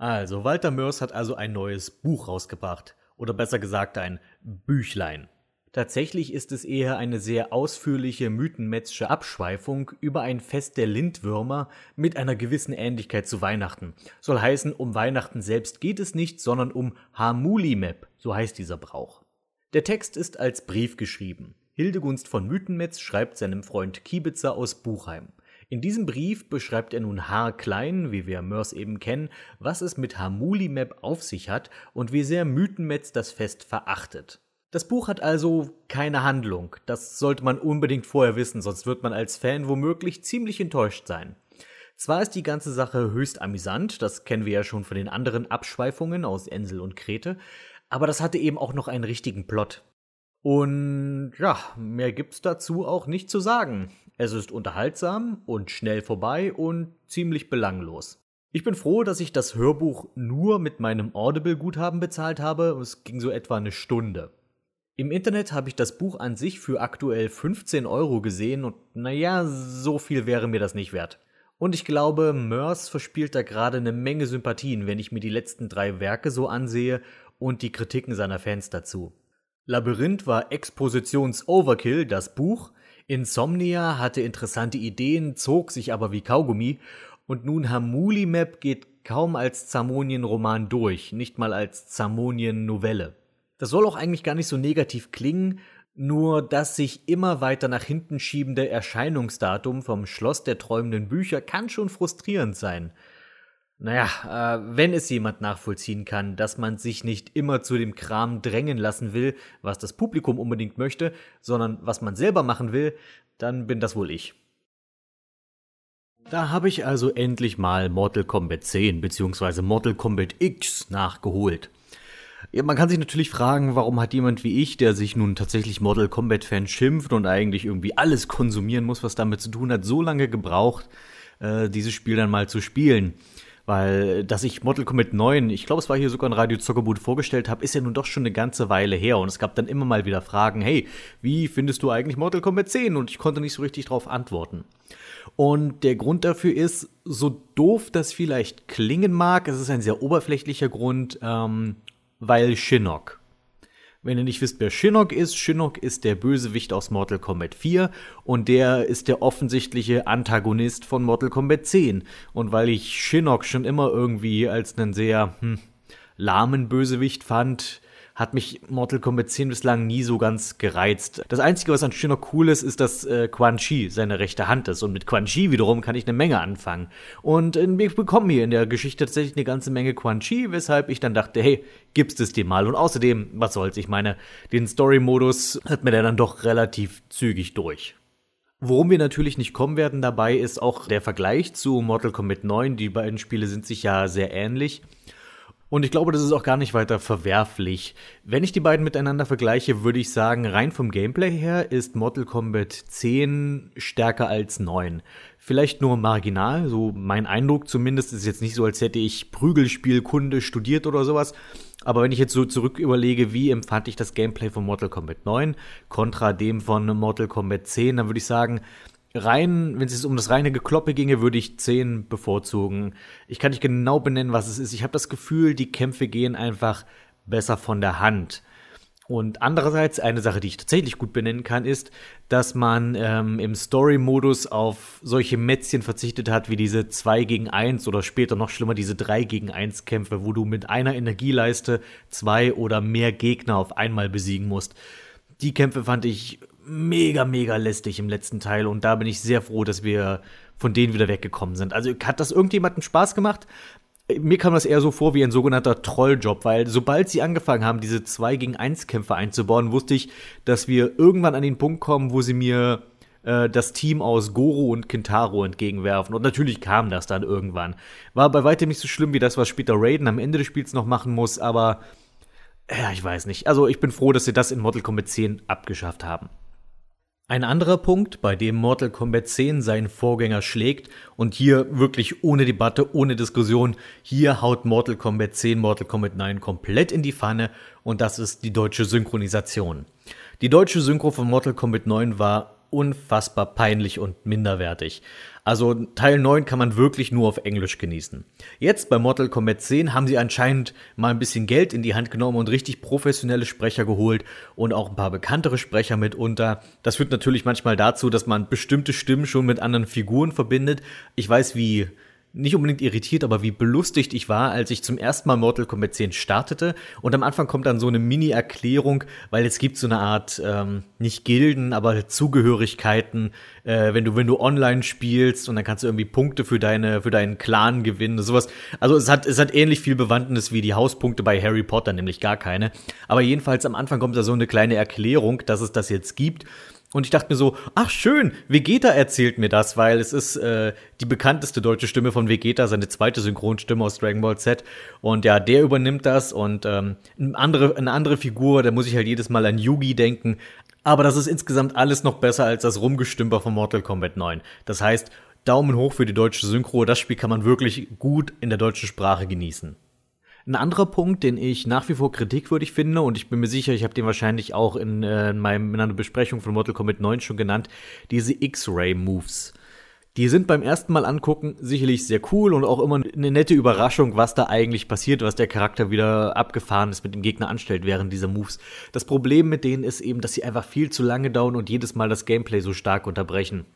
Also, Walter Mörs hat also ein neues Buch rausgebracht. Oder besser gesagt, ein Büchlein. Tatsächlich ist es eher eine sehr ausführliche mythenmetzsche Abschweifung über ein Fest der Lindwürmer mit einer gewissen Ähnlichkeit zu Weihnachten. Soll heißen, um Weihnachten selbst geht es nicht, sondern um Hamulimep, so heißt dieser Brauch. Der Text ist als Brief geschrieben. Hildegunst von Mythenmetz schreibt seinem Freund Kiebitzer aus Buchheim. In diesem Brief beschreibt er nun haarklein, wie wir Mörs eben kennen, was es mit Hamulimeb auf sich hat und wie sehr Mythenmetz das Fest verachtet. Das Buch hat also keine Handlung. Das sollte man unbedingt vorher wissen, sonst wird man als Fan womöglich ziemlich enttäuscht sein. Zwar ist die ganze Sache höchst amüsant, das kennen wir ja schon von den anderen Abschweifungen aus Ensel und Krete, aber das hatte eben auch noch einen richtigen Plot. Und ja, mehr gibt's dazu auch nicht zu sagen. Es ist unterhaltsam und schnell vorbei und ziemlich belanglos. Ich bin froh, dass ich das Hörbuch nur mit meinem Audible-Guthaben bezahlt habe. Es ging so etwa eine Stunde. Im Internet habe ich das Buch an sich für aktuell 15 Euro gesehen und naja, so viel wäre mir das nicht wert. Und ich glaube, Mörs verspielt da gerade eine Menge Sympathien, wenn ich mir die letzten drei Werke so ansehe und die Kritiken seiner Fans dazu. Labyrinth war Expositions-Overkill, das Buch, Insomnia hatte interessante Ideen, zog sich aber wie Kaugummi und nun Hamulimap geht kaum als Zamonien-Roman durch, nicht mal als Zamonien-Novelle. Das soll auch eigentlich gar nicht so negativ klingen, nur das sich immer weiter nach hinten schiebende Erscheinungsdatum vom Schloss der träumenden Bücher kann schon frustrierend sein. Naja, äh, wenn es jemand nachvollziehen kann, dass man sich nicht immer zu dem Kram drängen lassen will, was das Publikum unbedingt möchte, sondern was man selber machen will, dann bin das wohl ich. Da habe ich also endlich mal Mortal Kombat 10 bzw. Mortal Kombat X nachgeholt. Ja, man kann sich natürlich fragen, warum hat jemand wie ich, der sich nun tatsächlich Mortal Kombat Fan schimpft und eigentlich irgendwie alles konsumieren muss, was damit zu tun hat, so lange gebraucht, äh, dieses Spiel dann mal zu spielen. Weil, dass ich Mortal Kombat 9, ich glaube, es war hier sogar ein Radio Zockerboot vorgestellt habe, ist ja nun doch schon eine ganze Weile her. Und es gab dann immer mal wieder Fragen, hey, wie findest du eigentlich Mortal Kombat 10? Und ich konnte nicht so richtig darauf antworten. Und der Grund dafür ist, so doof das vielleicht klingen mag, es ist ein sehr oberflächlicher Grund, ähm, weil Shinnok. Wenn ihr nicht wisst, wer Shinnok ist, Shinnok ist der Bösewicht aus Mortal Kombat 4 und der ist der offensichtliche Antagonist von Mortal Kombat 10. Und weil ich Shinnok schon immer irgendwie als einen sehr hm, lahmen Bösewicht fand, hat mich Mortal Kombat 10 bislang nie so ganz gereizt. Das Einzige, was an Shinnok cool ist, ist, dass äh, Quan Chi seine rechte Hand ist. Und mit Quan Chi wiederum kann ich eine Menge anfangen. Und äh, wir bekommen hier in der Geschichte tatsächlich eine ganze Menge Quan Chi, weshalb ich dann dachte, hey, gibst es dir mal. Und außerdem, was soll's, ich meine, den Story-Modus hat mir der dann doch relativ zügig durch. Worum wir natürlich nicht kommen werden dabei, ist auch der Vergleich zu Mortal Kombat 9. Die beiden Spiele sind sich ja sehr ähnlich. Und ich glaube, das ist auch gar nicht weiter verwerflich. Wenn ich die beiden miteinander vergleiche, würde ich sagen, rein vom Gameplay her ist Mortal Kombat 10 stärker als 9. Vielleicht nur marginal, so mein Eindruck zumindest ist jetzt nicht so, als hätte ich Prügelspielkunde studiert oder sowas. Aber wenn ich jetzt so zurück überlege, wie empfand ich das Gameplay von Mortal Kombat 9 kontra dem von Mortal Kombat 10, dann würde ich sagen, rein, wenn es um das reine Gekloppe ginge, würde ich 10 bevorzugen. Ich kann nicht genau benennen, was es ist. Ich habe das Gefühl, die Kämpfe gehen einfach besser von der Hand. Und andererseits, eine Sache, die ich tatsächlich gut benennen kann, ist, dass man ähm, im Story-Modus auf solche Mätzchen verzichtet hat, wie diese 2 gegen 1 oder später noch schlimmer, diese 3 gegen 1 Kämpfe, wo du mit einer Energieleiste zwei oder mehr Gegner auf einmal besiegen musst. Die Kämpfe fand ich mega, mega lästig im letzten Teil und da bin ich sehr froh, dass wir von denen wieder weggekommen sind. Also hat das irgendjemandem Spaß gemacht? Mir kam das eher so vor wie ein sogenannter Trolljob, weil sobald sie angefangen haben, diese 2 gegen 1 Kämpfe einzubauen, wusste ich, dass wir irgendwann an den Punkt kommen, wo sie mir äh, das Team aus Goro und Kintaro entgegenwerfen. Und natürlich kam das dann irgendwann. War bei weitem nicht so schlimm wie das, was später Raiden am Ende des Spiels noch machen muss, aber ja, ich weiß nicht. Also ich bin froh, dass sie das in Mortal Kombat 10 abgeschafft haben. Ein anderer Punkt, bei dem Mortal Kombat 10 seinen Vorgänger schlägt und hier wirklich ohne Debatte, ohne Diskussion, hier haut Mortal Kombat 10 Mortal Kombat 9 komplett in die Pfanne und das ist die deutsche Synchronisation. Die deutsche Synchro von Mortal Kombat 9 war unfassbar peinlich und minderwertig. Also Teil 9 kann man wirklich nur auf Englisch genießen. Jetzt bei Mortal Kombat 10 haben sie anscheinend mal ein bisschen Geld in die Hand genommen und richtig professionelle Sprecher geholt und auch ein paar bekanntere Sprecher mitunter. Das führt natürlich manchmal dazu, dass man bestimmte Stimmen schon mit anderen Figuren verbindet. Ich weiß, wie nicht unbedingt irritiert, aber wie belustigt ich war, als ich zum ersten Mal Mortal Kombat 10 startete. Und am Anfang kommt dann so eine Mini-Erklärung, weil es gibt so eine Art, ähm, nicht Gilden, aber Zugehörigkeiten, äh, wenn du, wenn du online spielst und dann kannst du irgendwie Punkte für deine, für deinen Clan gewinnen, sowas. Also es hat, es hat ähnlich viel Bewandtnis wie die Hauspunkte bei Harry Potter, nämlich gar keine. Aber jedenfalls am Anfang kommt da so eine kleine Erklärung, dass es das jetzt gibt. Und ich dachte mir so, ach schön, Vegeta erzählt mir das, weil es ist äh, die bekannteste deutsche Stimme von Vegeta, seine zweite Synchronstimme aus Dragon Ball Z. Und ja, der übernimmt das und ähm, eine, andere, eine andere Figur, da muss ich halt jedes Mal an Yugi denken. Aber das ist insgesamt alles noch besser als das Rumgestümper von Mortal Kombat 9. Das heißt, Daumen hoch für die deutsche Synchro, das Spiel kann man wirklich gut in der deutschen Sprache genießen. Ein anderer Punkt, den ich nach wie vor kritikwürdig finde, und ich bin mir sicher, ich habe den wahrscheinlich auch in, äh, in, meinem, in einer Besprechung von Mortal Kombat 9 schon genannt, diese X-Ray-Moves. Die sind beim ersten Mal angucken sicherlich sehr cool und auch immer eine nette Überraschung, was da eigentlich passiert, was der Charakter wieder abgefahren ist mit dem Gegner anstellt während dieser Moves. Das Problem mit denen ist eben, dass sie einfach viel zu lange dauern und jedes Mal das Gameplay so stark unterbrechen.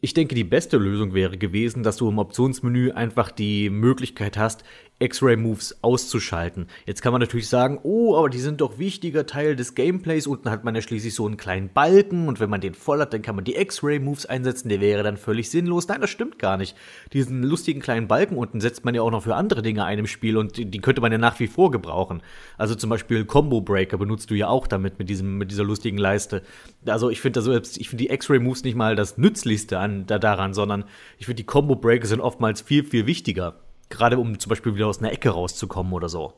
Ich denke, die beste Lösung wäre gewesen, dass du im Optionsmenü einfach die Möglichkeit hast, X-Ray-Moves auszuschalten. Jetzt kann man natürlich sagen, oh, aber die sind doch wichtiger Teil des Gameplays. Unten hat man ja schließlich so einen kleinen Balken und wenn man den voll hat, dann kann man die X-Ray-Moves einsetzen. Der wäre dann völlig sinnlos. Nein, das stimmt gar nicht. Diesen lustigen kleinen Balken unten setzt man ja auch noch für andere Dinge ein im Spiel und die, könnte man ja nach wie vor gebrauchen. Also zum Beispiel Combo Breaker benutzt du ja auch damit mit diesem, mit dieser lustigen Leiste. Also ich finde also, ich finde die X-Ray-Moves nicht mal das Nützlichste an, da, daran, sondern ich finde die Combo Breaker sind oftmals viel, viel wichtiger. Gerade um zum Beispiel wieder aus einer Ecke rauszukommen oder so.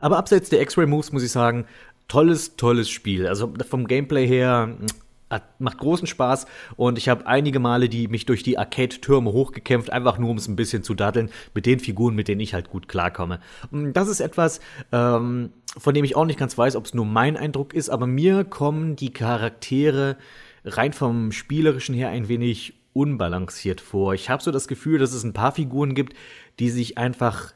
Aber abseits der X-Ray-Moves muss ich sagen, tolles, tolles Spiel. Also vom Gameplay her macht großen Spaß und ich habe einige Male die mich durch die Arcade-Türme hochgekämpft, einfach nur um es ein bisschen zu daddeln mit den Figuren, mit denen ich halt gut klarkomme. Das ist etwas, ähm, von dem ich auch nicht ganz weiß, ob es nur mein Eindruck ist, aber mir kommen die Charaktere rein vom spielerischen her ein wenig unbalanciert vor. Ich habe so das Gefühl, dass es ein paar Figuren gibt, die sich einfach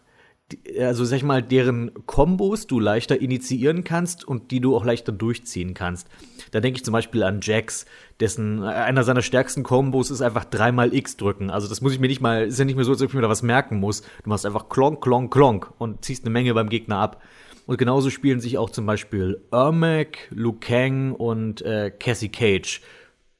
also sag ich mal, deren Kombos du leichter initiieren kannst und die du auch leichter durchziehen kannst. Da denke ich zum Beispiel an Jax, dessen einer seiner stärksten Kombos ist einfach dreimal X drücken. Also das muss ich mir nicht mal, ist ja nicht mehr so, als ob ich mir da was merken muss. Du machst einfach klonk, klonk, klonk und ziehst eine Menge beim Gegner ab. Und genauso spielen sich auch zum Beispiel Ermac, Liu Kang und äh, Cassie Cage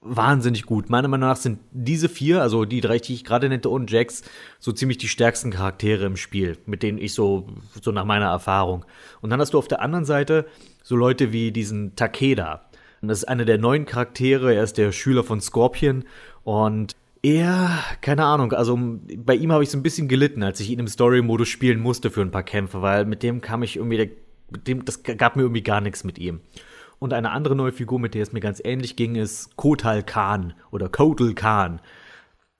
wahnsinnig gut. Meiner Meinung nach sind diese vier, also die drei, die ich gerade nannte und Jax, so ziemlich die stärksten Charaktere im Spiel, mit denen ich so, so nach meiner Erfahrung. Und dann hast du auf der anderen Seite so Leute wie diesen Takeda. Und das ist einer der neuen Charaktere, er ist der Schüler von Scorpion und er, keine Ahnung, also bei ihm habe ich so ein bisschen gelitten, als ich ihn im Story-Modus spielen musste für ein paar Kämpfe, weil mit dem kam ich irgendwie, mit dem, das gab mir irgendwie gar nichts mit ihm. Und eine andere neue Figur, mit der es mir ganz ähnlich ging, ist Kotal Khan oder Kotal Khan.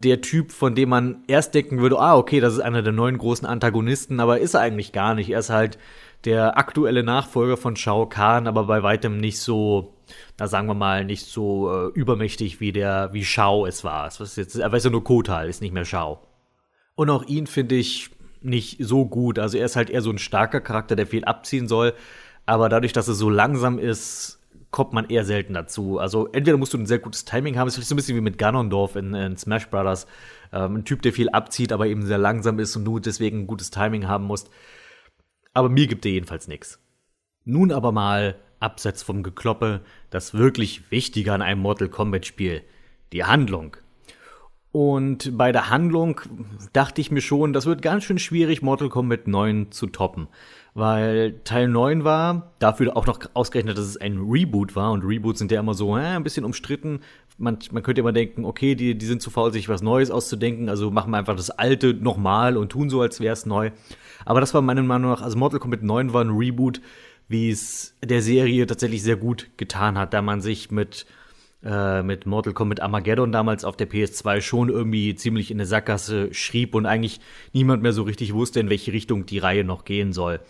Der Typ, von dem man erst denken würde, ah, okay, das ist einer der neuen großen Antagonisten, aber ist er eigentlich gar nicht. Er ist halt der aktuelle Nachfolger von Shao Kahn, aber bei weitem nicht so, na sagen wir mal, nicht so äh, übermächtig wie der, wie Shao es war. Es ist jetzt, er weiß ja nur Kotal, ist nicht mehr Shao. Und auch ihn finde ich nicht so gut. Also er ist halt eher so ein starker Charakter, der viel abziehen soll aber dadurch, dass es so langsam ist, kommt man eher selten dazu. Also entweder musst du ein sehr gutes Timing haben, ist vielleicht so ein bisschen wie mit Ganondorf in, in Smash Brothers. Ähm, ein Typ, der viel abzieht, aber eben sehr langsam ist und du deswegen ein gutes Timing haben musst. Aber mir gibt er jedenfalls nichts. Nun aber mal abseits vom Gekloppe, das wirklich Wichtige an einem Mortal Kombat Spiel. Die Handlung. Und bei der Handlung dachte ich mir schon, das wird ganz schön schwierig, Mortal Kombat 9 zu toppen weil Teil 9 war, dafür auch noch ausgerechnet, dass es ein Reboot war und Reboots sind ja immer so äh, ein bisschen umstritten. Man, man könnte immer denken, okay, die, die sind zu faul, sich was Neues auszudenken, also machen wir einfach das Alte nochmal und tun so, als wäre es neu. Aber das war meiner Meinung nach, also Mortal Kombat 9 war ein Reboot, wie es der Serie tatsächlich sehr gut getan hat, da man sich mit äh, mit Mortal Kombat Armageddon damals auf der PS2 schon irgendwie ziemlich in der Sackgasse schrieb und eigentlich niemand mehr so richtig wusste, in welche Richtung die Reihe noch gehen soll.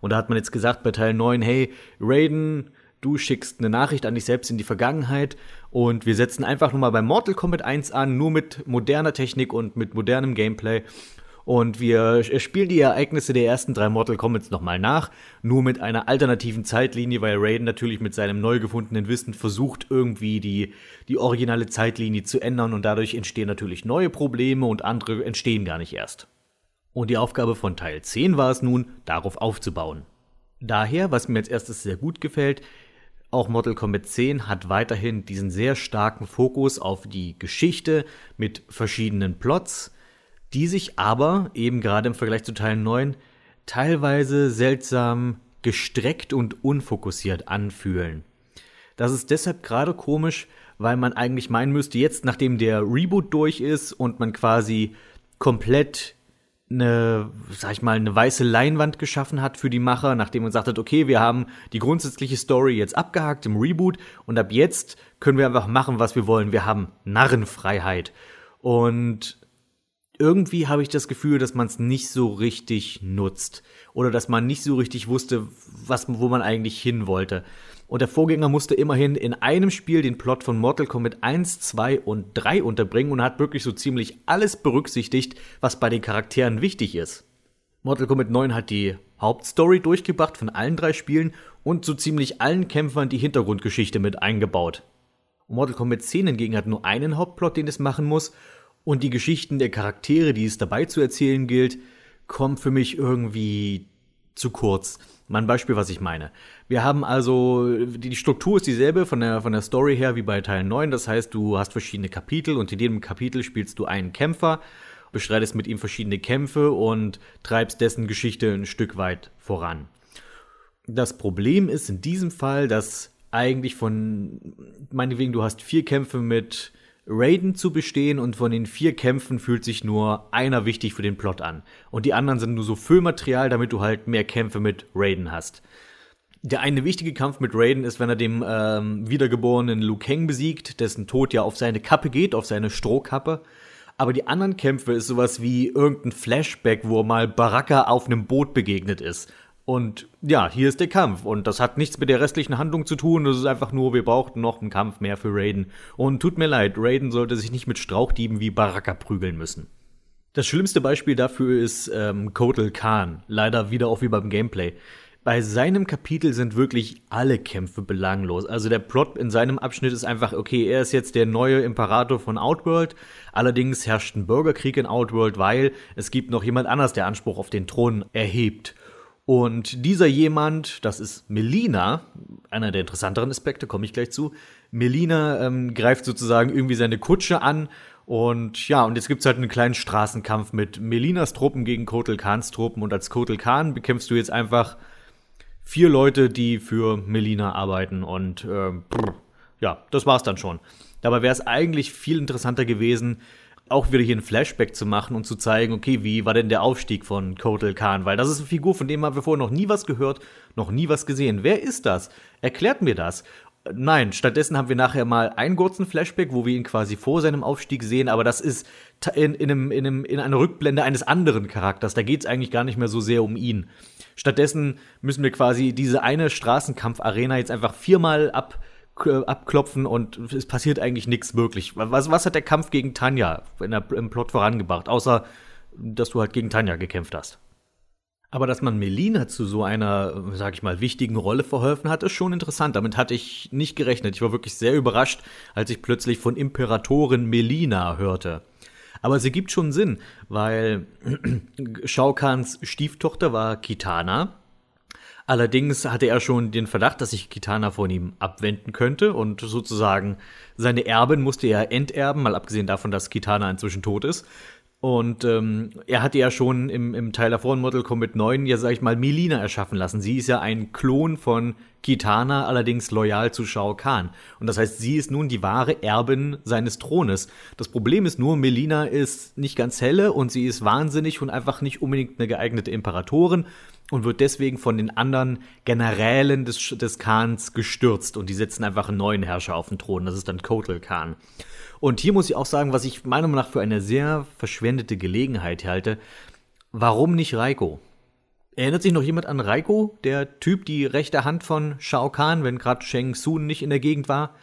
Und da hat man jetzt gesagt bei Teil 9, hey, Raiden, du schickst eine Nachricht an dich selbst in die Vergangenheit und wir setzen einfach nur mal bei Mortal Kombat 1 an, nur mit moderner Technik und mit modernem Gameplay. Und wir spielen die Ereignisse der ersten drei Mortal Kombats nochmal nach, nur mit einer alternativen Zeitlinie, weil Raiden natürlich mit seinem neu gefundenen Wissen versucht, irgendwie die, die originale Zeitlinie zu ändern und dadurch entstehen natürlich neue Probleme und andere entstehen gar nicht erst. Und die Aufgabe von Teil 10 war es nun, darauf aufzubauen. Daher, was mir als erstes sehr gut gefällt, auch Mortal Kombat 10 hat weiterhin diesen sehr starken Fokus auf die Geschichte mit verschiedenen Plots, die sich aber, eben gerade im Vergleich zu Teil 9, teilweise seltsam gestreckt und unfokussiert anfühlen. Das ist deshalb gerade komisch, weil man eigentlich meinen müsste, jetzt nachdem der Reboot durch ist und man quasi komplett eine, sag ich mal, eine weiße Leinwand geschaffen hat für die Macher, nachdem man sagt hat, okay, wir haben die grundsätzliche Story jetzt abgehakt im Reboot und ab jetzt können wir einfach machen, was wir wollen. Wir haben Narrenfreiheit. Und irgendwie habe ich das Gefühl, dass man es nicht so richtig nutzt oder dass man nicht so richtig wusste, was, wo man eigentlich hin wollte. Und der Vorgänger musste immerhin in einem Spiel den Plot von Mortal Kombat 1, 2 und 3 unterbringen und hat wirklich so ziemlich alles berücksichtigt, was bei den Charakteren wichtig ist. Mortal Kombat 9 hat die Hauptstory durchgebracht von allen drei Spielen und so ziemlich allen Kämpfern die Hintergrundgeschichte mit eingebaut. Mortal Kombat 10 hingegen hat nur einen Hauptplot, den es machen muss, und die Geschichten der Charaktere, die es dabei zu erzählen gilt, kommen für mich irgendwie zu kurz. Mal ein Beispiel, was ich meine. Wir haben also, die Struktur ist dieselbe von der, von der Story her wie bei Teil 9. Das heißt, du hast verschiedene Kapitel und in jedem Kapitel spielst du einen Kämpfer, bestreitest mit ihm verschiedene Kämpfe und treibst dessen Geschichte ein Stück weit voran. Das Problem ist in diesem Fall, dass eigentlich von, meinetwegen, du hast vier Kämpfe mit Raiden zu bestehen und von den vier Kämpfen fühlt sich nur einer wichtig für den Plot an. Und die anderen sind nur so Füllmaterial, damit du halt mehr Kämpfe mit Raiden hast. Der eine wichtige Kampf mit Raiden ist, wenn er dem ähm, wiedergeborenen Liu Kang besiegt, dessen Tod ja auf seine Kappe geht, auf seine Strohkappe. Aber die anderen Kämpfe ist sowas wie irgendein Flashback, wo mal Baraka auf einem Boot begegnet ist. Und ja, hier ist der Kampf. Und das hat nichts mit der restlichen Handlung zu tun. Das ist einfach nur, wir brauchten noch einen Kampf mehr für Raiden. Und tut mir leid, Raiden sollte sich nicht mit Strauchdieben wie Baraka prügeln müssen. Das schlimmste Beispiel dafür ist ähm, Kotal Khan. Leider wieder auch wie beim Gameplay. Bei seinem Kapitel sind wirklich alle Kämpfe belanglos. Also der Plot in seinem Abschnitt ist einfach, okay, er ist jetzt der neue Imperator von Outworld. Allerdings herrscht ein Bürgerkrieg in Outworld, weil es gibt noch jemand anders, der Anspruch auf den Thron erhebt. Und dieser jemand, das ist Melina, einer der interessanteren Aspekte, komme ich gleich zu. Melina ähm, greift sozusagen irgendwie seine Kutsche an und ja, und jetzt gibt's halt einen kleinen Straßenkampf mit Melinas Truppen gegen Kotal Khans Truppen und als Kotal Khan bekämpfst du jetzt einfach vier Leute, die für Melina arbeiten und äh, ja, das war's dann schon. Dabei wäre es eigentlich viel interessanter gewesen, auch wieder hier ein Flashback zu machen und zu zeigen, okay, wie war denn der Aufstieg von Kotal Khan? Weil das ist eine Figur, von dem haben wir vorher noch nie was gehört, noch nie was gesehen. Wer ist das? Erklärt mir das. Nein, stattdessen haben wir nachher mal einen kurzen Flashback, wo wir ihn quasi vor seinem Aufstieg sehen, aber das ist in, in, einem, in, einem, in einer Rückblende eines anderen Charakters. Da geht es eigentlich gar nicht mehr so sehr um ihn. Stattdessen müssen wir quasi diese eine Straßenkampf-Arena jetzt einfach viermal ab abklopfen und es passiert eigentlich nichts wirklich. Was, was hat der Kampf gegen Tanja der, im Plot vorangebracht, außer dass du halt gegen Tanja gekämpft hast? Aber dass man Melina zu so einer, sag ich mal, wichtigen Rolle verholfen hat, ist schon interessant. Damit hatte ich nicht gerechnet. Ich war wirklich sehr überrascht, als ich plötzlich von Imperatorin Melina hörte. Aber sie gibt schon Sinn, weil Shao Kahns Stieftochter war Kitana Allerdings hatte er schon den Verdacht, dass sich Kitana von ihm abwenden könnte und sozusagen seine Erbin musste er enterben, mal abgesehen davon, dass Kitana inzwischen tot ist. Und ähm, er hatte ja schon im, im Teil davor in Mortal Kombat 9 ja, sag ich mal, Melina erschaffen lassen. Sie ist ja ein Klon von Kitana, allerdings loyal zu Shao Kahn. Und das heißt, sie ist nun die wahre Erbin seines Thrones. Das Problem ist nur, Melina ist nicht ganz helle und sie ist wahnsinnig und einfach nicht unbedingt eine geeignete Imperatorin und wird deswegen von den anderen Generälen des, des Khans gestürzt und die setzen einfach einen neuen Herrscher auf den Thron. Das ist dann Kotal Khan. Und hier muss ich auch sagen, was ich meiner Meinung nach für eine sehr verschwendete Gelegenheit halte. Warum nicht Raiko? Erinnert sich noch jemand an Raiko, der Typ, die rechte Hand von Shao Kahn, wenn gerade Shang Tsung nicht in der Gegend war?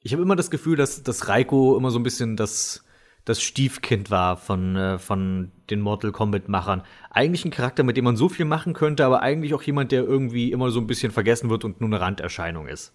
Ich habe immer das Gefühl, dass, dass Raiko immer so ein bisschen das, das Stiefkind war von, äh, von den Mortal Kombat-Machern. Eigentlich ein Charakter, mit dem man so viel machen könnte, aber eigentlich auch jemand, der irgendwie immer so ein bisschen vergessen wird und nur eine Randerscheinung ist.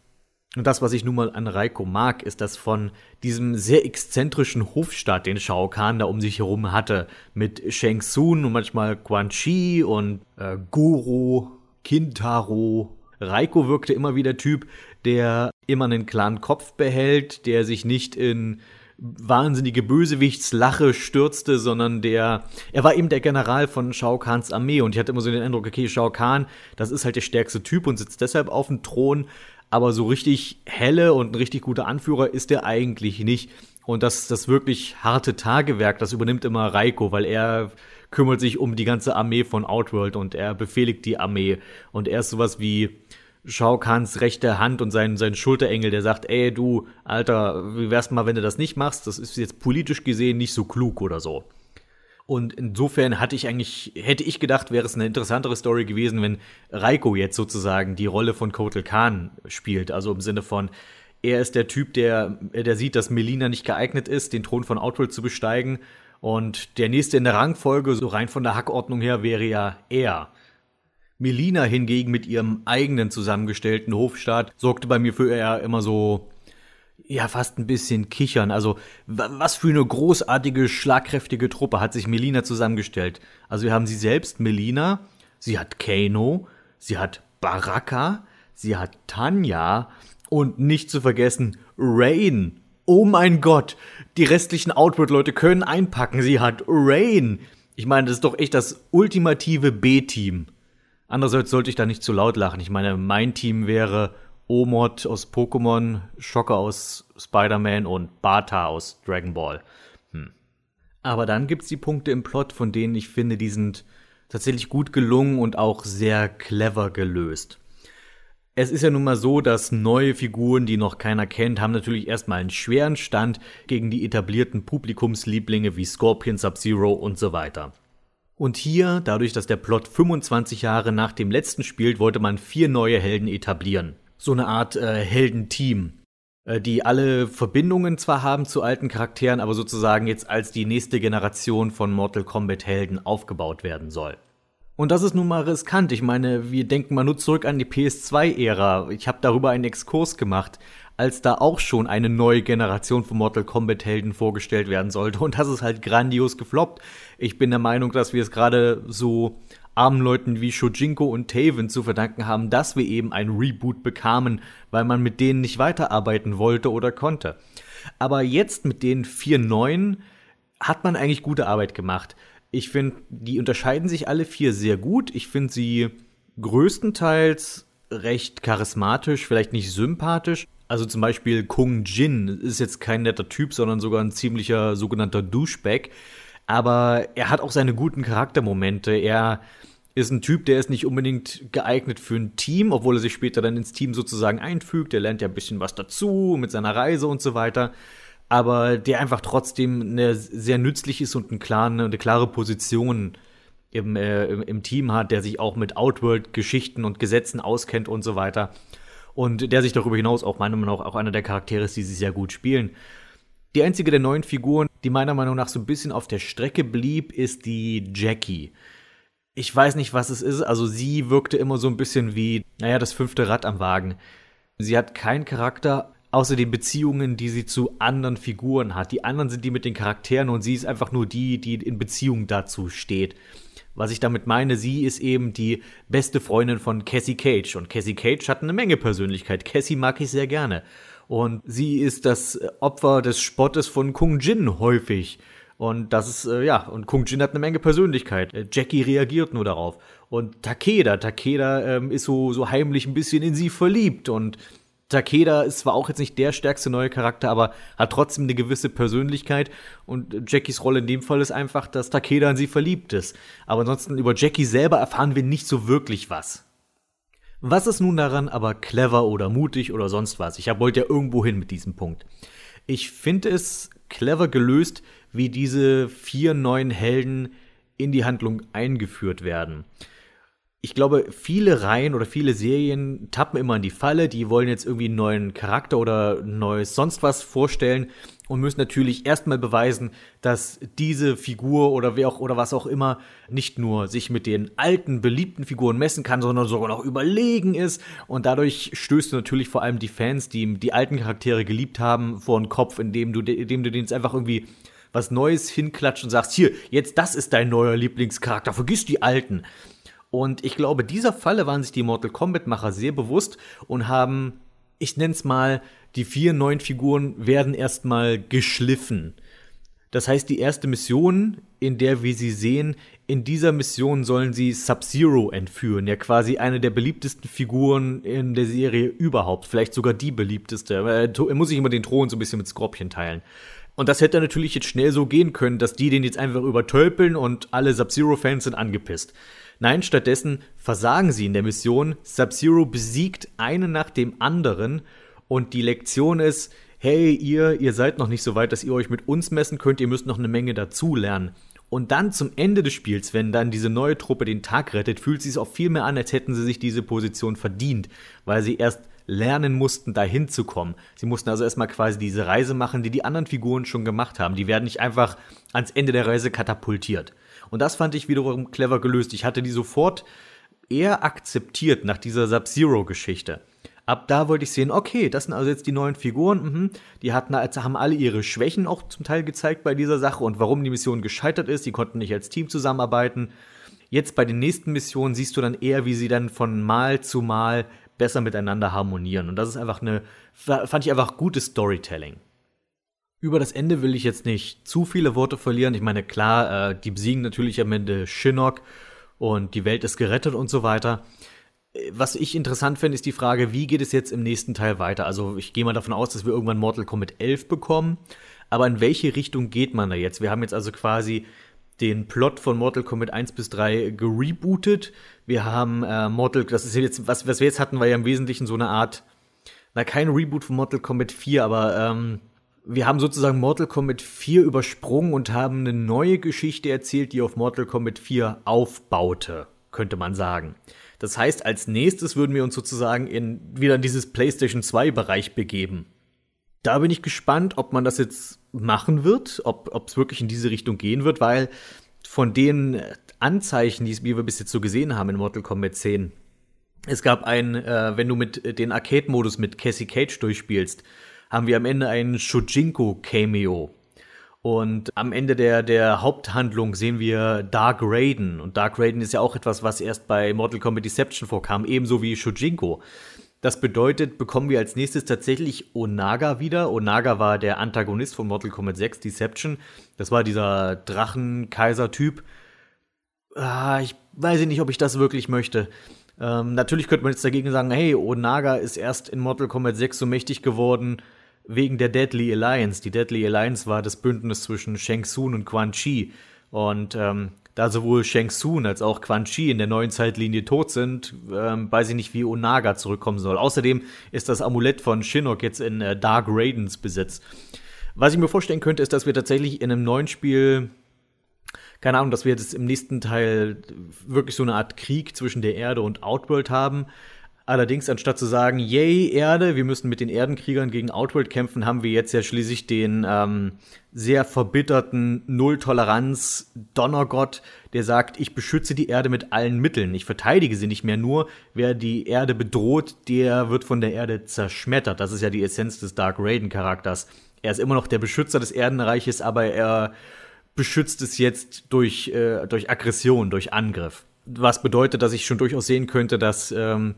Und das, was ich nun mal an Raiko mag, ist, dass von diesem sehr exzentrischen Hofstaat, den Shao Kahn da um sich herum hatte, mit Shang Tsung und manchmal Quan Chi und äh, Goro, Kintaro, Raiko wirkte immer wie der Typ, der immer einen klaren Kopf behält, der sich nicht in wahnsinnige Bösewichtslache stürzte, sondern der, er war eben der General von Shao Kahns Armee und ich hatte immer so den Eindruck, okay, Shao Kahn, das ist halt der stärkste Typ und sitzt deshalb auf dem Thron, aber so richtig helle und ein richtig guter Anführer ist er eigentlich nicht. Und das, das wirklich harte Tagewerk, das übernimmt immer Raiko, weil er kümmert sich um die ganze Armee von Outworld und er befehligt die Armee. Und er ist sowas wie Shao Kahns rechte Hand und sein, sein Schulterengel, der sagt, ey du, Alter, wie wär's mal, wenn du das nicht machst? Das ist jetzt politisch gesehen nicht so klug oder so. Und insofern hatte ich eigentlich, hätte ich gedacht, wäre es eine interessantere Story gewesen, wenn Raiko jetzt sozusagen die Rolle von Kotal Khan spielt. Also im Sinne von, er ist der Typ, der, der sieht, dass Melina nicht geeignet ist, den Thron von Outworld zu besteigen. Und der nächste in der Rangfolge, so rein von der Hackordnung her, wäre ja er. Melina hingegen mit ihrem eigenen zusammengestellten Hofstaat sorgte bei mir für eher immer so ja fast ein bisschen kichern. Also was für eine großartige, schlagkräftige Truppe hat sich Melina zusammengestellt. Also wir haben sie selbst, Melina, sie hat Kano, sie hat Baraka, sie hat Tanja und nicht zu vergessen Rain. Oh mein Gott, die restlichen Outward-Leute können einpacken. Sie hat Rain. Ich meine, das ist doch echt das ultimative B-Team. Andererseits sollte ich da nicht zu laut lachen. Ich meine, mein Team wäre Omod aus Pokémon, Schocker aus Spider-Man und Bata aus Dragon Ball. Hm. Aber dann gibt's die Punkte im Plot, von denen ich finde, die sind tatsächlich gut gelungen und auch sehr clever gelöst. Es ist ja nun mal so, dass neue Figuren, die noch keiner kennt, haben natürlich erstmal einen schweren Stand gegen die etablierten Publikumslieblinge wie Scorpion, Sub-Zero und so weiter. Und hier, dadurch, dass der Plot 25 Jahre nach dem letzten spielt, wollte man vier neue Helden etablieren so eine Art äh, Heldenteam, äh, die alle Verbindungen zwar haben zu alten Charakteren, aber sozusagen jetzt als die nächste Generation von Mortal Kombat Helden aufgebaut werden soll. Und das ist nun mal riskant. Ich meine, wir denken mal nur zurück an die PS2-Ära. Ich habe darüber einen Exkurs gemacht, als da auch schon eine neue Generation von Mortal Kombat-Helden vorgestellt werden sollte. Und das ist halt grandios gefloppt. Ich bin der Meinung, dass wir es gerade so armen Leuten wie Shojinko und Taven zu verdanken haben, dass wir eben ein Reboot bekamen, weil man mit denen nicht weiterarbeiten wollte oder konnte. Aber jetzt mit den vier neuen hat man eigentlich gute Arbeit gemacht. Ich finde, die unterscheiden sich alle vier sehr gut. Ich finde sie größtenteils recht charismatisch, vielleicht nicht sympathisch. Also zum Beispiel Kung Jin ist jetzt kein netter Typ, sondern sogar ein ziemlicher sogenannter Douchebag. Aber er hat auch seine guten Charaktermomente. Er ist ein Typ, der ist nicht unbedingt geeignet für ein Team, obwohl er sich später dann ins Team sozusagen einfügt. Er lernt ja ein bisschen was dazu mit seiner Reise und so weiter. Aber der einfach trotzdem eine, sehr nützlich ist und eine klare, eine klare Position im, äh, im, im Team hat, der sich auch mit Outworld-Geschichten und Gesetzen auskennt und so weiter. Und der sich darüber hinaus auch meiner Meinung nach auch einer der Charaktere ist, die sie sehr gut spielen. Die einzige der neuen Figuren, die meiner Meinung nach so ein bisschen auf der Strecke blieb, ist die Jackie ich weiß nicht, was es ist. Also sie wirkte immer so ein bisschen wie, naja, das fünfte Rad am Wagen. Sie hat keinen Charakter, außer den Beziehungen, die sie zu anderen Figuren hat. Die anderen sind die mit den Charakteren und sie ist einfach nur die, die in Beziehung dazu steht. Was ich damit meine, sie ist eben die beste Freundin von Cassie Cage. Und Cassie Cage hat eine Menge Persönlichkeit. Cassie mag ich sehr gerne. Und sie ist das Opfer des Spottes von Kung Jin häufig. Und das ist, äh, ja, und Kung Jin hat eine Menge Persönlichkeit. Äh, Jackie reagiert nur darauf. Und Takeda, Takeda ähm, ist so, so heimlich ein bisschen in sie verliebt. Und Takeda ist zwar auch jetzt nicht der stärkste neue Charakter, aber hat trotzdem eine gewisse Persönlichkeit. Und Jackies Rolle in dem Fall ist einfach, dass Takeda in sie verliebt ist. Aber ansonsten über Jackie selber erfahren wir nicht so wirklich was. Was ist nun daran aber clever oder mutig oder sonst was? Ich wollte ja irgendwo hin mit diesem Punkt. Ich finde es clever gelöst, wie diese vier neuen Helden in die Handlung eingeführt werden. Ich glaube, viele Reihen oder viele Serien tappen immer in die Falle, die wollen jetzt irgendwie einen neuen Charakter oder neues sonst was vorstellen und müssen natürlich erstmal beweisen, dass diese Figur oder wer auch oder was auch immer nicht nur sich mit den alten beliebten Figuren messen kann, sondern sogar noch überlegen ist und dadurch stößt du natürlich vor allem die Fans, die die alten Charaktere geliebt haben, vor den Kopf, indem du indem du denen jetzt einfach irgendwie was Neues hinklatscht und sagst, hier, jetzt das ist dein neuer Lieblingscharakter, vergiss die alten. Und ich glaube, dieser Falle waren sich die Mortal Kombat-Macher sehr bewusst und haben, ich nenne es mal, die vier neuen Figuren werden erstmal geschliffen. Das heißt, die erste Mission, in der wir sie sehen, in dieser Mission sollen sie Sub-Zero entführen, ja quasi eine der beliebtesten Figuren in der Serie überhaupt, vielleicht sogar die beliebteste. Er muss sich immer den Thron so ein bisschen mit Scorpion teilen. Und das hätte natürlich jetzt schnell so gehen können, dass die den jetzt einfach übertölpeln und alle Sub-Zero-Fans sind angepisst. Nein, stattdessen versagen sie in der Mission. Sub-Zero besiegt einen nach dem anderen und die Lektion ist, hey, ihr, ihr seid noch nicht so weit, dass ihr euch mit uns messen könnt, ihr müsst noch eine Menge dazulernen. Und dann zum Ende des Spiels, wenn dann diese neue Truppe den Tag rettet, fühlt es sich auch viel mehr an, als hätten sie sich diese Position verdient, weil sie erst lernen mussten, dahin zu kommen. Sie mussten also erstmal quasi diese Reise machen, die die anderen Figuren schon gemacht haben. Die werden nicht einfach ans Ende der Reise katapultiert. Und das fand ich wiederum clever gelöst. Ich hatte die sofort eher akzeptiert nach dieser Sub-Zero-Geschichte. Ab da wollte ich sehen, okay, das sind also jetzt die neuen Figuren, mhm. die hatten, also haben alle ihre Schwächen auch zum Teil gezeigt bei dieser Sache und warum die Mission gescheitert ist. Die konnten nicht als Team zusammenarbeiten. Jetzt bei den nächsten Missionen siehst du dann eher, wie sie dann von Mal zu Mal besser miteinander harmonieren. Und das ist einfach eine, fand ich einfach gutes Storytelling. Über das Ende will ich jetzt nicht zu viele Worte verlieren. Ich meine, klar, äh, die besiegen natürlich am Ende Shinnok und die Welt ist gerettet und so weiter. Was ich interessant finde, ist die Frage, wie geht es jetzt im nächsten Teil weiter? Also ich gehe mal davon aus, dass wir irgendwann Mortal Kombat 11 bekommen. Aber in welche Richtung geht man da jetzt? Wir haben jetzt also quasi den Plot von Mortal Kombat 1 bis 3 gerebootet. Wir haben äh, Mortal, das ist jetzt, was, was wir jetzt hatten, war ja im Wesentlichen so eine Art, na, kein Reboot von Mortal Kombat 4, aber ähm, wir haben sozusagen Mortal Kombat 4 übersprungen und haben eine neue Geschichte erzählt, die auf Mortal Kombat 4 aufbaute, könnte man sagen. Das heißt, als nächstes würden wir uns sozusagen in, wieder in dieses PlayStation 2 Bereich begeben. Da bin ich gespannt, ob man das jetzt machen wird, ob es wirklich in diese Richtung gehen wird, weil von den Anzeichen, die wir bis jetzt so gesehen haben in Mortal Kombat 10, es gab ein, äh, wenn du mit den Arcade-Modus mit Cassie Cage durchspielst, haben wir am Ende einen Shujinko-Cameo. Und am Ende der, der Haupthandlung sehen wir Dark Raiden. Und Dark Raiden ist ja auch etwas, was erst bei Mortal Kombat Deception vorkam, ebenso wie Shujinko. Das bedeutet, bekommen wir als nächstes tatsächlich Onaga wieder. Onaga war der Antagonist von Mortal Kombat 6 Deception. Das war dieser Drachenkaiser-Typ. Ah, ich weiß nicht, ob ich das wirklich möchte. Ähm, natürlich könnte man jetzt dagegen sagen, hey, Onaga ist erst in Mortal Kombat 6 so mächtig geworden, wegen der Deadly Alliance. Die Deadly Alliance war das Bündnis zwischen Shang Tsung und Quan Chi. Und ähm, da sowohl Shang Tsung als auch Quan Chi in der neuen Zeitlinie tot sind, ähm, weiß ich nicht, wie Onaga zurückkommen soll. Außerdem ist das Amulett von Shinnok jetzt in äh, Dark Raidens Besitz. Was ich mir vorstellen könnte, ist, dass wir tatsächlich in einem neuen Spiel, keine Ahnung, dass wir jetzt im nächsten Teil wirklich so eine Art Krieg zwischen der Erde und Outworld haben, Allerdings, anstatt zu sagen, yay, Erde, wir müssen mit den Erdenkriegern gegen Outworld kämpfen, haben wir jetzt ja schließlich den ähm, sehr verbitterten Null-Toleranz-Donnergott, der sagt, ich beschütze die Erde mit allen Mitteln. Ich verteidige sie nicht mehr nur. Wer die Erde bedroht, der wird von der Erde zerschmettert. Das ist ja die Essenz des Dark Raiden-Charakters. Er ist immer noch der Beschützer des Erdenreiches, aber er beschützt es jetzt durch, äh, durch Aggression, durch Angriff. Was bedeutet, dass ich schon durchaus sehen könnte, dass ähm,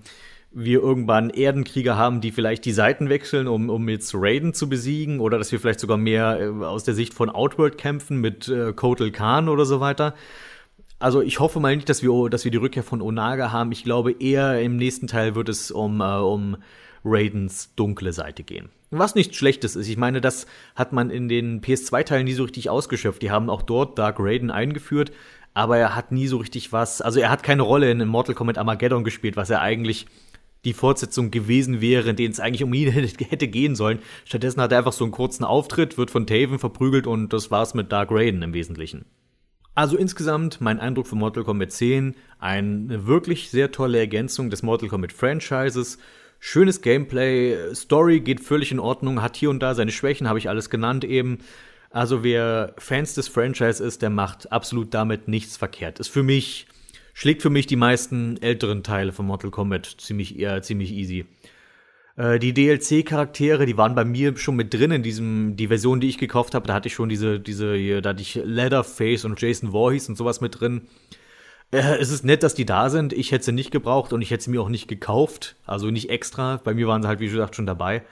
wir irgendwann Erdenkrieger haben, die vielleicht die Seiten wechseln, um, um jetzt Raiden zu besiegen, oder dass wir vielleicht sogar mehr äh, aus der Sicht von Outworld kämpfen mit äh, Kotal Khan oder so weiter. Also ich hoffe mal nicht, dass wir, dass wir die Rückkehr von Onaga haben. Ich glaube eher im nächsten Teil wird es um, äh, um Raidens dunkle Seite gehen. Was nichts Schlechtes ist. Ich meine, das hat man in den PS2-Teilen nie so richtig ausgeschöpft. Die haben auch dort Dark Raiden eingeführt, aber er hat nie so richtig was. Also er hat keine Rolle in Mortal Kombat Armageddon gespielt, was er eigentlich die Fortsetzung gewesen wäre, in denen es eigentlich um ihn hätte gehen sollen. Stattdessen hat er einfach so einen kurzen Auftritt, wird von Taven verprügelt und das war's mit Dark Raiden im Wesentlichen. Also insgesamt mein Eindruck von Mortal Kombat 10, eine wirklich sehr tolle Ergänzung des Mortal Kombat Franchises. Schönes Gameplay, Story geht völlig in Ordnung, hat hier und da seine Schwächen, habe ich alles genannt eben. Also wer Fans des Franchise ist, der macht absolut damit nichts verkehrt. Ist für mich, schlägt für mich die meisten älteren Teile von Mortal Kombat ziemlich, eher, ziemlich easy. Äh, die DLC-Charaktere, die waren bei mir schon mit drin in diesem, die Version, die ich gekauft habe. Da hatte ich schon diese, diese, hier, da hatte ich Leatherface und Jason Voorhees und sowas mit drin. Äh, es ist nett, dass die da sind. Ich hätte sie nicht gebraucht und ich hätte sie mir auch nicht gekauft. Also nicht extra. Bei mir waren sie halt, wie gesagt, schon dabei.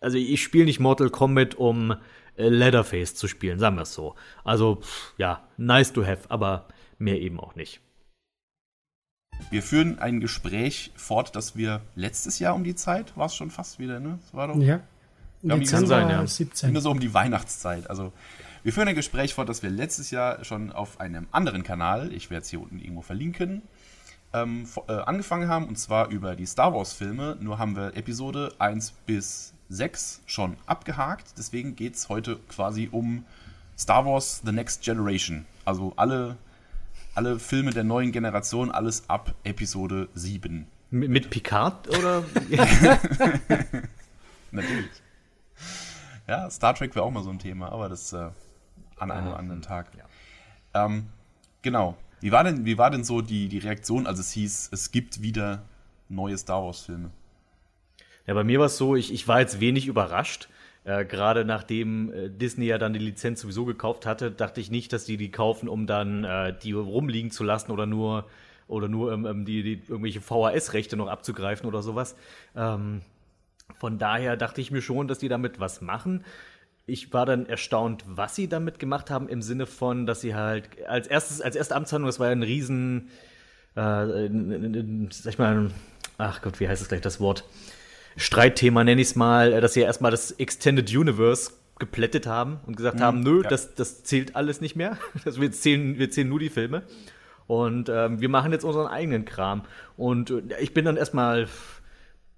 Also ich spiele nicht Mortal Kombat, um äh, Leatherface zu spielen, sagen wir es so. Also, pff, ja, nice to have, aber mehr eben auch nicht. Wir führen ein Gespräch fort, das wir letztes Jahr um die Zeit, war es schon fast wieder, ne? Das war doch. Ja. Dezember sein, ja. 17. Immer so um die Weihnachtszeit. Also, wir führen ein Gespräch fort, das wir letztes Jahr schon auf einem anderen Kanal, ich werde es hier unten irgendwo verlinken, ähm, äh, angefangen haben, und zwar über die Star Wars-Filme. Nur haben wir Episode 1 bis 6 schon abgehakt. Deswegen geht es heute quasi um Star Wars The Next Generation. Also alle, alle Filme der neuen Generation, alles ab Episode 7. Mit, mit Picard oder? Natürlich. Ja, Star Trek wäre auch mal so ein Thema, aber das äh, an einem ah, anderen Tag. Ja. Ähm, genau. Wie war denn, wie war denn so die, die Reaktion, als es hieß, es gibt wieder neue Star Wars-Filme? Ja, bei mir war es so, ich, ich war jetzt wenig überrascht. Äh, Gerade nachdem äh, Disney ja dann die Lizenz sowieso gekauft hatte, dachte ich nicht, dass die die kaufen, um dann äh, die rumliegen zu lassen oder nur oder nur ähm, ähm die, die irgendwelche VHS-Rechte noch abzugreifen oder sowas. Ähm, von daher dachte ich mir schon, dass die damit was machen. Ich war dann erstaunt, was sie damit gemacht haben, im Sinne von, dass sie halt als erstes, als erste Amtshandlung, das war ja ein riesen, äh, sag ich mal, ach Gott, wie heißt es gleich das Wort? Streitthema, nenne ich es mal, dass sie ja erstmal das Extended Universe geplättet haben und gesagt mhm, haben, nö, ja. das, das zählt alles nicht mehr. Also wir, zählen, wir zählen nur die Filme. Und ähm, wir machen jetzt unseren eigenen Kram. Und äh, ich bin dann erstmal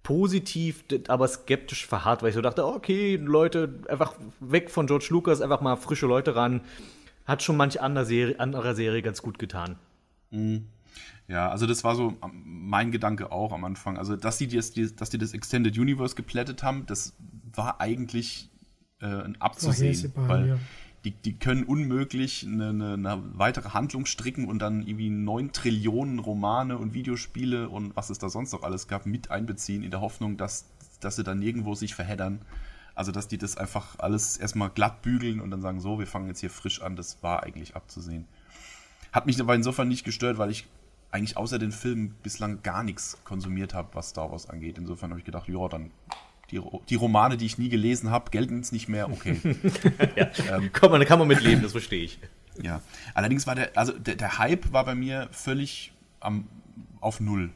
positiv, aber skeptisch verharrt, weil ich so dachte, okay, Leute, einfach weg von George Lucas, einfach mal frische Leute ran. Hat schon manch anderer Serie, anderer Serie ganz gut getan. Mhm. Ja, also das war so mein Gedanke auch am Anfang. Also, dass die das, dass die das Extended Universe geplättet haben, das war eigentlich äh, abzusehen. weil ja. die, die können unmöglich eine, eine, eine, weitere Handlung stricken und dann irgendwie neun Trillionen Romane und Videospiele und was es da sonst noch alles gab, mit einbeziehen, in der Hoffnung, dass, dass sie dann nirgendwo sich verheddern. Also, dass die das einfach alles erstmal glatt bügeln und dann sagen, so, wir fangen jetzt hier frisch an, das war eigentlich abzusehen. Hat mich aber insofern nicht gestört, weil ich eigentlich außer den Filmen bislang gar nichts konsumiert habe, was Star Wars angeht. Insofern habe ich gedacht, ja, dann die, die, Romane, die ich nie gelesen habe, gelten jetzt nicht mehr, okay. ja, ähm, Komm, da kann man mit leben, das verstehe ich. Ja, allerdings war der, also der, der Hype war bei mir völlig am, auf Null.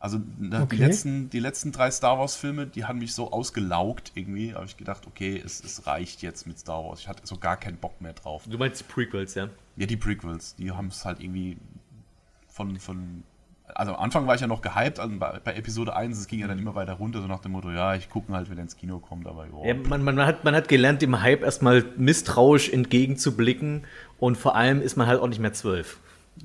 Also okay. die, letzten, die letzten drei Star Wars-Filme, die haben mich so ausgelaugt irgendwie. habe ich gedacht, okay, es, es reicht jetzt mit Star Wars. Ich hatte so gar keinen Bock mehr drauf. Du meinst die Prequels, ja? Ja, die Prequels. Die haben es halt irgendwie von, von also am Anfang war ich ja noch gehypt, also bei, bei, Episode 1, es ging ja dann immer weiter runter, so nach dem Motto, ja, ich gucke halt, wenn er ins Kino kommt, aber ja, man, man, hat, man hat gelernt, dem Hype erstmal misstrauisch entgegenzublicken und vor allem ist man halt auch nicht mehr zwölf.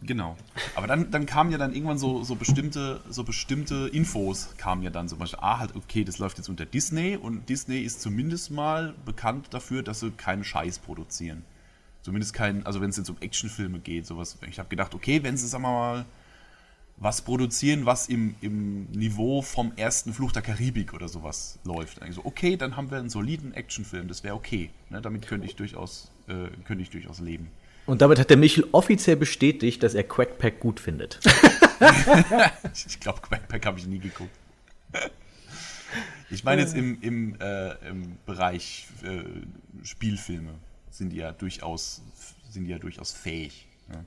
Genau. Aber dann, dann kamen ja dann irgendwann so, so, bestimmte, so bestimmte Infos, kamen ja dann zum Beispiel, ah, halt, okay, das läuft jetzt unter Disney und Disney ist zumindest mal bekannt dafür, dass sie keinen Scheiß produzieren. Zumindest kein, also wenn es jetzt um Actionfilme geht, sowas. Ich habe gedacht, okay, wenn sie, sagen wir mal, was produzieren, was im, im Niveau vom ersten Fluch der Karibik oder sowas läuft. Also, okay, dann haben wir einen soliden Actionfilm, das wäre okay. Ne? Damit könnte ich, durchaus, äh, könnte ich durchaus leben. Und damit hat der Michel offiziell bestätigt, dass er Quackpack gut findet. ich glaube, Quackpack habe ich nie geguckt. Ich meine jetzt im, im, äh, im Bereich äh, Spielfilme sind die ja durchaus, sind die ja durchaus fähig. Ne?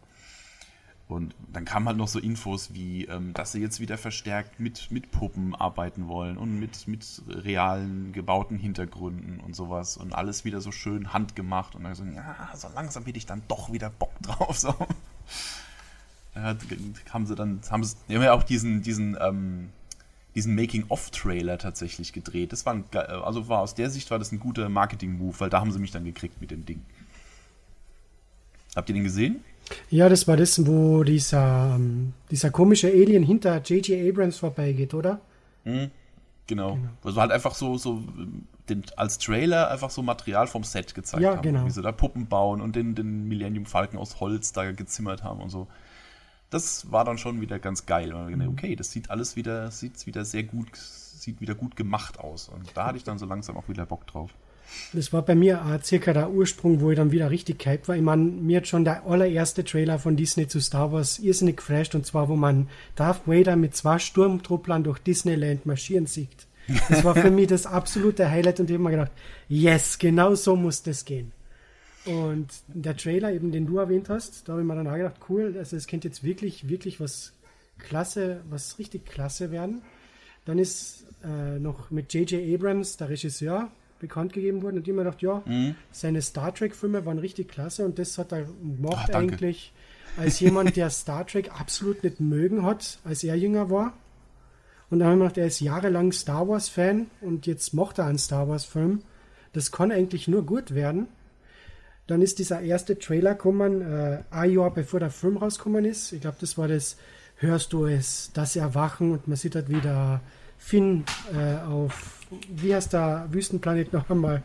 Und dann kamen halt noch so Infos wie, ähm, dass sie jetzt wieder verstärkt mit, mit Puppen arbeiten wollen und mit, mit realen gebauten Hintergründen und sowas und alles wieder so schön handgemacht und dann so, ja, so langsam hätte ich dann doch wieder Bock drauf. So. Ja, haben sie dann, haben sie, die haben ja auch diesen, diesen, ähm, diesen Making-of-Trailer tatsächlich gedreht. Das war ein, also war aus der Sicht war das ein guter Marketing-Move, weil da haben sie mich dann gekriegt mit dem Ding. Habt ihr den gesehen? Ja, das war das, wo dieser, ähm, dieser komische Alien hinter J.J. Abrams vorbeigeht, oder? Mhm. Genau. genau. Also halt einfach so, so den, als Trailer einfach so Material vom Set gezeigt ja, haben. Genau. Wie sie da Puppen bauen und den, den Millennium Falken aus Holz da gezimmert haben und so. Das war dann schon wieder ganz geil. Mhm. Okay, das sieht alles wieder, sieht wieder sehr gut, sieht wieder gut gemacht aus. Und da hatte ich dann so langsam auch wieder Bock drauf. Das war bei mir äh, circa der Ursprung, wo ich dann wieder richtig hyped war. Ich meine, mir hat schon der allererste Trailer von Disney zu Star Wars irrsinnig geflasht und zwar, wo man Darth Vader mit zwei Sturmtrupplern durch Disneyland marschieren sieht. Das war für mich das absolute Highlight und ich habe mir gedacht, yes, genau so muss das gehen. Und der Trailer, eben den du erwähnt hast, da habe ich mir dann auch gedacht, cool, also es könnte jetzt wirklich, wirklich was klasse, was richtig klasse werden. Dann ist äh, noch mit J.J. Abrams, der Regisseur, bekannt gegeben worden und die mir gedacht, ja, mhm. seine Star Trek-Filme waren richtig klasse und das hat er gemacht Ach, eigentlich als jemand, der Star Trek absolut nicht mögen hat, als er jünger war. Und dann haben wir gedacht, er ist jahrelang Star Wars-Fan und jetzt macht er einen Star Wars-Film. Das kann eigentlich nur gut werden. Dann ist dieser erste Trailer gekommen, äh, ein Jahr bevor der Film rausgekommen ist. Ich glaube, das war das Hörst du es, das Erwachen und man sieht halt wieder Finn äh, auf, wie heißt der Wüstenplanet noch einmal?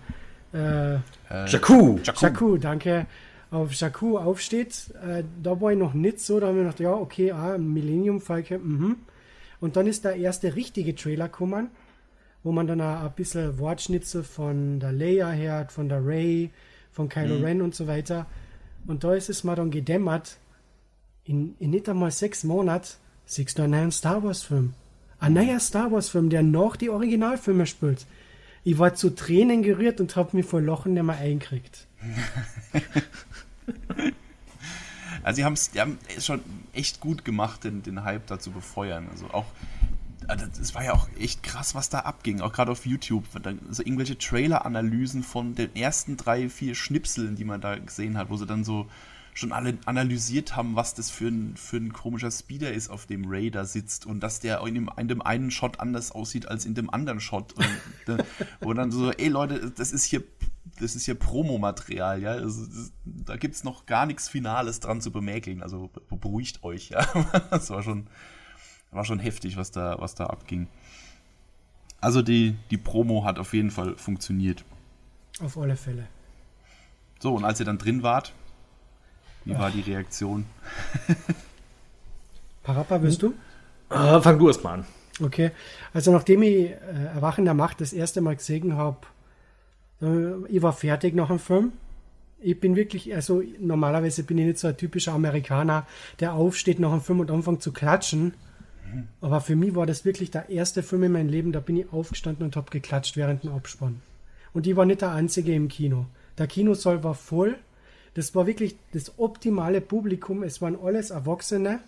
Äh, äh, Jakku. Jakku, danke. Auf Jakku aufsteht. Äh, da war ich noch nicht so, da haben wir gedacht, ja, okay, ah, Millennium Falke, mhm. Und dann ist der erste richtige Trailer gekommen, wo man dann auch ein bisschen Wortschnitzel von der Leia hört, von der Ray, von Kylo mhm. Ren und so weiter. Und da ist es mal dann gedämmert, in, in nicht einmal sechs Monaten siehst du einen neuen Star Wars Film. Ein neuer Star Wars Film, der noch die Originalfilme spielt. Ich war zu Tränen gerührt und habe mich vor Lachen nicht mehr eingekriegt. Also sie, haben es schon echt gut gemacht, den, den Hype da zu befeuern. Also auch, es war ja auch echt krass, was da abging, auch gerade auf YouTube. Also irgendwelche Trailer-Analysen von den ersten drei, vier Schnipseln, die man da gesehen hat, wo sie dann so schon alle analysiert haben, was das für ein, für ein komischer Speeder ist, auf dem Ray da sitzt und dass der in dem, in dem einen Shot anders aussieht als in dem anderen Shot. Und, wo dann so, ey Leute, das ist hier das ist ja Promomaterial, ja. Also, da gibt es noch gar nichts Finales dran zu bemäkeln. Also beruhigt euch, ja. Das war schon, war schon heftig, was da, was da abging. Also die, die Promo hat auf jeden Fall funktioniert. Auf alle Fälle. So, und als ihr dann drin wart, wie Ach. war die Reaktion? Parappa, willst du? Äh, fang du erst mal an. Okay, also nachdem ich äh, Erwachen der Macht das erste Mal gesehen habe, äh, ich war fertig nach dem Film. Ich bin wirklich, also normalerweise bin ich nicht so ein typischer Amerikaner, der aufsteht nach dem Film und anfängt zu klatschen. Aber für mich war das wirklich der erste Film in meinem Leben, da bin ich aufgestanden und habe geklatscht während dem Abspann. Und ich war nicht der Einzige im Kino. Der Kinosaal war voll. Das war wirklich das optimale Publikum. Es waren alles Erwachsene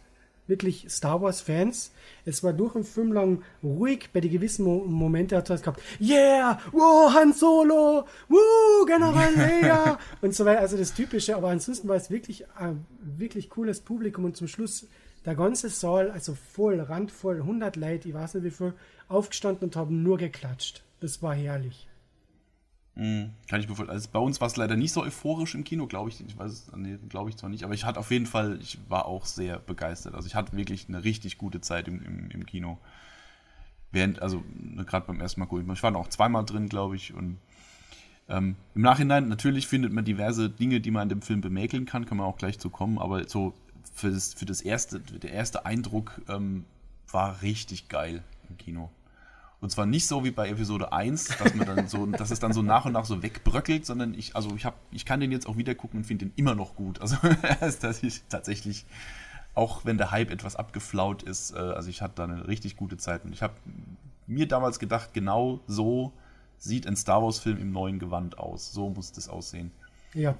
wirklich Star Wars Fans. Es war durch den Film lang ruhig, bei den gewissen Mo Momente hat es gehabt, yeah, wow, Han Solo, woo, General Leia und so weiter, also das Typische, aber ansonsten war es wirklich ein wirklich cooles Publikum und zum Schluss der ganze Saal, also voll, randvoll, 100 Leute, ich weiß nicht wie viel, aufgestanden und haben nur geklatscht. Das war herrlich. Mhm, kann ich mir vorstellen. Also bei uns war es leider nicht so euphorisch im Kino, glaube ich. Ich weiß es, nee, glaube ich zwar nicht, aber ich hatte auf jeden Fall, ich war auch sehr begeistert. Also ich hatte wirklich eine richtig gute Zeit im, im, im Kino. Während, also ne, gerade beim ersten Mal gucken. Ich war noch zweimal drin, glaube ich. Und ähm, im Nachhinein, natürlich findet man diverse Dinge, die man in dem Film bemäkeln kann, kann man auch gleich zu kommen, aber so für das, für das erste, der erste Eindruck ähm, war richtig geil im Kino. Und zwar nicht so wie bei Episode 1, dass man dann so, dass es dann so nach und nach so wegbröckelt, sondern ich, also ich habe, ich kann den jetzt auch wieder gucken und finde den immer noch gut. Also er ist tatsächlich, auch wenn der Hype etwas abgeflaut ist, äh, also ich hatte da eine richtig gute Zeit. Und ich habe mir damals gedacht, genau so sieht ein Star Wars-Film im neuen Gewand aus. So muss das aussehen. Ja.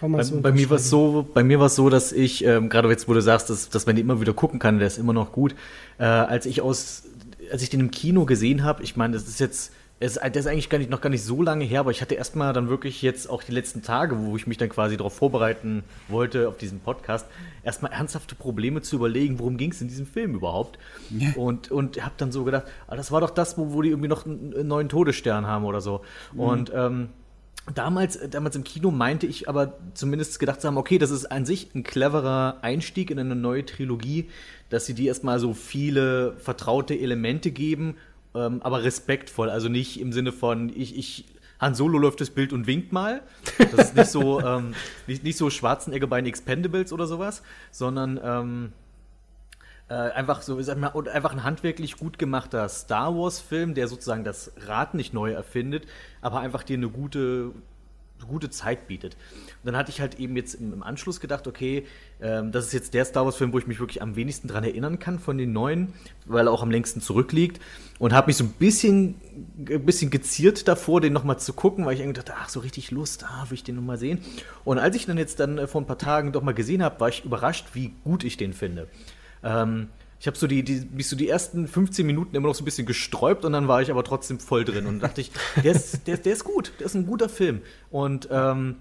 Bei, so bei, mir war es so, bei mir war es so, dass ich, ähm, gerade jetzt, wo du sagst, dass, dass man den immer wieder gucken kann, der ist immer noch gut. Äh, als ich aus als ich den im Kino gesehen habe, ich meine, das ist jetzt, das ist eigentlich gar nicht, noch gar nicht so lange her, aber ich hatte erstmal dann wirklich jetzt auch die letzten Tage, wo ich mich dann quasi darauf vorbereiten wollte, auf diesen Podcast, erstmal ernsthafte Probleme zu überlegen, worum ging es in diesem Film überhaupt. Ja. Und, und habe dann so gedacht, ah, das war doch das, wo, wo die irgendwie noch einen neuen Todesstern haben oder so. Mhm. Und ähm, damals, damals im Kino meinte ich aber zumindest gedacht zu haben, okay, das ist an sich ein cleverer Einstieg in eine neue Trilogie, dass sie dir erstmal so viele vertraute Elemente geben, ähm, aber respektvoll. Also nicht im Sinne von, ich, ich, Han Solo läuft das Bild und winkt mal. Das ist nicht so, ähm, nicht, nicht so Schwarzenegger bei den Expendables oder sowas, sondern ähm, äh, einfach so, sag mal, einfach ein handwerklich gut gemachter Star Wars-Film, der sozusagen das Rad nicht neu erfindet, aber einfach dir eine gute, gute Zeit bietet. Und dann hatte ich halt eben jetzt im, im Anschluss gedacht, okay, ähm, das ist jetzt der Star Wars-Film, wo ich mich wirklich am wenigsten dran erinnern kann von den neuen, weil er auch am längsten zurückliegt. Und habe mich so ein bisschen, ein bisschen geziert davor, den nochmal zu gucken, weil ich irgendwie dachte, ach, so richtig Lust, ah, will ich den nochmal sehen. Und als ich dann jetzt dann äh, vor ein paar Tagen doch mal gesehen habe, war ich überrascht, wie gut ich den finde. Ähm, ich habe so die, die, mich so die ersten 15 Minuten immer noch so ein bisschen gesträubt und dann war ich aber trotzdem voll drin und dachte ich, der ist, der, der ist gut, der ist ein guter Film. Und ähm,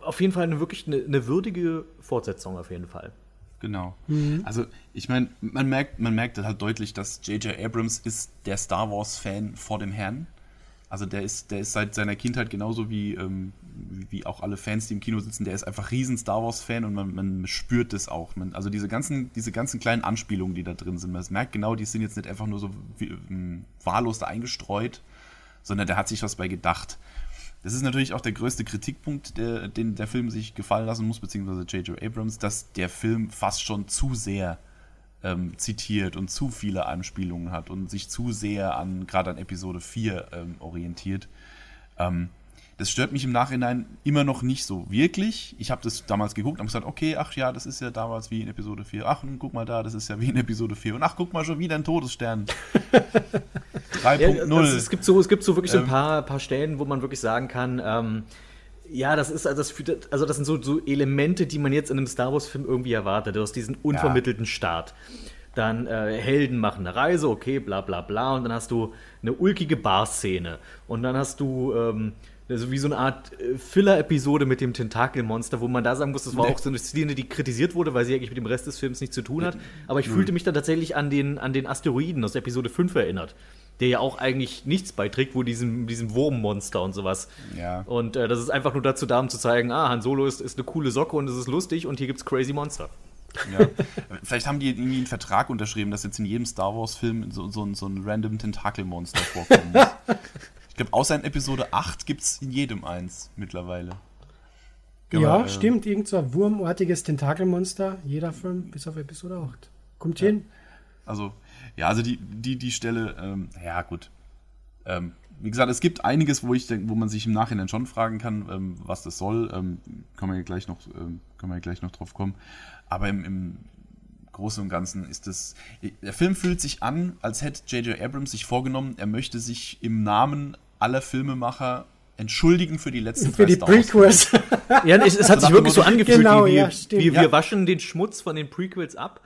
auf jeden Fall eine wirklich eine, eine, würdige Fortsetzung auf jeden Fall. Genau. Mhm. Also ich meine, man merkt, man merkt halt deutlich, dass J.J. Abrams ist der Star Wars-Fan vor dem Herrn. Also der ist, der ist seit seiner Kindheit genauso wie, ähm, wie auch alle Fans, die im Kino sitzen, der ist einfach riesen Star Wars-Fan und man, man spürt das auch. Man, also diese ganzen, diese ganzen kleinen Anspielungen, die da drin sind, man merkt genau, die sind jetzt nicht einfach nur so wie, ähm, wahllos da eingestreut, sondern der hat sich was bei gedacht. Das ist natürlich auch der größte Kritikpunkt, der, den der Film sich gefallen lassen muss, beziehungsweise J.J. Abrams, dass der Film fast schon zu sehr ähm, zitiert und zu viele Anspielungen hat und sich zu sehr an, gerade an Episode 4 ähm, orientiert. Ähm, das stört mich im Nachhinein immer noch nicht so wirklich. Ich habe das damals geguckt und gesagt, okay, ach ja, das ist ja damals wie in Episode 4. Ach, guck mal da, das ist ja wie in Episode 4. Und ach, guck mal, schon wieder ein Todesstern. 3.0. Ja, also es, gibt so, es gibt so wirklich so ein ähm. paar, paar Stellen, wo man wirklich sagen kann, ähm, ja, das ist also das, also das sind so, so Elemente, die man jetzt in einem Star Wars-Film irgendwie erwartet. Du hast diesen unvermittelten ja. Start. Dann äh, Helden machen eine Reise, okay, bla bla bla. Und dann hast du eine ulkige Bar-Szene. Und dann hast du ähm, so wie so eine Art äh, Filler-Episode mit dem Tentakelmonster, wo man da sagen muss, das war auch so eine Szene, die kritisiert wurde, weil sie eigentlich mit dem Rest des Films nichts zu tun hat. Aber ich mhm. fühlte mich dann tatsächlich an den, an den Asteroiden aus Episode 5 erinnert der ja auch eigentlich nichts beiträgt, wo diesem, diesem Wurmmonster und sowas. Ja. Und äh, das ist einfach nur dazu da, um zu zeigen, ah, Han Solo ist, ist eine coole Socke und es ist lustig und hier gibt's crazy Monster. Ja. Vielleicht haben die irgendwie einen Vertrag unterschrieben, dass jetzt in jedem Star Wars-Film so, so, so ein random Tentakelmonster vorkommt. ich glaube, außer in Episode 8 gibt es in jedem eins mittlerweile. Genau, ja, äh, stimmt. Irgend so ein wurmartiges Tentakelmonster. Jeder Film bis auf Episode 8. Kommt ja. hin. Also, ja, also die, die, die Stelle, ähm, ja, gut. Ähm, wie gesagt, es gibt einiges, wo ich denke, wo man sich im Nachhinein schon fragen kann, ähm, was das soll. Ähm, können wir gleich noch, ähm, können wir gleich noch drauf kommen. Aber im, im Großen und Ganzen ist das. Der Film fühlt sich an, als hätte J.J. Abrams sich vorgenommen, er möchte sich im Namen aller Filmemacher entschuldigen für die letzten Für die Prequels. ja, es, es hat sich wirklich so angefühlt, genau, wie, ja, wir, wir, waschen den Schmutz von den Prequels ab.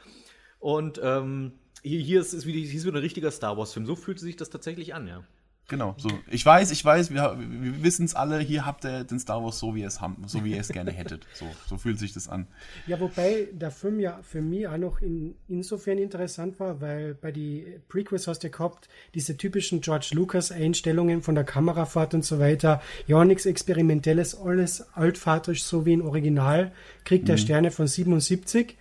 Und ähm, hier, hier ist es wie, hier ist wie ein richtiger Star Wars-Film. So fühlt sich das tatsächlich an, ja. Genau, so. Ich weiß, ich weiß, wir, wir wissen es alle, hier habt ihr den Star Wars so, wie ihr es, haben, so wie ihr es gerne hättet. So, so fühlt sich das an. Ja, wobei der Film ja für mich auch noch in, insofern interessant war, weil bei die Prequels hast du gehabt, diese typischen George Lucas-Einstellungen von der Kamerafahrt und so weiter. Ja, nichts Experimentelles, alles altvaterisch, so wie im Original. Kriegt der mhm. Sterne von 77.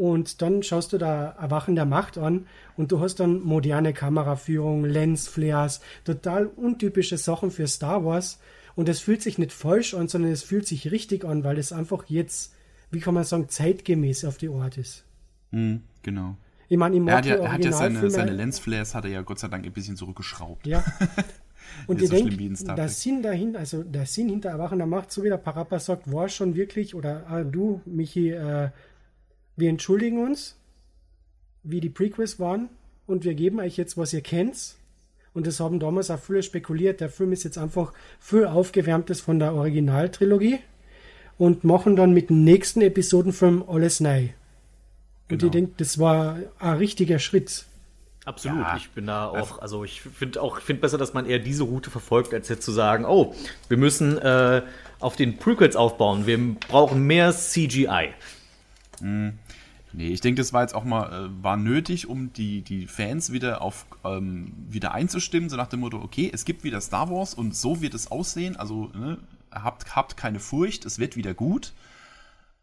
Und dann schaust du da Erwachen der Macht an und du hast dann moderne Kameraführung, Lensflares, total untypische Sachen für Star Wars. Und es fühlt sich nicht falsch an, sondern es fühlt sich richtig an, weil es einfach jetzt, wie kann man sagen, zeitgemäß auf die Art ist. Mhm, genau. Ich meine, im er hat ja, er hat ja seine, seine Lensflares hat er ja Gott sei Dank ein bisschen zurückgeschraubt. Ja. Und ich so denke, der Sinn dahinter, also der Sinn hinter Erwachen der Macht, so wie der Parappa sagt, war schon wirklich, oder äh, du, Michi, äh, wir entschuldigen uns, wie die Prequels waren, und wir geben euch jetzt, was ihr kennt. Und das haben damals auch viele spekuliert. Der Film ist jetzt einfach viel aufgewärmtes von der Originaltrilogie und machen dann mit dem nächsten Episodenfilm alles neu. Und genau. ich denke, das war ein richtiger Schritt. Absolut, ja. ich bin da auch, also ich finde auch, finde besser, dass man eher diese Route verfolgt, als jetzt zu sagen, oh, wir müssen äh, auf den Prequels aufbauen, wir brauchen mehr CGI. Mhm. Nee, ich denke, das war jetzt auch mal äh, war nötig, um die, die Fans wieder auf ähm, wieder einzustimmen, so nach dem Motto, okay, es gibt wieder Star Wars und so wird es aussehen. Also ne, habt, habt keine Furcht, es wird wieder gut.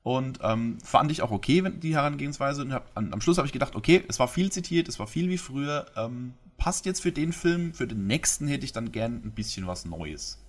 Und ähm, fand ich auch okay, wenn die Herangehensweise. Und hab, an, am Schluss habe ich gedacht, okay, es war viel zitiert, es war viel wie früher. Ähm, passt jetzt für den Film. Für den nächsten hätte ich dann gern ein bisschen was Neues.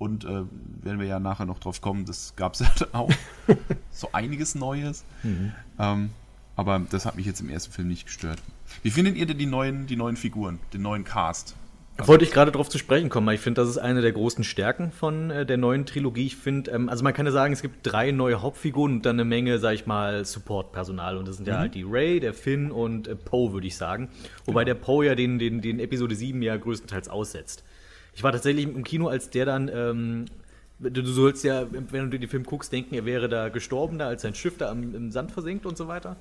Und äh, werden wir ja nachher noch drauf kommen, das gab es ja auch so einiges Neues. Mhm. Ähm, aber das hat mich jetzt im ersten Film nicht gestört. Wie findet ihr denn die neuen, die neuen Figuren, den neuen Cast? Da wollte ich gerade darauf zu sprechen kommen, weil ich finde, das ist eine der großen Stärken von äh, der neuen Trilogie. Ich finde, ähm, also man kann ja sagen, es gibt drei neue Hauptfiguren und dann eine Menge, sag ich mal, Support-Personal. Und das sind ja mhm. halt die Ray, der Finn und äh, Poe, würde ich sagen. Wobei genau. der Poe ja den, den, den Episode 7 ja größtenteils aussetzt. Ich war tatsächlich im Kino, als der dann. Ähm, du, sollst ja, wenn du den Film guckst, denken, er wäre da gestorben, da als sein Schiff da am, im Sand versinkt und so weiter.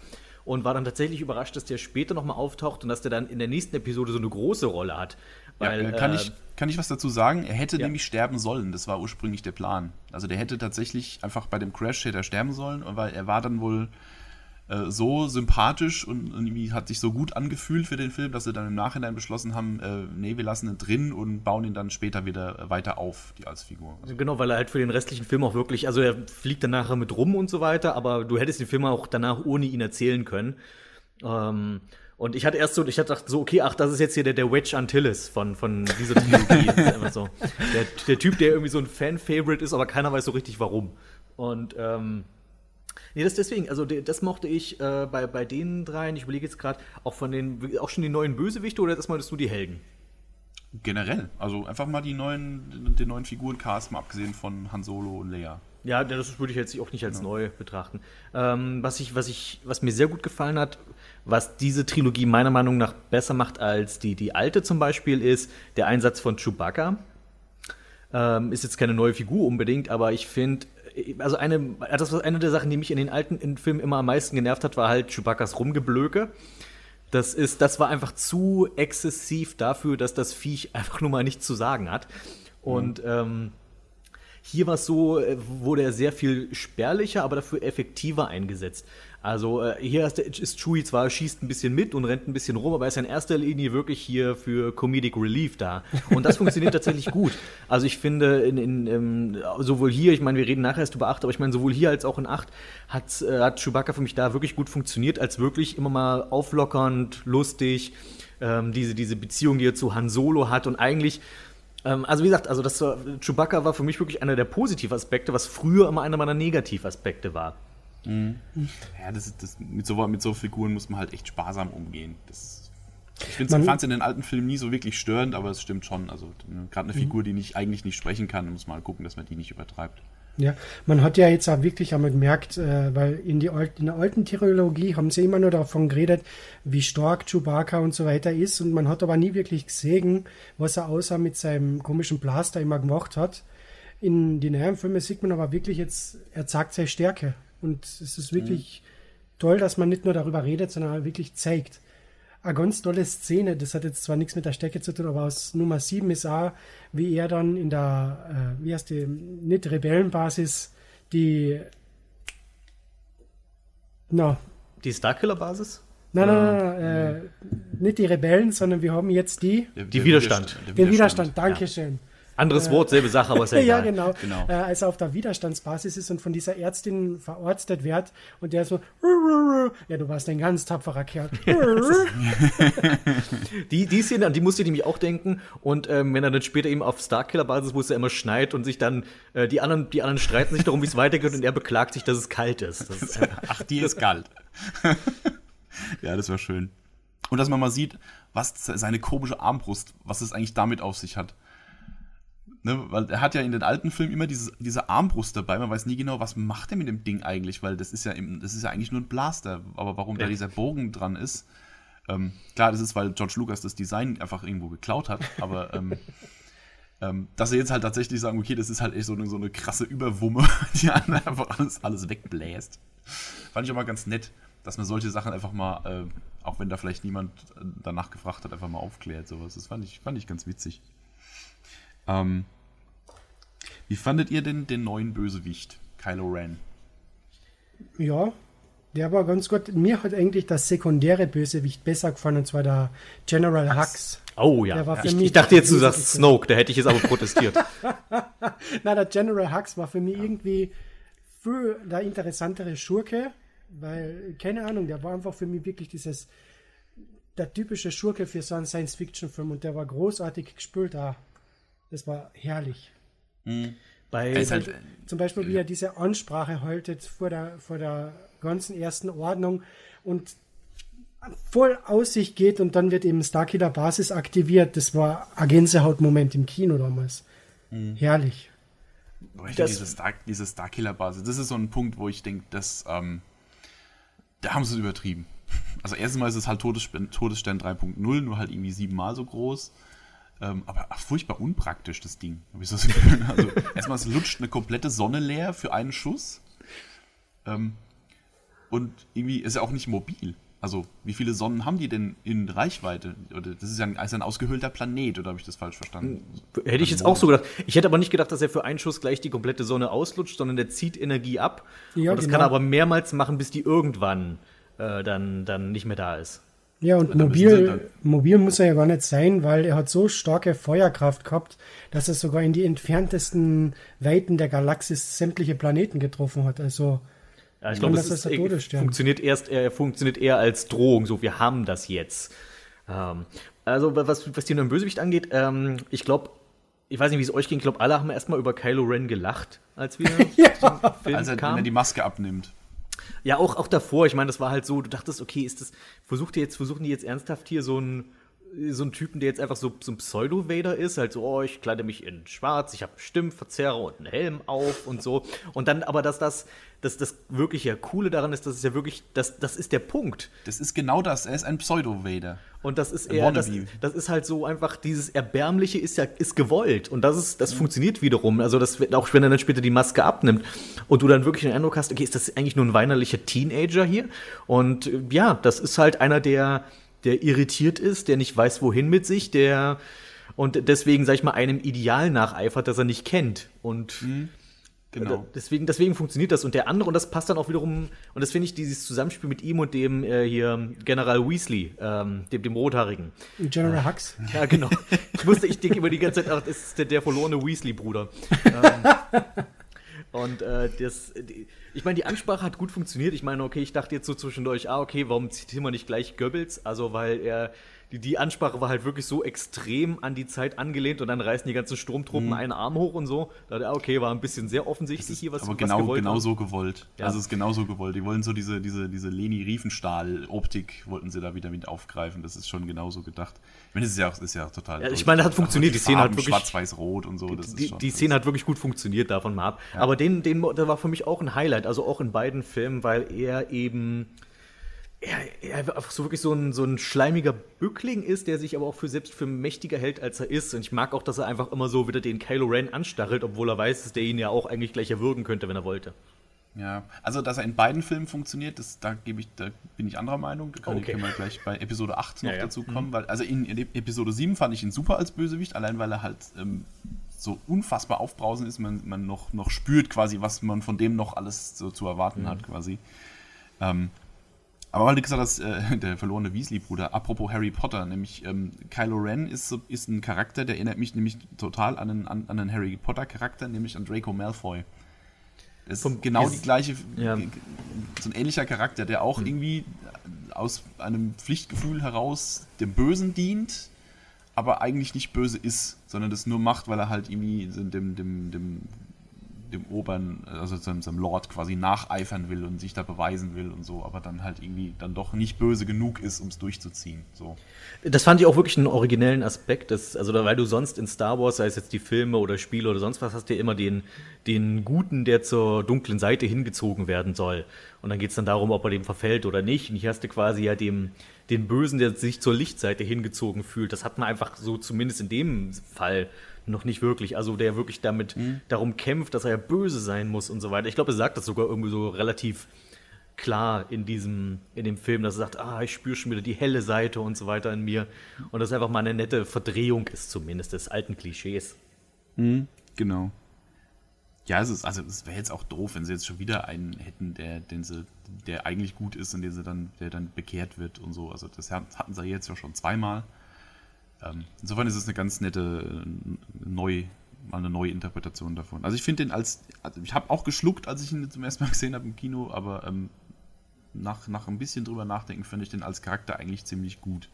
Und war dann tatsächlich überrascht, dass der später nochmal auftaucht und dass der dann in der nächsten Episode so eine große Rolle hat. Weil, ja, kann, äh, ich, kann ich was dazu sagen? Er hätte ja. nämlich sterben sollen. Das war ursprünglich der Plan. Also der hätte tatsächlich einfach bei dem Crash hätte er sterben sollen, weil er war dann wohl äh, so sympathisch und, und, irgendwie hat sich so gut angefühlt für den Film, dass sie dann im Nachhinein beschlossen haben, äh, nee, wir lassen ihn drin und bauen ihn dann später wieder weiter auf, die als Figur. Also genau, weil er halt für den restlichen Film auch wirklich, also er fliegt dann nachher mit rum und so weiter, aber du hättest den Film auch danach ohne ihn erzählen können. Ähm, und ich hatte erst so, ich hatte gedacht so, okay, ach, das ist jetzt hier der, der Wedge Antilles von, von dieser Trilogie. so. der, der Typ, der irgendwie so ein Fan-Favorite ist, aber keiner weiß so richtig warum. Und ähm, Nee, das deswegen, also das mochte ich äh, bei, bei den dreien, ich überlege jetzt gerade, auch von den, auch schon die neuen Bösewichte oder erstmal nur die Helden? Generell, also einfach mal die neuen, den neuen Figurencast, mal abgesehen von Han Solo und Leia. Ja, das würde ich jetzt auch nicht als ja. neu betrachten. Ähm, was, ich, was, ich, was mir sehr gut gefallen hat, was diese Trilogie meiner Meinung nach besser macht als die, die alte zum Beispiel, ist der Einsatz von Chewbacca. Ähm, ist jetzt keine neue Figur unbedingt, aber ich finde, also eine, das war eine der Sachen, die mich in den alten Filmen immer am meisten genervt hat, war halt Chewbaccas Rumgeblöke. Das ist, das war einfach zu exzessiv dafür, dass das Viech einfach nur mal nichts zu sagen hat. Und mhm. ähm, hier war es so, äh, wurde er sehr viel spärlicher, aber dafür effektiver eingesetzt. Also äh, hier ist, ist Chewie zwar schießt ein bisschen mit und rennt ein bisschen rum, aber er ist in erster Linie wirklich hier für Comedic Relief da. Und das funktioniert tatsächlich gut. Also ich finde, in, in, in, sowohl hier, ich meine, wir reden nachher erst über 8, aber ich meine, sowohl hier als auch in 8 hat, äh, hat Chewbacca für mich da wirklich gut funktioniert, als wirklich immer mal auflockernd, lustig, ähm, diese, diese Beziehung, die er zu Han Solo hat und eigentlich ähm, also wie gesagt, also das war, Chewbacca war für mich wirklich einer der positiven Aspekte, was früher immer einer meiner Negativaspekte war. Mhm. Ja, das, das, mit, so, mit so Figuren muss man halt echt sparsam umgehen. Das, ich fand es in den alten Filmen nie so wirklich störend, aber es stimmt schon. Also gerade eine mhm. Figur, die nicht, eigentlich nicht sprechen kann, muss man halt gucken, dass man die nicht übertreibt. Ja, man hat ja jetzt auch wirklich einmal gemerkt, äh, weil in, die, in der alten Trilogie haben sie immer nur davon geredet, wie stark Chewbacca und so weiter ist und man hat aber nie wirklich gesehen, was er außer mit seinem komischen Blaster immer gemacht hat. In den neuen Filmen sieht man aber wirklich jetzt, er zeigt seine Stärke und es ist wirklich mhm. toll, dass man nicht nur darüber redet, sondern wirklich zeigt. Eine ganz tolle Szene, das hat jetzt zwar nichts mit der Stärke zu tun, aber aus Nummer 7 ist auch, wie er dann in der, äh, wie heißt die, nicht Rebellenbasis, die, na. Die Starkiller-Basis? Nein, nein, nein, nein äh, nicht die Rebellen, sondern wir haben jetzt die. Die Widerstand. Den Widerstand, Widerstand Dankeschön. Ja. Anderes äh, Wort, selbe Sache, aber sehr Ja, genau. genau. Äh, als er auf der Widerstandsbasis ist und von dieser Ärztin verarztet wird und der so, ja, du warst ein ganz tapferer Kerl. die, die Szene, an die musste ich nämlich auch denken. Und ähm, wenn er dann später eben auf Starkiller-Basis, wo es ja immer schneit und sich dann, äh, die, anderen, die anderen streiten sich darum, wie es weitergeht und er beklagt sich, dass es kalt ist. ist äh, Ach, die ist kalt. ja, das war schön. Und dass man mal sieht, was seine komische Armbrust, was es eigentlich damit auf sich hat. Ne, weil er hat ja in den alten Filmen immer dieses, diese Armbrust dabei. Man weiß nie genau, was macht er mit dem Ding eigentlich, weil das ist ja, im, das ist ja eigentlich nur ein Blaster. Aber warum ja. da dieser Bogen dran ist, ähm, klar, das ist, weil George Lucas das Design einfach irgendwo geklaut hat. Aber ähm, ähm, dass sie jetzt halt tatsächlich sagen, okay, das ist halt echt so eine, so eine krasse Überwumme, die einfach alles, alles wegbläst. Fand ich aber ganz nett, dass man solche Sachen einfach mal, äh, auch wenn da vielleicht niemand äh, danach gefragt hat, einfach mal aufklärt. Sowas. Das fand ich, fand ich ganz witzig. Ähm, wie fandet ihr denn den neuen Bösewicht, Kylo Ren? Ja, Der war ganz gut. Mir hat eigentlich das sekundäre Bösewicht besser gefallen, und zwar der General Hux. Oh ja, ja ich, ich, dachte jetzt, du sagst Snoke, da hätte ich jetzt aber protestiert. Na, der General Hux war für mich irgendwie für der interessantere Schurke, weil, keine Ahnung, der war einfach für mich wirklich dieses, der typische Schurke für so einen Science-Fiction-Film und der war großartig gespielt da. Das war herrlich. Mhm. Bei, zum, halt, zum Beispiel, wie er diese Ansprache haltet vor der, vor der ganzen ersten Ordnung und voll aus sich geht und dann wird eben Starkiller Basis aktiviert. Das war ein Gänsehautmoment im Kino damals. Mhm. Herrlich. Das, diese, Star, diese Starkiller Basis, das ist so ein Punkt, wo ich denke, dass ähm, da haben sie es übertrieben. Also erstmal ist es halt Todesstern, Todesstern 3.0, nur halt irgendwie siebenmal so groß. Ähm, aber ach, furchtbar unpraktisch, das Ding. also erstmal, es lutscht eine komplette Sonne leer für einen Schuss. Ähm, und irgendwie ist er auch nicht mobil. Also, wie viele Sonnen haben die denn in Reichweite? Oder das ist ja ein, also ein ausgehöhlter Planet, oder habe ich das falsch verstanden? Hätte ich jetzt auch so gedacht. Ich hätte aber nicht gedacht, dass er für einen Schuss gleich die komplette Sonne auslutscht, sondern der zieht Energie ab. Ja, und das genau. kann er aber mehrmals machen, bis die irgendwann äh, dann, dann nicht mehr da ist. Ja, und mobil, mobil muss er ja gar nicht sein, weil er hat so starke Feuerkraft gehabt, dass er sogar in die entferntesten Weiten der Galaxis sämtliche Planeten getroffen hat. Also ja, ich glaube, das ist, ist funktioniert erst, er funktioniert eher als Drohung. So, wir haben das jetzt. Ähm, also was, was die neuen Bösewicht angeht, ähm, ich glaube, ich weiß nicht, wie es euch ging. Ich glaube, alle haben erstmal über Kylo Ren gelacht, als wir ja. zum Film als er, kamen. Wenn er die Maske abnimmt. Ja, auch, auch davor. Ich meine, das war halt so, du dachtest, okay, ist das, versucht ihr jetzt, versuchen die jetzt ernsthaft hier so ein so ein Typen, der jetzt einfach so, so ein Pseudo-Vader ist, halt so, oh, ich kleide mich in schwarz, ich habe Stimmverzerrer und einen Helm auf und so. Und dann aber, dass das, das, das wirklich ja Coole daran ist, das ist ja wirklich, das, das ist der Punkt. Das ist genau das, er ist ein Pseudo-Vader. Und das ist eher, das, das, ist halt so einfach, dieses Erbärmliche ist ja, ist gewollt. Und das ist, das mhm. funktioniert wiederum. Also, das, auch wenn er dann später die Maske abnimmt und du dann wirklich den Eindruck hast, okay, ist das eigentlich nur ein weinerlicher Teenager hier? Und ja, das ist halt einer der, der irritiert ist, der nicht weiß, wohin mit sich, der und deswegen, sag ich mal, einem Ideal nacheifert, das er nicht kennt. Und mhm. Genau. Deswegen, deswegen funktioniert das. Und der andere, und das passt dann auch wiederum, und das finde ich, dieses Zusammenspiel mit ihm und dem äh, hier General Weasley, ähm, dem, dem Rothaarigen. General Hux. Ja, genau. Ich musste, ich denke immer die ganze Zeit, ach, das ist der, der verlorene Weasley-Bruder. ähm, und äh, das, die, ich meine, die Ansprache hat gut funktioniert. Ich meine, okay, ich dachte jetzt so zwischendurch, ah, okay, warum zitieren wir nicht gleich Goebbels? Also, weil er, die, die Ansprache war halt wirklich so extrem an die Zeit angelehnt und dann reißen die ganzen Sturmtruppen mhm. einen Arm hoch und so. Da dachte okay, war ein bisschen sehr offensichtlich hier, was Aber genau, was gewollt genau so gewollt. Ja. Also, es ist genau so gewollt. Die wollen so diese, diese, diese Leni Riefenstahl-Optik wollten sie da wieder mit aufgreifen. Das ist schon genauso gedacht. Ich meine, das ist ja, ist ja total. Ja, ich meine, das hat funktioniert. Die, die Szene hat wirklich. Schwarz-Weiß-Rot und so. Die, schon, die Szene hat wirklich gut funktioniert davon mal ab. Ja. Aber den, den, der war für mich auch ein Highlight. Also auch in beiden Filmen, weil er eben. Er, er einfach so wirklich so ein, so ein schleimiger Bückling ist, der sich aber auch für selbst für mächtiger hält, als er ist. Und ich mag auch, dass er einfach immer so wieder den Kylo Ren anstachelt, obwohl er weiß, dass der ihn ja auch eigentlich gleich erwürgen könnte, wenn er wollte. Ja, also dass er in beiden Filmen funktioniert, das, da, gebe ich, da bin ich anderer Meinung. Da okay. können wir gleich bei Episode 8 noch ja, ja. dazu kommen. Mhm. Weil, also in, in, Episode 7 fand ich ihn super als Bösewicht, allein weil er halt ähm, so unfassbar aufbrausend ist, man, man noch, noch spürt quasi, was man von dem noch alles so zu erwarten mhm. hat quasi. Ähm, aber weil du gesagt hast, äh, der verlorene Weasley-Bruder, apropos Harry Potter, nämlich ähm, Kylo Ren ist, ist ein Charakter, der erinnert mich nämlich total an einen, an, an einen Harry Potter-Charakter, nämlich an Draco Malfoy. Das ist genau die gleiche, ja. so ein ähnlicher Charakter, der auch mhm. irgendwie aus einem Pflichtgefühl heraus dem Bösen dient, aber eigentlich nicht böse ist, sondern das nur macht, weil er halt irgendwie dem, dem, dem dem Obern, also seinem, seinem Lord quasi nacheifern will und sich da beweisen will und so, aber dann halt irgendwie dann doch nicht böse genug ist, um es durchzuziehen. So. Das fand ich auch wirklich einen originellen Aspekt, dass, also weil du sonst in Star Wars, sei es jetzt die Filme oder Spiele oder sonst was, hast du ja immer den, den Guten, der zur dunklen Seite hingezogen werden soll. Und dann geht es dann darum, ob er dem verfällt oder nicht. Und hier hast du quasi ja dem, den Bösen, der sich zur Lichtseite hingezogen fühlt. Das hat man einfach so zumindest in dem Fall noch nicht wirklich. Also der wirklich damit mhm. darum kämpft, dass er ja böse sein muss und so weiter. Ich glaube, er sagt das sogar irgendwie so relativ klar in diesem, in dem Film, dass er sagt, ah, ich spüre schon wieder die helle Seite und so weiter in mir. Und das einfach mal eine nette Verdrehung ist, zumindest des alten Klischees. Mhm, genau. Ja, es ist, also es wäre jetzt auch doof, wenn sie jetzt schon wieder einen hätten, der, den sie, der eigentlich gut ist und der sie dann, der dann bekehrt wird und so. Also das hatten sie jetzt ja schon zweimal. Ähm, insofern ist es eine ganz nette äh, neu, mal eine neue Interpretation davon. Also ich finde den als, also ich habe auch geschluckt, als ich ihn zum ersten Mal gesehen habe im Kino, aber ähm, nach, nach ein bisschen drüber nachdenken finde ich den als Charakter eigentlich ziemlich gut.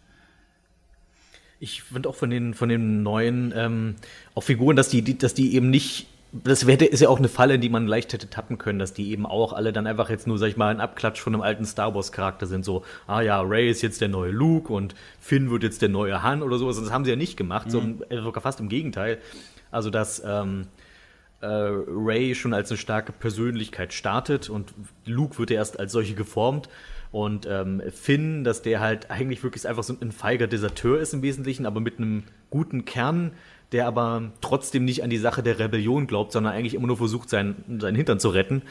Ich finde auch von den, von den neuen ähm, auch Figuren, dass die, die, dass die eben nicht das wäre, ist ja auch eine Falle, in die man leicht hätte tappen können, dass die eben auch alle dann einfach jetzt nur, sag ich mal, ein Abklatsch von einem alten Star Wars Charakter sind. So, ah ja, Ray ist jetzt der neue Luke und Finn wird jetzt der neue Han oder sowas. Das haben sie ja nicht gemacht, mhm. so, sogar fast im Gegenteil. Also, dass ähm, äh, Ray schon als eine starke Persönlichkeit startet und Luke wird ja erst als solche geformt. Und ähm, Finn, dass der halt eigentlich wirklich einfach so ein feiger Deserteur ist im Wesentlichen, aber mit einem guten Kern, der aber trotzdem nicht an die Sache der Rebellion glaubt, sondern eigentlich immer nur versucht, seinen, seinen Hintern zu retten.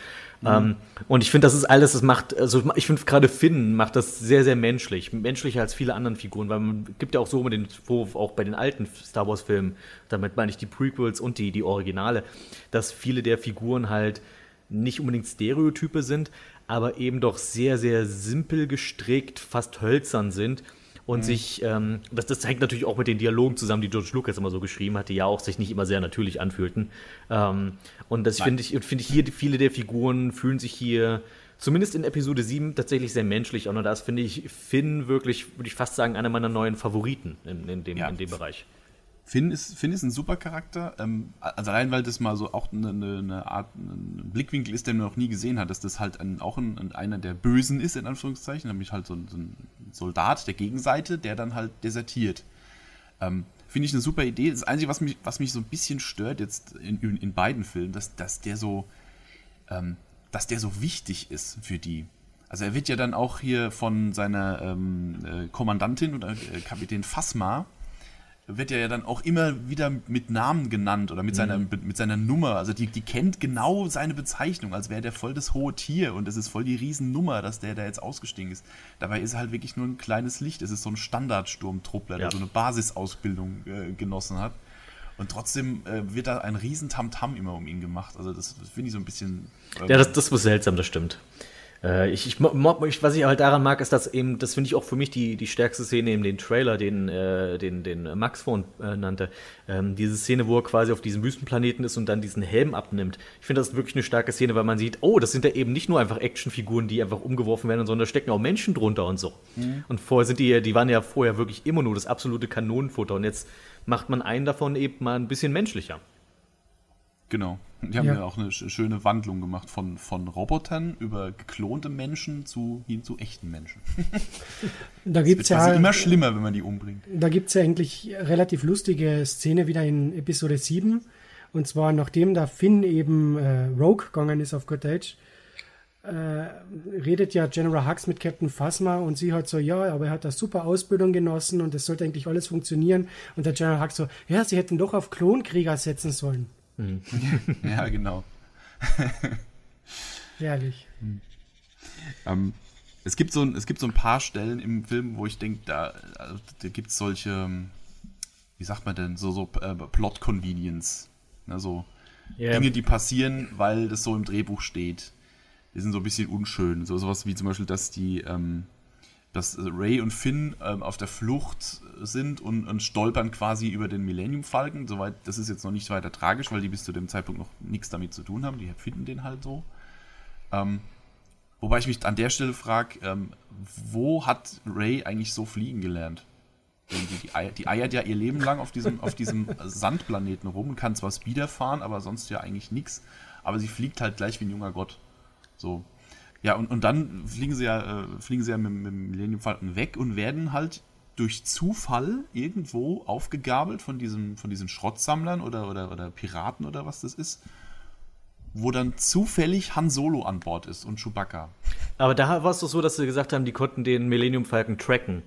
Mhm. Ähm, und ich finde, das ist alles, das macht, also ich finde gerade Finn macht das sehr, sehr menschlich. Menschlicher als viele anderen Figuren, weil man gibt ja auch so immer den Vorwurf, auch bei den alten Star Wars-Filmen, damit meine ich die Prequels und die, die Originale, dass viele der Figuren halt nicht unbedingt Stereotype sind, aber eben doch sehr, sehr simpel gestrickt, fast hölzern sind und mhm. sich, ähm, das, das hängt natürlich auch mit den Dialogen zusammen, die George Lucas immer so geschrieben hat, die ja auch sich nicht immer sehr natürlich anfühlten. Ähm, und das finde ich, finde ich hier, viele der Figuren fühlen sich hier zumindest in Episode 7 tatsächlich sehr menschlich Und das finde ich Finn wirklich, würde ich fast sagen, einer meiner neuen Favoriten in, in, dem, ja. in dem Bereich. Finn ist, Finn ist ein super Charakter. Ähm, also allein, weil das mal so auch eine, eine, Art, ein Blickwinkel ist, den man noch nie gesehen hat, dass das halt ein, auch ein, einer der Bösen ist, in Anführungszeichen, nämlich halt so ein, so ein Soldat der Gegenseite, der dann halt desertiert. Ähm, Finde ich eine super Idee. Das Einzige, was mich, was mich so ein bisschen stört jetzt in, in beiden Filmen, dass, dass der so, ähm, dass der so wichtig ist für die. Also er wird ja dann auch hier von seiner ähm, äh, Kommandantin oder äh, Kapitän Fasma wird er ja dann auch immer wieder mit Namen genannt oder mit, mhm. seiner, mit seiner Nummer. Also die, die kennt genau seine Bezeichnung, als wäre der voll das hohe Tier und es ist voll die Riesennummer, dass der da jetzt ausgestiegen ist. Dabei ist er halt wirklich nur ein kleines Licht. Es ist so ein Standardsturmtruppler, der ja. so eine Basisausbildung äh, genossen hat. Und trotzdem äh, wird da ein riesen Tamtam immer um ihn gemacht. Also das, das finde ich so ein bisschen. Äh, ja, das, das ist seltsam, das stimmt. Äh, ich, ich, was ich halt daran mag, ist, dass eben, das finde ich auch für mich die, die stärkste Szene in den Trailer, den, äh, den, den Max vorhin äh, nannte. Ähm, diese Szene, wo er quasi auf diesem Wüstenplaneten ist und dann diesen Helm abnimmt. Ich finde, das ist wirklich eine starke Szene, weil man sieht, oh, das sind ja eben nicht nur einfach Actionfiguren, die einfach umgeworfen werden, sondern da stecken auch Menschen drunter und so. Mhm. Und vorher sind die, die waren ja vorher wirklich immer nur das absolute Kanonenfutter und jetzt macht man einen davon eben mal ein bisschen menschlicher. Genau. Die haben ja. ja, auch eine schöne Wandlung gemacht von, von Robotern über geklonte Menschen zu, hin zu echten Menschen. da gibt's es wird ja immer schlimmer, wenn man die umbringt. Da gibt es ja eigentlich relativ lustige Szene wieder in Episode 7. Und zwar nachdem der Finn eben äh, Rogue gegangen ist auf Good Age, äh, redet ja General Hux mit Captain Phasma und sie hat so, ja, aber er hat eine super Ausbildung genossen und es sollte eigentlich alles funktionieren. Und der General Hux so, ja, sie hätten doch auf Klonkrieger setzen sollen. Mhm. ja, genau. Herrlich. Mhm. Ähm, es, gibt so ein, es gibt so ein paar Stellen im Film, wo ich denke, da, also, da gibt es solche, ähm, wie sagt man denn, so, so äh, Plot-Convenience. Ne, so yeah. Dinge, die passieren, weil das so im Drehbuch steht. Die sind so ein bisschen unschön. So sowas wie zum Beispiel, dass die, ähm, dass Ray und Finn ähm, auf der Flucht sind und, und, stolpern quasi über den Millennium Falcon. Soweit, das ist jetzt noch nicht weiter tragisch, weil die bis zu dem Zeitpunkt noch nichts damit zu tun haben. Die finden den halt so. Ähm, wobei ich mich an der Stelle frage, ähm, wo hat Ray eigentlich so fliegen gelernt? Die, die, Eier, die, eiert ja ihr Leben lang auf diesem, auf diesem Sandplaneten rum und kann zwar Speeder fahren, aber sonst ja eigentlich nichts. Aber sie fliegt halt gleich wie ein junger Gott. So, ja, und, und dann fliegen sie ja, äh, fliegen sie ja mit, mit dem Millennium Falcon weg und werden halt durch Zufall irgendwo aufgegabelt von, diesem, von diesen Schrottsammlern oder, oder, oder Piraten oder was das ist, wo dann zufällig Han Solo an Bord ist und Chewbacca. Aber da war es doch so, dass sie gesagt haben, die konnten den Millennium Falcon tracken.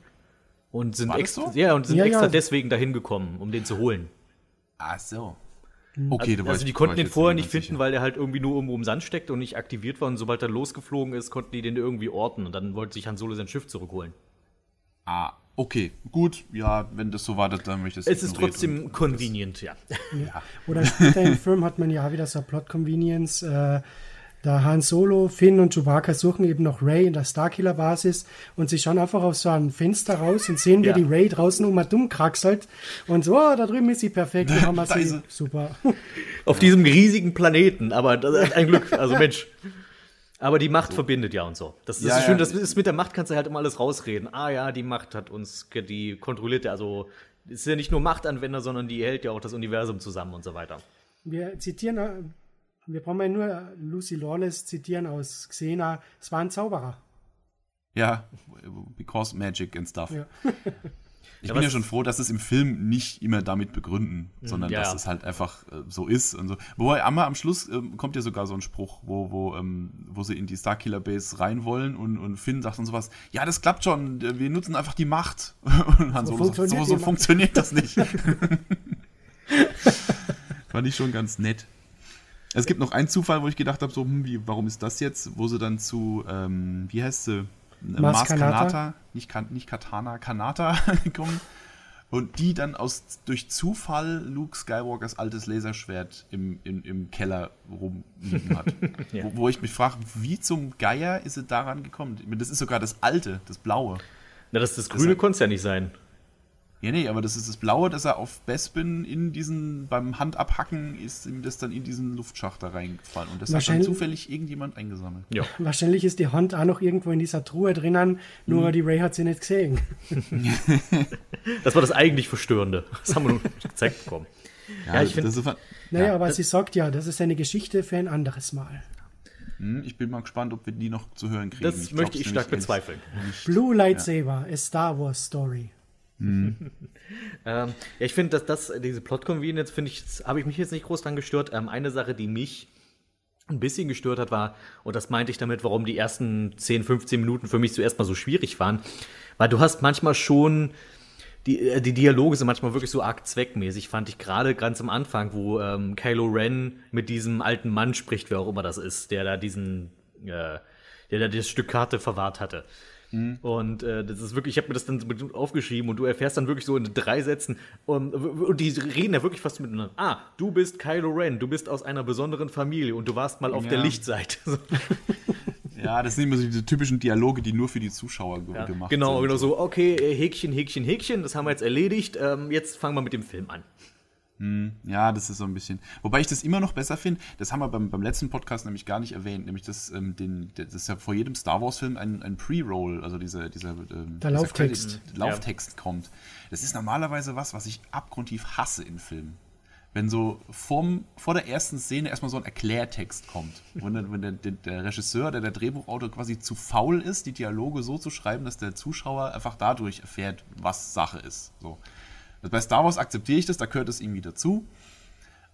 Und sind, extra, so? ja, und sind ja, extra ja. deswegen dahin gekommen, um den zu holen. Ach so. Mhm. Okay, also, also die konnten den vorher nicht finden, sicher. weil der halt irgendwie nur irgendwo im Sand steckt und nicht aktiviert war. Und sobald er losgeflogen ist, konnten die den irgendwie orten. Und dann wollte sich Han Solo sein Schiff zurückholen. Ah, Okay, gut, ja, wenn das so war, dann möchte ich es. Es ist trotzdem convenient, ja. ja. Oder später im Film hat man ja wieder so Plot-Convenience. Äh, da Han Solo, Finn und Chewbacca suchen eben noch Ray in der Starkiller-Basis und sie schauen einfach auf so ein Fenster raus und sehen, wie ja. die Ray draußen um dumm kraxelt und so, oh, da drüben ist sie perfekt, da haben wir sie. Super. Auf diesem riesigen Planeten, aber das ist ein Glück, also Mensch. Aber die Macht so. verbindet ja und so. Das, das ja, ist schön, das ist mit der Macht kannst du halt immer alles rausreden. Ah ja, die Macht hat uns, die kontrolliert ja, also ist ja nicht nur Machtanwender, sondern die hält ja auch das Universum zusammen und so weiter. Wir zitieren, äh, wir brauchen ja nur Lucy Lawless zitieren aus Xena, es war ein Zauberer. Ja, because magic and stuff. Ja. Ich ja, bin ja schon froh, dass es im Film nicht immer damit begründen, mhm. sondern ja, dass es halt einfach äh, so ist und so. Wobei einmal am Schluss äh, kommt ja sogar so ein Spruch, wo, wo, ähm, wo sie in die Starkiller Base rein wollen und, und Finn sagt dann sowas, ja, das klappt schon, wir nutzen einfach die Macht. Und Han so, sagt, so, so funktioniert das nicht. Fand ich schon ganz nett. Es gibt noch einen Zufall, wo ich gedacht habe, so, hm, wie, warum ist das jetzt? Wo sie dann zu, ähm, wie heißt sie? Mars Kanata, Kanata nicht, nicht Katana, Kanata kommen. Und die dann aus, durch Zufall Luke Skywalkers altes Laserschwert im, im, im Keller rumliegen hat. ja. wo, wo, ich mich frage, wie zum Geier ist sie daran gekommen? Das ist sogar das alte, das blaue. Na, das, das grüne konnte es ja nicht sein. Ja, nee, aber das ist das Blaue, dass er auf Bespin in diesen, beim Handabhacken ist ihm das dann in diesen Luftschacht da reingefallen. Und das hat dann zufällig irgendjemand eingesammelt. Ja. Wahrscheinlich ist die Hand auch noch irgendwo in dieser Truhe drinnen, nur mhm. die Ray hat sie nicht gesehen. das war das eigentlich Verstörende. Das haben wir nur gezeigt bekommen. Ja, ja ich finde. Naja, ja, aber sie sagt ja, das ist eine Geschichte für ein anderes Mal. Hm, ich bin mal gespannt, ob wir die noch zu hören kriegen. Das ich möchte ich stark bezweifeln. Blue Lightsaber, ja. a Star Wars Story. Mhm. ähm, ja, ich finde, dass das, diese Plot-Convenience, finde ich, habe ich mich jetzt nicht groß dran gestört. Ähm, eine Sache, die mich ein bisschen gestört hat, war, und das meinte ich damit, warum die ersten 10, 15 Minuten für mich zuerst mal so schwierig waren, weil du hast manchmal schon, die, äh, die Dialoge sind manchmal wirklich so arg zweckmäßig, fand ich gerade ganz am Anfang, wo ähm, Kylo Ren mit diesem alten Mann spricht, wer auch immer das ist, der da diesen, äh, der da das Stück Karte verwahrt hatte. Mhm. Und äh, das ist wirklich, ich habe mir das dann aufgeschrieben und du erfährst dann wirklich so in drei Sätzen und, und die reden ja wirklich fast miteinander. Ah, du bist Kylo Ren, du bist aus einer besonderen Familie und du warst mal auf ja. der Lichtseite. Ja, das sind immer so diese typischen Dialoge, die nur für die Zuschauer ja, gemacht genau, sind. Genau, so, okay, äh, Häkchen, Häkchen, Häkchen, das haben wir jetzt erledigt. Ähm, jetzt fangen wir mit dem Film an. Hm, ja, das ist so ein bisschen. Wobei ich das immer noch besser finde, das haben wir beim, beim letzten Podcast nämlich gar nicht erwähnt, nämlich das, ähm, den, das ist ja vor jedem Star Wars-Film ein, ein Pre-Roll, also dieser, dieser, ähm, Der dieser Lauftext, Credit, Lauftext ja. kommt. Das ist normalerweise was, was ich abgrundtief hasse in Filmen. Wenn so vom, vor der ersten Szene erstmal so ein Erklärtext kommt. Wenn, der, wenn der, der Regisseur, der, der Drehbuchautor quasi zu faul ist, die Dialoge so zu schreiben, dass der Zuschauer einfach dadurch erfährt, was Sache ist. So. Also bei Star Wars akzeptiere ich das, da gehört es irgendwie dazu.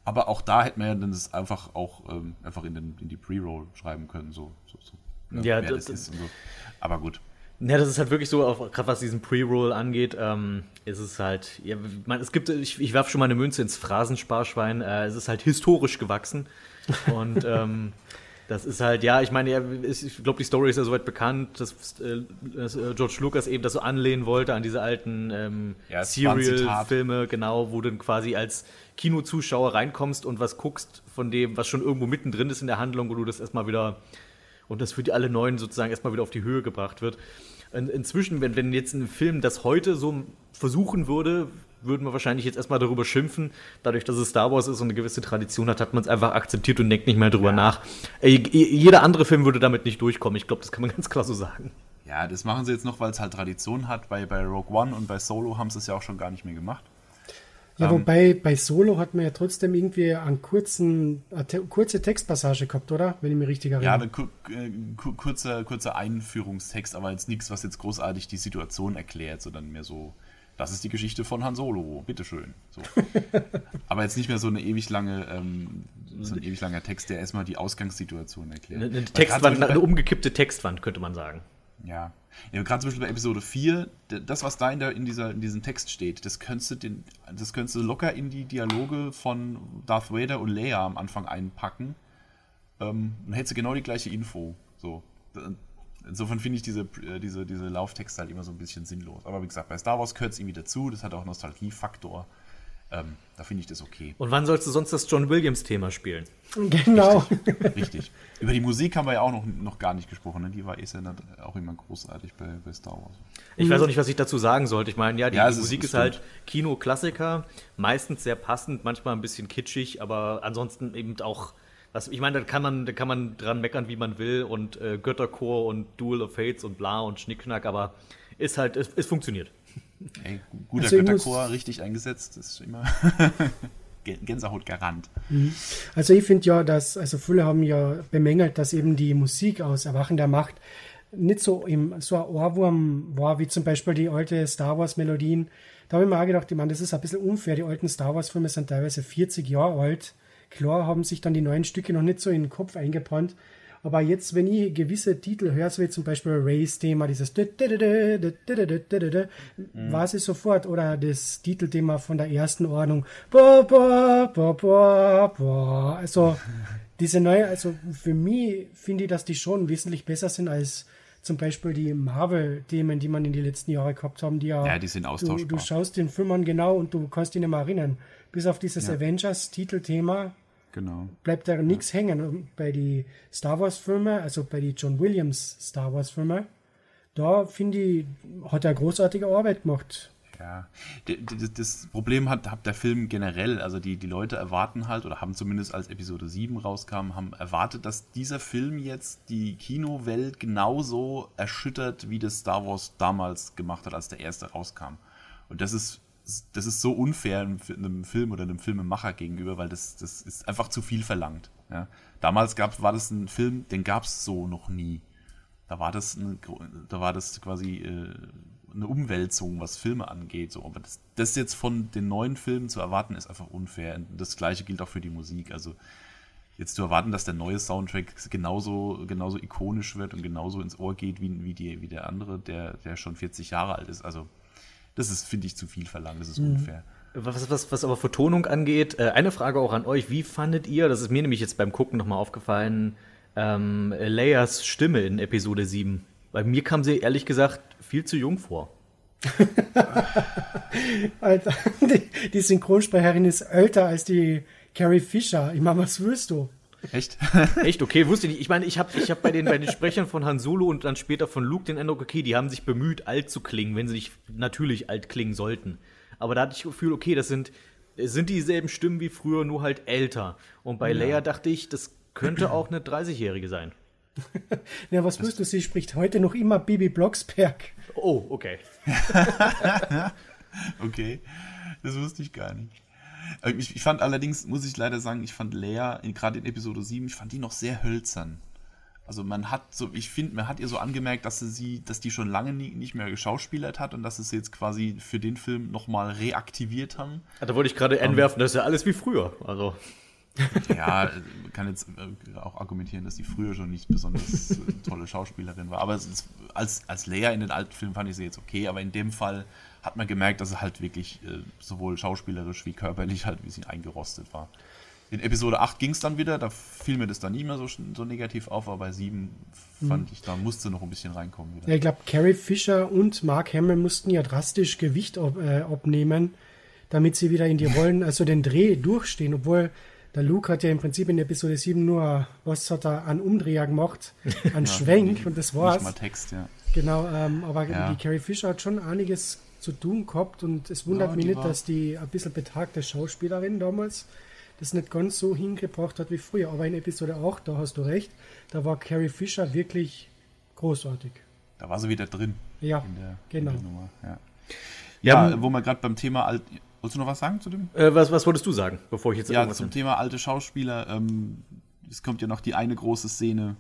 Aber auch da hätte man ja dann das einfach auch ähm, einfach in, den, in die Pre-Roll schreiben können, so, so, so ja, wer das, ist und so. Aber gut. Ja, das ist halt wirklich so, gerade was diesen Pre-Roll angeht, ähm, ist es halt, ja, man, es gibt, ich, ich werfe schon mal eine Münze ins Phrasensparschwein, äh, es ist halt historisch gewachsen. und ähm, das ist halt, ja, ich meine, ja, ich glaube, die Story ist ja soweit bekannt, dass, äh, dass äh, George Lucas eben das so anlehnen wollte an diese alten ähm, ja, Serial-Filme, genau, wo du dann quasi als Kinozuschauer reinkommst und was guckst von dem, was schon irgendwo mittendrin ist in der Handlung, wo du das erstmal wieder und das für die alle Neuen sozusagen erstmal wieder auf die Höhe gebracht wird. In, inzwischen, wenn, wenn jetzt ein Film das heute so versuchen würde, würden wir wahrscheinlich jetzt erstmal darüber schimpfen. Dadurch, dass es Star Wars ist und eine gewisse Tradition hat, hat man es einfach akzeptiert und denkt nicht mehr drüber ja. nach. Jeder andere Film würde damit nicht durchkommen. Ich glaube, das kann man ganz klar so sagen. Ja, das machen sie jetzt noch, weil es halt Tradition hat. Bei, bei Rogue One und bei Solo haben sie es ja auch schon gar nicht mehr gemacht. Ja, ähm, wobei bei Solo hat man ja trotzdem irgendwie einen kurzen, eine te kurze Textpassage gehabt, oder? Wenn ich mich richtig erinnere. Ja, ein äh, kurzer, kurzer Einführungstext, aber jetzt nichts, was jetzt großartig die Situation erklärt, sondern mehr so das ist die Geschichte von Han Solo, bitteschön. So. Aber jetzt nicht mehr so eine ewig lange, ähm, so ein ewig langer Text, der erstmal die Ausgangssituation erklärt. Eine, Textwand, eine umgekippte Textwand, könnte man sagen. Ja. ja Gerade zum Beispiel bei Episode 4, das, was da in, der, in, dieser, in diesem Text steht, das könntest, du den, das könntest du locker in die Dialoge von Darth Vader und Leia am Anfang einpacken. Ähm, dann hättest du genau die gleiche Info. So. Insofern finde ich diese, äh, diese, diese Lauftexte halt immer so ein bisschen sinnlos. Aber wie gesagt, bei Star Wars gehört es irgendwie dazu, das hat auch Nostalgiefaktor. Ähm, da finde ich das okay. Und wann sollst du sonst das John Williams-Thema spielen? Genau. Richtig, richtig. Über die Musik haben wir ja auch noch, noch gar nicht gesprochen. Ne? Die war eh auch immer großartig bei, bei Star Wars. Ich weiß auch nicht, was ich dazu sagen sollte. Ich meine, ja, die, ja, Musik ist, ist halt Kino-Klassiker, meistens sehr passend, manchmal ein bisschen kitschig, aber ansonsten eben auch. Was, ich meine, da kann man, da kann man dran meckern, wie man will, und äh, Götterchor und Duel of Fates und bla und Schnickschnack, aber ist halt, es, es funktioniert. Ey, guter also Götterchor, richtig eingesetzt, ist immer Gänsehaut garant. Mhm. Also ich finde ja, dass, also viele haben ja bemängelt, dass eben die Musik aus Erwachen der Macht nicht so, im, so ein Ohrwurm war, wie zum Beispiel die alte Star Wars Melodien. Da habe ich mir auch gedacht, ich meine, das ist ein bisschen unfair. Die alten Star Wars Filme sind teilweise 40 Jahre alt. Klar haben sich dann die neuen Stücke noch nicht so in den Kopf eingebrannt. Aber jetzt, wenn ich gewisse Titel höre, so wie zum Beispiel Race-Thema, dieses weiß ich sofort, oder das Titelthema von der ersten Ordnung. Also diese neue, also für mich finde ich, dass die schon wesentlich besser sind als zum Beispiel die Marvel-Themen, die man in den letzten Jahren gehabt haben, die ja, ja die sind austauschbar. Du, du schaust den Film an genau und du kannst ihn nicht mehr erinnern. Bis auf dieses ja. Avengers-Titelthema Genau. Bleibt da nichts hängen. bei den Star Wars-Filmen, also bei den John Williams Star Wars-Filmen, da finde ich, hat er großartige Arbeit gemacht. Ja, das Problem hat, hat der Film generell, also die, die Leute erwarten halt, oder haben zumindest als Episode 7 rauskam, haben erwartet, dass dieser Film jetzt die Kinowelt genauso erschüttert, wie das Star Wars damals gemacht hat, als der erste rauskam. Und das ist das ist so unfair einem Film oder einem Filmemacher gegenüber, weil das, das ist einfach zu viel verlangt. Ja. Damals gab, war das ein Film, den gab es so noch nie. Da war das, eine, da war das quasi äh, eine Umwälzung, was Filme angeht. So. Aber das, das jetzt von den neuen Filmen zu erwarten, ist einfach unfair. Und das gleiche gilt auch für die Musik. Also jetzt zu erwarten, dass der neue Soundtrack genauso, genauso ikonisch wird und genauso ins Ohr geht wie, wie, die, wie der andere, der, der schon 40 Jahre alt ist. Also das ist, finde ich, zu viel verlangt. Das ist mhm. unfair. Was, was, was aber Vertonung angeht, äh, eine Frage auch an euch. Wie fandet ihr, das ist mir nämlich jetzt beim Gucken nochmal aufgefallen, ähm, Leias Stimme in Episode 7? Bei mir kam sie ehrlich gesagt viel zu jung vor. Alter, die, die, Synchronsprecherin ist älter als die Carrie Fisher. Ich meine, was willst du? Echt? Echt, okay, wusste ich nicht. Ich meine, ich habe ich hab bei, den, bei den Sprechern von Han Solo und dann später von Luke den Eindruck, okay, die haben sich bemüht, alt zu klingen, wenn sie nicht natürlich alt klingen sollten. Aber da hatte ich das Gefühl, okay, das sind, sind dieselben Stimmen wie früher, nur halt älter. Und bei ja. Leia dachte ich, das könnte auch eine 30-Jährige sein. ja, was du? Sie spricht heute noch immer Bibi Blocksberg. Oh, okay. okay, das wusste ich gar nicht. Ich, ich, fand allerdings, muss ich leider sagen, ich fand Lea, gerade in Episode 7, ich fand die noch sehr hölzern. Also man hat so, ich finde, man hat ihr so angemerkt, dass sie, dass die schon lange nie, nicht mehr geschauspielert hat und dass sie es jetzt quasi für den Film nochmal reaktiviert haben. Ja, da wollte ich gerade entwerfen, das ist ja alles wie früher. Also. Ja, man kann jetzt äh, auch argumentieren, dass sie früher schon nicht besonders äh, tolle Schauspielerin war. Aber ist, als, als Lea in den alten Filmen fand ich sie jetzt okay, aber in dem Fall hat man gemerkt, dass es halt wirklich äh, sowohl schauspielerisch wie körperlich halt wie sie eingerostet war. In Episode 8 ging es dann wieder, da fiel mir das dann nie mehr so, so negativ auf, aber bei 7 fand mhm. ich, da musste noch ein bisschen reinkommen wieder. Ja, ich glaube, Carrie Fisher und Mark Hamill mussten ja drastisch Gewicht ab, äh, abnehmen, damit sie wieder in die Rollen, also den Dreh durchstehen, obwohl der Luke hat ja im Prinzip in Episode 7 nur, was hat er an Umdreher gemacht, an ja, Schwenk und das war's. Nicht mal Text, ja. Genau, ähm, aber ja. die Carrie Fisher hat schon einiges zu tun gehabt und es wundert ja, mich nicht, dass die ein bisschen betagte Schauspielerin damals das nicht ganz so hingebracht hat wie früher. Aber in Episode 8, da hast du recht, da war Carrie Fisher wirklich großartig. Da war sie wieder drin. Ja, der, genau. Ja. ja, ja wo wir gerade beim Thema alt. Wolltest du noch was sagen zu dem? Äh, was, was wolltest du sagen, bevor ich jetzt Ja, zum bin? Thema alte Schauspieler. Ähm, es kommt ja noch die eine große Szene,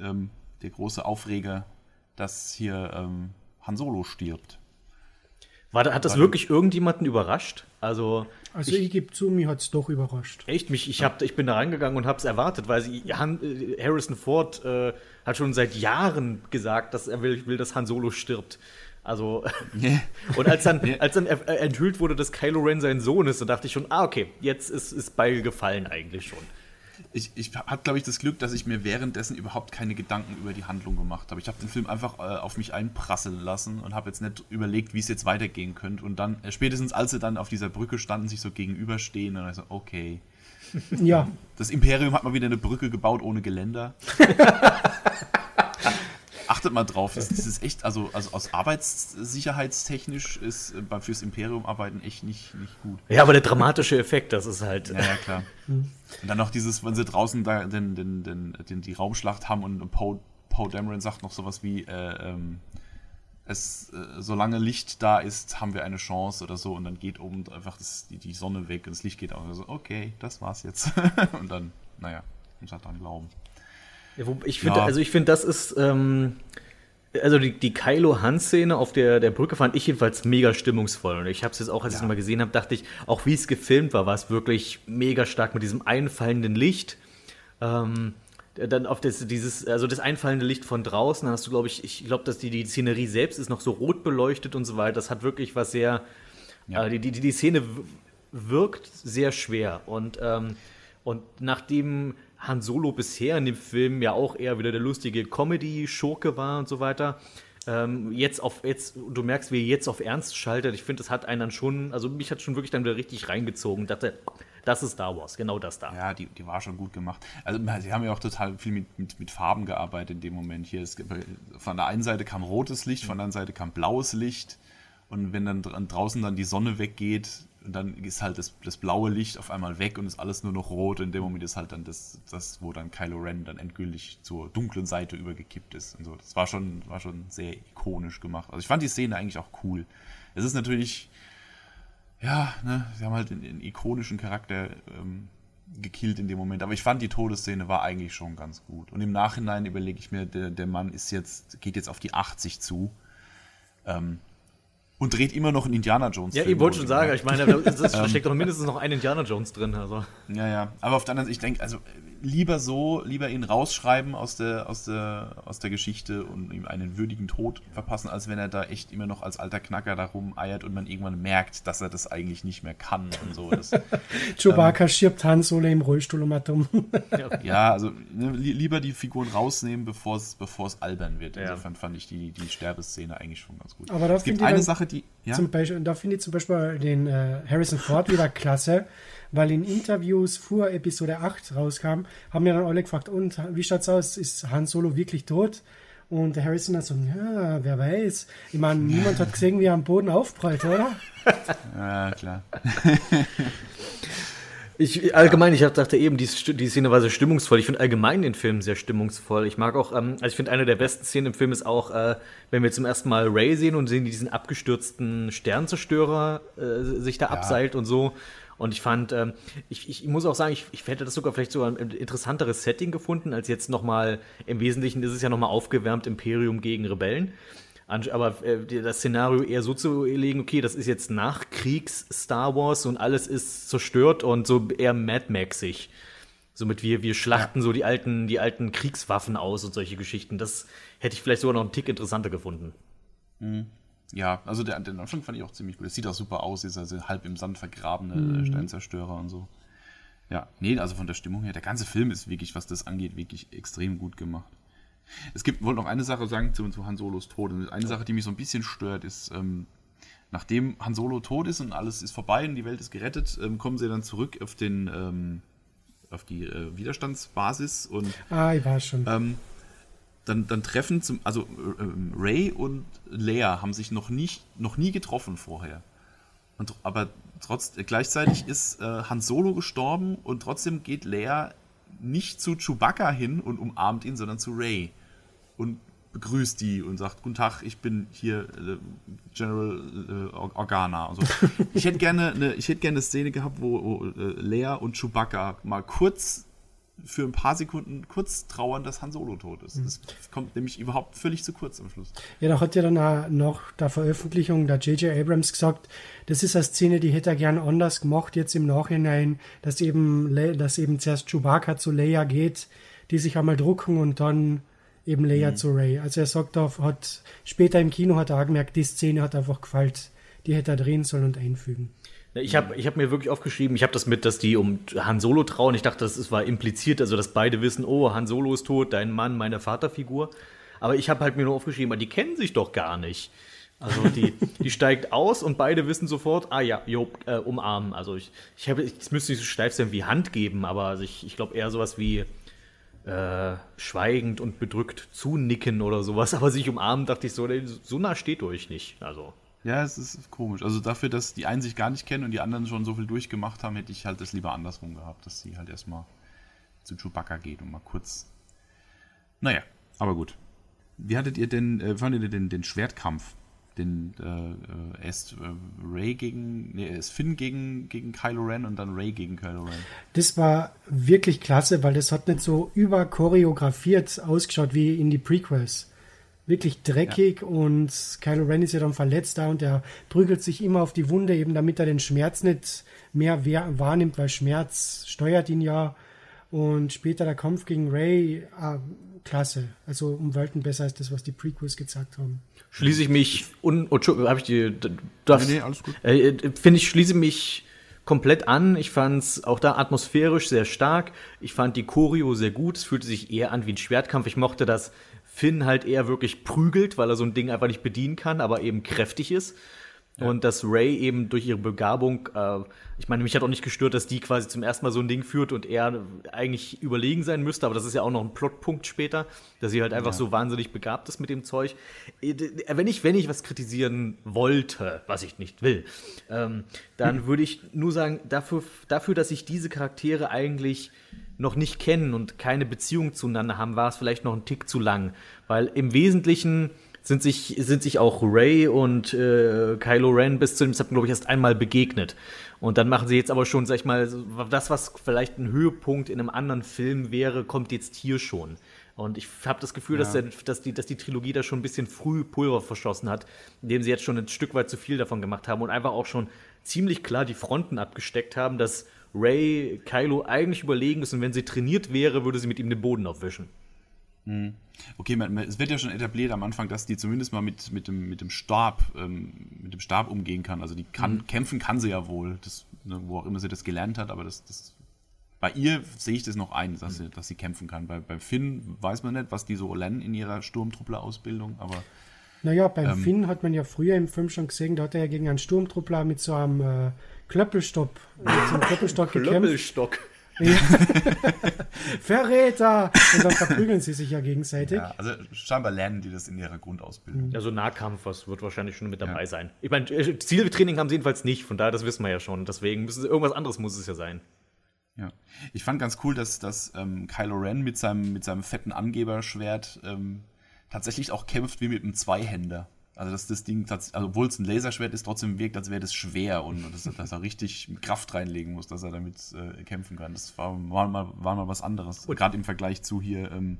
ähm, der große Aufreger, dass hier ähm, Han Solo stirbt. War, hat das wirklich irgendjemanden überrascht? Also, also ich, ich gebe zu, mir hat es doch überrascht. Echt? Mich, ich, hab, ich bin da reingegangen und habe es erwartet, weil sie, Han, äh, Harrison Ford äh, hat schon seit Jahren gesagt, dass er will, will dass Han Solo stirbt. Also, yeah. und als dann, yeah. als dann enthüllt wurde, dass Kylo Ren sein Sohn ist, dann dachte ich schon, ah, okay, jetzt ist, ist Beil gefallen eigentlich schon. Ich, ich hatte, glaube ich, das Glück, dass ich mir währenddessen überhaupt keine Gedanken über die Handlung gemacht habe. Ich habe den Film einfach äh, auf mich einprasseln lassen und habe jetzt nicht überlegt, wie es jetzt weitergehen könnte. Und dann, äh, spätestens als sie dann auf dieser Brücke standen, sich so gegenüberstehen, und ich so, okay. Ja. Das Imperium hat mal wieder eine Brücke gebaut ohne Geländer. achtet mal drauf, das, das ist echt, also, also aus arbeitssicherheitstechnisch ist äh, fürs Imperium arbeiten echt nicht, nicht gut. Ja, aber der dramatische Effekt, das ist halt. Ja, ja klar. und dann noch dieses, wenn sie draußen da den, den, den, den, die Raumschlacht haben und Poe Poe Dameron sagt noch sowas wie, äh, ähm, es, äh, solange Licht da ist, haben wir eine Chance oder so und dann geht oben einfach das, die, die Sonne weg und das Licht geht auch. Also, okay, das war's jetzt. und dann, naja, muss halt dran glauben. Ich finde, ja. also ich finde, das ist, ähm, also die, die Kylo-Han-Szene auf der, der Brücke fand ich jedenfalls mega stimmungsvoll. Und ich habe es jetzt auch, als ja. ich es mal gesehen habe, dachte ich, auch wie es gefilmt war, war es wirklich mega stark mit diesem einfallenden Licht. Ähm, dann auf das, dieses, also das einfallende Licht von draußen, dann hast du, glaube ich, ich glaube, dass die, die Szenerie selbst ist noch so rot beleuchtet und so weiter. Das hat wirklich was sehr, ja. äh, die, die, die Szene wirkt sehr schwer. Und, ähm, und nachdem Han Solo bisher in dem Film ja auch eher wieder der lustige Comedy-Schurke war und so weiter. Ähm, jetzt auf, jetzt, du merkst, wie er jetzt auf Ernst schaltet. Ich finde, das hat einen dann schon, also mich hat schon wirklich dann wieder richtig reingezogen. Dachte, das ist Star Wars, genau das da. Ja, die, die war schon gut gemacht. Also, sie haben ja auch total viel mit, mit, mit Farben gearbeitet in dem Moment hier. Es, von der einen Seite kam rotes Licht, von der anderen Seite kam blaues Licht. Und wenn dann draußen dann die Sonne weggeht, und dann ist halt das, das blaue Licht auf einmal weg und ist alles nur noch rot. Und in dem Moment ist halt dann das, das, wo dann Kylo Ren dann endgültig zur dunklen Seite übergekippt ist. Und so. Das war schon, war schon sehr ikonisch gemacht. Also ich fand die Szene eigentlich auch cool. Es ist natürlich, ja, ne, sie haben halt einen, ikonischen Charakter ähm, gekillt in dem Moment. Aber ich fand die Todesszene war eigentlich schon ganz gut. Und im Nachhinein überlege ich mir, der, der Mann ist jetzt, geht jetzt auf die 80 zu. Ähm, und dreht immer noch einen Indiana Jones. Ja, ich wollte schon sagen, ich meine, da steckt doch mindestens noch ein Indiana Jones drin. Also. Ja, ja. Aber auf der anderen Seite, ich denke, also lieber so, lieber ihn rausschreiben aus der, aus der, aus der Geschichte und ihm einen würdigen Tod verpassen, als wenn er da echt immer noch als alter Knacker da rumeiert und man irgendwann merkt, dass er das eigentlich nicht mehr kann und so. Das, Chewbacca ähm, schirbt Han Solo im Rollstuhl um Atom. ja, also ne, lieber die Figuren rausnehmen, bevor es bevor es albern wird. Insofern ja. fand ich die, die Sterbeszene eigentlich schon ganz gut. Aber da es gibt eine Sache, die ja? zum Beispiel, da finde ich zum Beispiel den äh, Harrison Ford wieder klasse weil in Interviews vor Episode 8 rauskam, haben mir dann alle gefragt, und wie schaut's aus? Ist Han Solo wirklich tot? Und der Harrison hat so, ja, wer weiß. Ich meine, niemand hat gesehen, wie er am Boden aufprallt, oder? Ja, klar. Ich, allgemein, ich dachte eben, die, die Szene war sehr stimmungsvoll. Ich finde allgemein den Film sehr stimmungsvoll. Ich mag auch, ähm, also ich finde, eine der besten Szenen im Film ist auch, äh, wenn wir zum ersten Mal Ray sehen und sehen diesen abgestürzten Sternzerstörer äh, sich da ja. abseilt und so. Und ich fand, ähm, ich, ich muss auch sagen, ich, ich hätte das sogar vielleicht sogar ein interessanteres Setting gefunden, als jetzt nochmal, im Wesentlichen ist es ja nochmal aufgewärmt Imperium gegen Rebellen. Aber äh, das Szenario eher so zu legen, okay, das ist jetzt nach Kriegs Star Wars und alles ist zerstört und so eher Mad Maxig. Somit wir, wir schlachten ja. so die alten, die alten Kriegswaffen aus und solche Geschichten. Das hätte ich vielleicht sogar noch einen Tick interessanter gefunden. Mhm. Ja, also der, den Anfang fand ich auch ziemlich gut. Es sieht auch super aus, dieser also halb im Sand vergrabene mhm. Steinzerstörer und so. Ja, nee, also von der Stimmung her, der ganze Film ist wirklich, was das angeht, wirklich extrem gut gemacht. Es gibt, wollte noch eine Sache sagen zu, zu Han Solos Tod. Eine Sache, die mich so ein bisschen stört, ist, ähm, nachdem Han Solo tot ist und alles ist vorbei und die Welt ist gerettet, ähm, kommen sie dann zurück auf den, ähm, auf die äh, Widerstandsbasis und. Ah, ich weiß schon. Ähm, dann, dann treffen zum, also äh, Ray und Leia haben sich noch nicht, noch nie getroffen vorher. Und, aber trotz, gleichzeitig ist äh, Han Solo gestorben und trotzdem geht Leia nicht zu Chewbacca hin und umarmt ihn, sondern zu Ray und begrüßt die und sagt, guten Tag, ich bin hier äh, General äh, Organa. Also, ich hätte gerne eine, ich hätte gerne eine Szene gehabt, wo, wo äh, Leia und Chewbacca mal kurz für ein paar Sekunden kurz trauern, dass Han Solo tot ist. Mhm. Das kommt nämlich überhaupt völlig zu kurz am Schluss. Ja, da hat ja dann auch noch der Veröffentlichung der J.J. Abrams gesagt, das ist eine Szene, die hätte er gern anders gemacht, jetzt im Nachhinein, dass eben, dass eben zuerst Chewbacca zu Leia geht, die sich einmal drucken und dann eben Leia mhm. zu Ray. Also er sagt, auf, hat, später im Kino hat er auch gemerkt, die Szene hat einfach gefällt. Die die hätte er drehen sollen und einfügen. Ich habe ich hab mir wirklich aufgeschrieben, ich habe das mit, dass die um Han Solo trauen. Ich dachte, das war impliziert, also dass beide wissen, oh, Han Solo ist tot, dein Mann, meine Vaterfigur. Aber ich habe halt mir nur aufgeschrieben, die kennen sich doch gar nicht. Also die, die steigt aus und beide wissen sofort, ah ja, jo, äh, umarmen. Also ich, ich habe, es müsste nicht so steif sein wie Hand geben, aber also ich, ich glaube eher sowas wie äh, schweigend und bedrückt zunicken oder sowas. Aber sich umarmen, dachte ich so, so nah steht euch nicht. Also. Ja, es ist komisch. Also dafür, dass die einen sich gar nicht kennen und die anderen schon so viel durchgemacht haben, hätte ich halt das lieber andersrum gehabt, dass sie halt erstmal zu Chewbacca geht und mal kurz. Naja, aber gut. Wie hattet ihr denn, äh, fandet ihr denn den Schwertkampf? Den äh, erst äh, Ray gegen, nee, erst Finn gegen, gegen Kylo Ren und dann Ray gegen Kylo Ren. Das war wirklich klasse, weil das hat nicht so überchoreografiert ausgeschaut wie in die Prequels wirklich dreckig ja. und Kylo Ren ist ja dann verletzt da und er prügelt sich immer auf die Wunde, eben damit er den Schmerz nicht mehr wahrnimmt, weil Schmerz steuert ihn ja. Und später der Kampf gegen Ray, ah, klasse. Also um Welten besser als das, was die Prequels gezeigt haben. Schließe ich mich un oh, habe ich die das, nee, nee, alles gut. Äh, Finde ich schließe mich komplett an. Ich fand es auch da atmosphärisch sehr stark. Ich fand die Choreo sehr gut. Es fühlte sich eher an wie ein Schwertkampf. Ich mochte das Finn halt eher wirklich prügelt, weil er so ein Ding einfach nicht bedienen kann, aber eben kräftig ist. Ja. Und dass Ray eben durch ihre Begabung, äh, ich meine, mich hat auch nicht gestört, dass die quasi zum ersten Mal so ein Ding führt und er eigentlich überlegen sein müsste, aber das ist ja auch noch ein Plotpunkt später, dass sie halt einfach ja. so wahnsinnig begabt ist mit dem Zeug. Äh, wenn ich, wenn ich was kritisieren wollte, was ich nicht will, ähm, dann hm. würde ich nur sagen, dafür, dafür, dass ich diese Charaktere eigentlich noch nicht kennen und keine Beziehung zueinander haben, war es vielleicht noch ein Tick zu lang. Weil im Wesentlichen sind sich, sind sich auch Ray und äh, Kylo Ren bis zu dem Zeitpunkt, glaube ich, erst einmal begegnet. Und dann machen sie jetzt aber schon, sag ich mal, das, was vielleicht ein Höhepunkt in einem anderen Film wäre, kommt jetzt hier schon. Und ich habe das Gefühl, ja. dass, der, dass, die, dass die Trilogie da schon ein bisschen früh Pulver verschossen hat, indem sie jetzt schon ein Stück weit zu viel davon gemacht haben und einfach auch schon ziemlich klar die Fronten abgesteckt haben, dass Ray Kylo eigentlich überlegen ist und wenn sie trainiert wäre, würde sie mit ihm den Boden aufwischen. Mhm. Okay, man, es wird ja schon etabliert am Anfang, dass die zumindest mal mit, mit, dem, mit dem Stab ähm, mit dem Stab umgehen kann. Also die kann mhm. kämpfen kann sie ja wohl, das, ne, wo auch immer sie das gelernt hat, aber das, das bei ihr sehe ich das noch ein, dass, mhm. sie, dass sie kämpfen kann. Bei, bei Finn weiß man nicht, was die so lernen in ihrer Sturmtruppler-Ausbildung, aber. Naja, beim ähm, Finn hat man ja früher im Film schon gesehen, da hat er ja gegen einen Sturmtruppler mit so einem äh, Klöppelstock, mit so einem Klöppelstock gekämpft. Klöppelstock. Ja. Verräter! Und dann verprügeln sie sich ja gegenseitig. Ja, also scheinbar lernen die das in ihrer Grundausbildung. Also Nahkampf, was wird wahrscheinlich schon mit dabei ja. sein. Ich meine, äh, Zieltraining haben sie jedenfalls nicht, von daher, das wissen wir ja schon. Deswegen müssen sie, irgendwas anderes muss es ja sein. Ja. Ich fand ganz cool, dass, dass ähm, Kylo Ren mit seinem, mit seinem fetten Angeberschwert ähm, tatsächlich auch kämpft wie mit einem Zweihänder. Also dass das Ding, also obwohl es ein Laserschwert ist, trotzdem wirkt, als wäre das schwer und dass, dass, er richtig Kraft reinlegen muss, dass er damit äh, kämpfen kann. Das war, war, mal, war mal was anderes. Gerade im Vergleich zu hier ähm,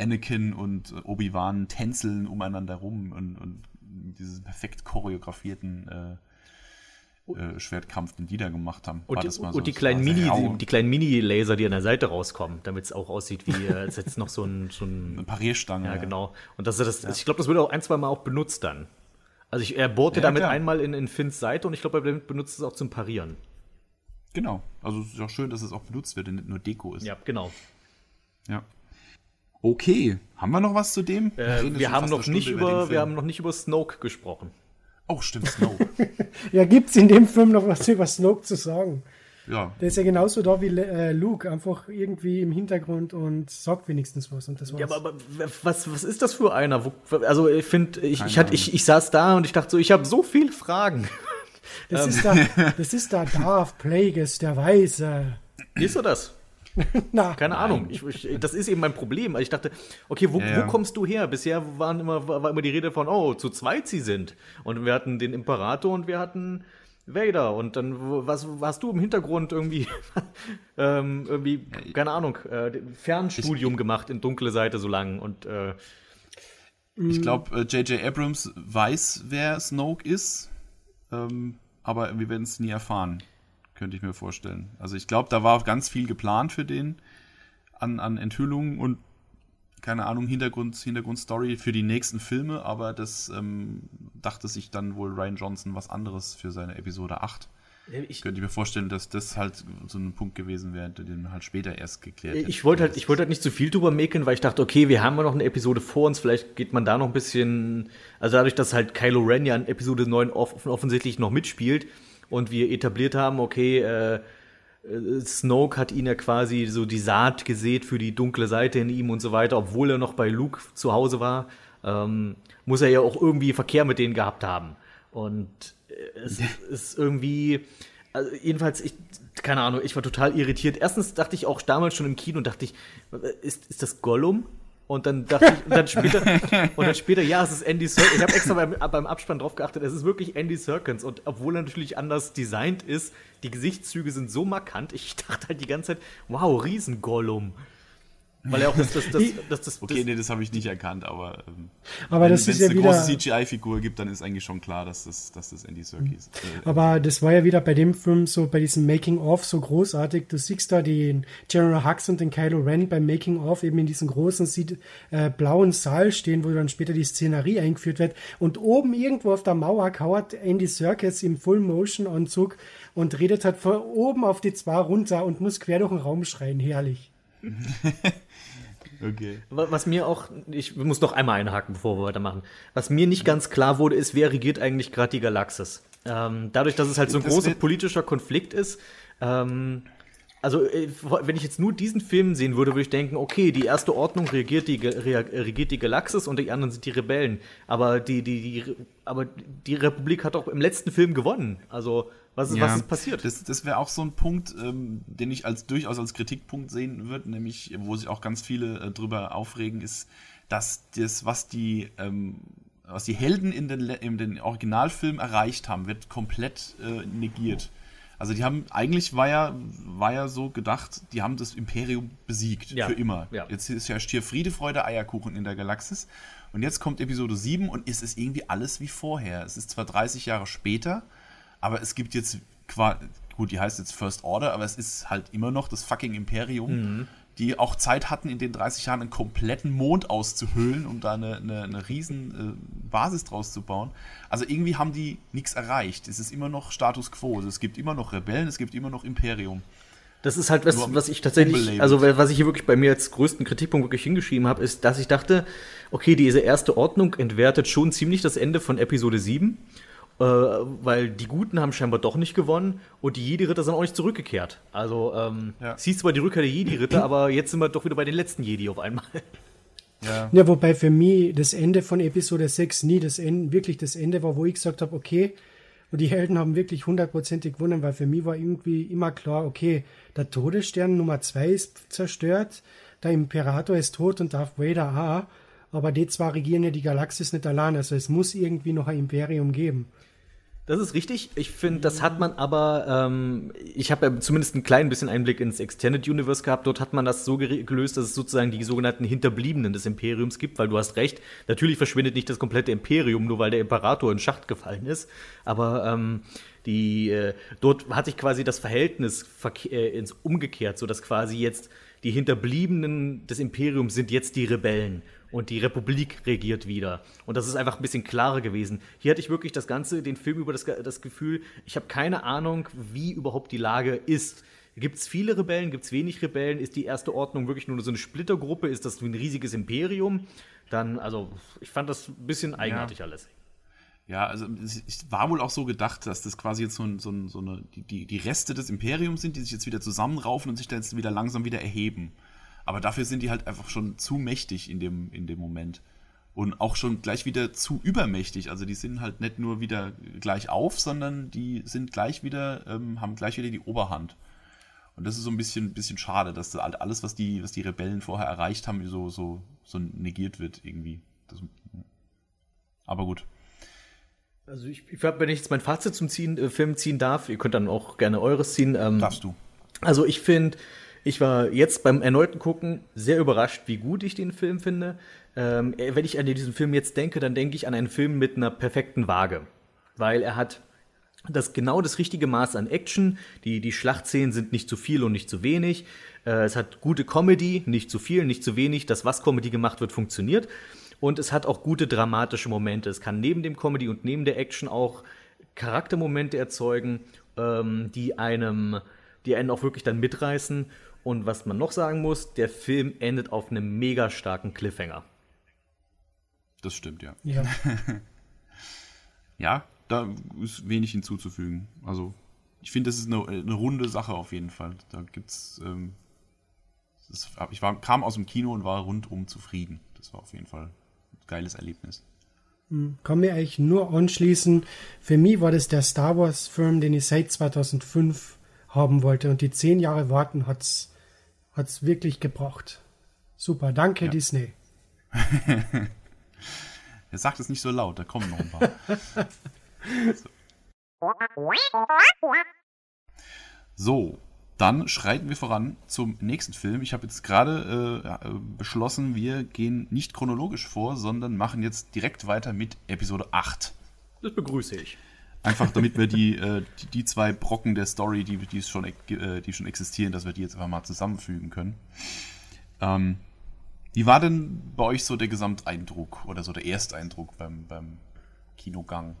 Anakin und Obi-Wan tänzeln umeinander rum und, und diese perfekt choreografierten äh, äh, Schwertkampf, den die da gemacht haben. Und, die, so, und die, kleinen Mini, die, die, kleinen Mini-Laser, die an der Seite rauskommen, damit es auch aussieht wie äh, jetzt noch so ein, so ein eine Parierstange. Ja, ja. genau. Und das, das, ja. ich glaube, das wird auch ein, zwei Mal auch benutzt dann. Also ich, er bohrte damit klar. einmal in, in Finns Seite und ich glaube, er benutzt es auch zum Parieren. Genau. Also es ist auch schön, dass es auch benutzt wird und nicht nur Deko ist. Ja, genau. Ja. Okay, haben wir noch was zu dem? Äh, wir, haben noch nicht über, wir haben noch nicht über Snoke gesprochen. Oh, stimmt, Snoke. ja, gibt es in dem Film noch was über Snoke zu sagen? Ja. Der ist ja genauso da wie äh, Luke, einfach irgendwie im Hintergrund und sagt wenigstens was. Und das war's. Ja, aber, aber was, was ist das für einer? Wo, also ich finde, ich, ich, ich, ich saß da und ich dachte so, ich habe so viele Fragen. Das, ist ähm. da, das ist da Darth Plagueis, der Weise. Ist er das? Na, Keine nein. Ahnung. Ich, ich, das ist eben mein Problem. Ich dachte, okay, wo, ja, wo kommst du her? Bisher waren immer, war immer die Rede von, oh, zu zweit sie sind. Und wir hatten den Imperator und wir hatten Vader. Und dann, was hast du im Hintergrund irgendwie, ähm, irgendwie, keine Ahnung, äh, Fernstudium ich, gemacht in dunkle Seite so lang und äh, ich glaube, J.J. Äh, Abrams weiß, wer Snoke ist, ähm, aber wir werden es nie erfahren könnte ich mir vorstellen. Also ich glaube, da war ganz viel geplant für den an, an Enthüllungen und keine Ahnung, Hintergrund, Hintergrundstory für die nächsten Filme, aber das ähm, dachte sich dann wohl Ryan Johnson was anderes für seine Episode 8. Ich könnte mir vorstellen, dass das halt so ein Punkt gewesen wäre, den halt später erst geklärt hätte. Ich wollte halt, ich wollte halt nicht zu viel drüber mäkeln, weil ich dachte, okay, wir haben ja noch eine Episode vor uns, vielleicht geht man da noch ein bisschen, also dadurch, dass halt Kylo Ren ja in Episode 9 off offensichtlich noch mitspielt und wir etabliert haben, okay, äh, äh, Snoke hat ihn ja quasi so die Saat gesät für die dunkle Seite in ihm und so weiter, obwohl er noch bei Luke zu Hause war, ähm, muss er ja auch irgendwie Verkehr mit denen gehabt haben. Und äh, es ist irgendwie, also jedenfalls, ich, keine Ahnung, ich war total irritiert. Erstens dachte ich auch damals schon im Kino, dachte ich, äh, ist, ist das Gollum? Und dann dachte ich, und dann später, und dann später, ja, es ist Andy Serkins. Ich habe extra beim, beim Abspann drauf geachtet, es ist wirklich Andy Serkins. Und obwohl er natürlich anders designt ist, die Gesichtszüge sind so markant. Ich dachte halt die ganze Zeit, wow, Riesengollum. Weil er auch das, das, das, das, das Okay, nee, das habe ich nicht erkannt, aber, ähm, aber das wenn es ja eine große CGI-Figur gibt, dann ist eigentlich schon klar, dass das, dass das Andy Serkis ist. Äh, aber das war ja wieder bei dem Film so, bei diesem Making-of so großartig. Du siehst da den General Hux und den Kylo Ren beim Making-of eben in diesem großen äh, blauen Saal stehen, wo dann später die Szenerie eingeführt wird. Und oben irgendwo auf der Mauer kauert Andy Serkis im Full-Motion-Anzug und redet halt von oben auf die zwei runter und muss quer durch den Raum schreien. Herrlich. Okay. Was mir auch, ich muss noch einmal einhaken, bevor wir weitermachen. Was mir nicht ganz klar wurde, ist, wer regiert eigentlich gerade die Galaxis? Ähm, dadurch, dass es halt so ein das großer politischer Konflikt ist, ähm, also äh, wenn ich jetzt nur diesen Film sehen würde, würde ich denken, okay, die erste Ordnung regiert die, regiert die Galaxis und die anderen sind die Rebellen. Aber die, die, die, aber die Republik hat auch im letzten Film gewonnen. Also was ist, ja, was ist passiert? Das, das wäre auch so ein Punkt, ähm, den ich als durchaus als Kritikpunkt sehen würde, nämlich, wo sich auch ganz viele äh, drüber aufregen, ist, dass das, was die, ähm, was die Helden in den, in den Originalfilm erreicht haben, wird komplett äh, negiert. Also die haben, eigentlich war ja, war ja so gedacht, die haben das Imperium besiegt, ja. für immer. Ja. Jetzt ist ja Stier Friede, Freude, Eierkuchen in der Galaxis. Und jetzt kommt Episode 7 und es ist irgendwie alles wie vorher. Es ist zwar 30 Jahre später, aber es gibt jetzt quasi, gut, die heißt jetzt First Order, aber es ist halt immer noch das fucking Imperium, mhm. die auch Zeit hatten, in den 30 Jahren einen kompletten Mond auszuhöhlen, um da eine, eine, eine riesen äh, Basis draus zu bauen. Also irgendwie haben die nichts erreicht. Es ist immer noch Status quo. Also es gibt immer noch Rebellen, es gibt immer noch Imperium. Das ist halt was, was ich tatsächlich, also was ich hier wirklich bei mir als größten Kritikpunkt wirklich hingeschrieben habe, ist, dass ich dachte, okay, diese erste Ordnung entwertet schon ziemlich das Ende von Episode 7 äh, weil die Guten haben scheinbar doch nicht gewonnen und die Jedi-Ritter sind auch nicht zurückgekehrt. Also, ähm, ja. siehst zwar die Rückkehr der Jedi-Ritter, aber jetzt sind wir doch wieder bei den letzten Jedi auf einmal. Ja. ja, wobei für mich das Ende von Episode 6 nie das Ende, wirklich das Ende war, wo ich gesagt habe, okay, und die Helden haben wirklich hundertprozentig gewonnen, weil für mich war irgendwie immer klar, okay, der Todesstern Nummer 2 ist zerstört, der Imperator ist tot und Darth Vader auch, aber die zwei regieren ja die Galaxis nicht allein, also es muss irgendwie noch ein Imperium geben. Das ist richtig. Ich finde, das hat man aber, ähm, ich habe ja zumindest ein klein bisschen Einblick ins Extended Universe gehabt. Dort hat man das so gelöst, dass es sozusagen die sogenannten Hinterbliebenen des Imperiums gibt, weil du hast recht, natürlich verschwindet nicht das komplette Imperium, nur weil der Imperator in Schacht gefallen ist. Aber ähm, die, äh, dort hat sich quasi das Verhältnis äh, ins umgekehrt, so dass quasi jetzt die Hinterbliebenen des Imperiums sind jetzt die Rebellen und die Republik regiert wieder. Und das ist einfach ein bisschen klarer gewesen. Hier hatte ich wirklich das Ganze, den Film über das, das Gefühl, ich habe keine Ahnung, wie überhaupt die Lage ist. Gibt es viele Rebellen? Gibt es wenig Rebellen? Ist die erste Ordnung wirklich nur so eine Splittergruppe? Ist das ein riesiges Imperium? Dann, also, ich fand das ein bisschen eigenartig ja. alles. Ja, also es war wohl auch so gedacht, dass das quasi jetzt so, ein, so, ein, so eine, die, die Reste des Imperiums sind, die sich jetzt wieder zusammenraufen und sich dann jetzt wieder langsam wieder erheben. Aber dafür sind die halt einfach schon zu mächtig in dem, in dem Moment. Und auch schon gleich wieder zu übermächtig. Also die sind halt nicht nur wieder gleich auf, sondern die sind gleich wieder, ähm, haben gleich wieder die Oberhand. Und das ist so ein bisschen, bisschen schade, dass das halt alles, was die, was die Rebellen vorher erreicht haben, so, so, so negiert wird irgendwie. Das, aber gut. Also ich, ich wenn ich jetzt mein Fazit zum ziehen, äh, Film ziehen darf, ihr könnt dann auch gerne eures ziehen. Ähm, Darfst du. Also ich finde, ich war jetzt beim erneuten Gucken sehr überrascht, wie gut ich den Film finde. Ähm, äh, wenn ich an diesen Film jetzt denke, dann denke ich an einen Film mit einer perfekten Waage. Weil er hat das genau das richtige Maß an Action. Die, die Schlachtszenen sind nicht zu viel und nicht zu wenig. Äh, es hat gute Comedy, nicht zu viel, nicht zu wenig. Das, was Comedy gemacht wird, funktioniert. Und es hat auch gute dramatische Momente. Es kann neben dem Comedy und neben der Action auch Charaktermomente erzeugen, ähm, die einem, die einen auch wirklich dann mitreißen. Und was man noch sagen muss, der Film endet auf einem mega starken Cliffhanger. Das stimmt, ja. Ja. ja, da ist wenig hinzuzufügen. Also, ich finde, das ist eine, eine, runde Sache auf jeden Fall. Da gibt's. Ähm, das, ich war, kam aus dem Kino und war rundum zufrieden. Das war auf jeden Fall ein geiles Erlebnis. Hm, kann mir eigentlich nur anschließen. Für mich war das der Star Wars-Film, den ich seit 2005 haben wollte. Und die zehn Jahre warten hat's hat's wirklich gebracht. Super, danke ja. Disney. Er sagt es nicht so laut, da kommen noch ein paar. so. so, dann schreiten wir voran zum nächsten Film. Ich habe jetzt gerade äh, beschlossen, wir gehen nicht chronologisch vor, sondern machen jetzt direkt weiter mit Episode 8. Das begrüße ich. Einfach damit wir die, äh, die, die, zwei Brocken der Story, die, die, schon, äh, die schon existieren, dass wir die jetzt einfach mal zusammenfügen können. Ähm, wie war denn bei euch so der Gesamteindruck oder so der Ersteindruck beim, beim Kinogang?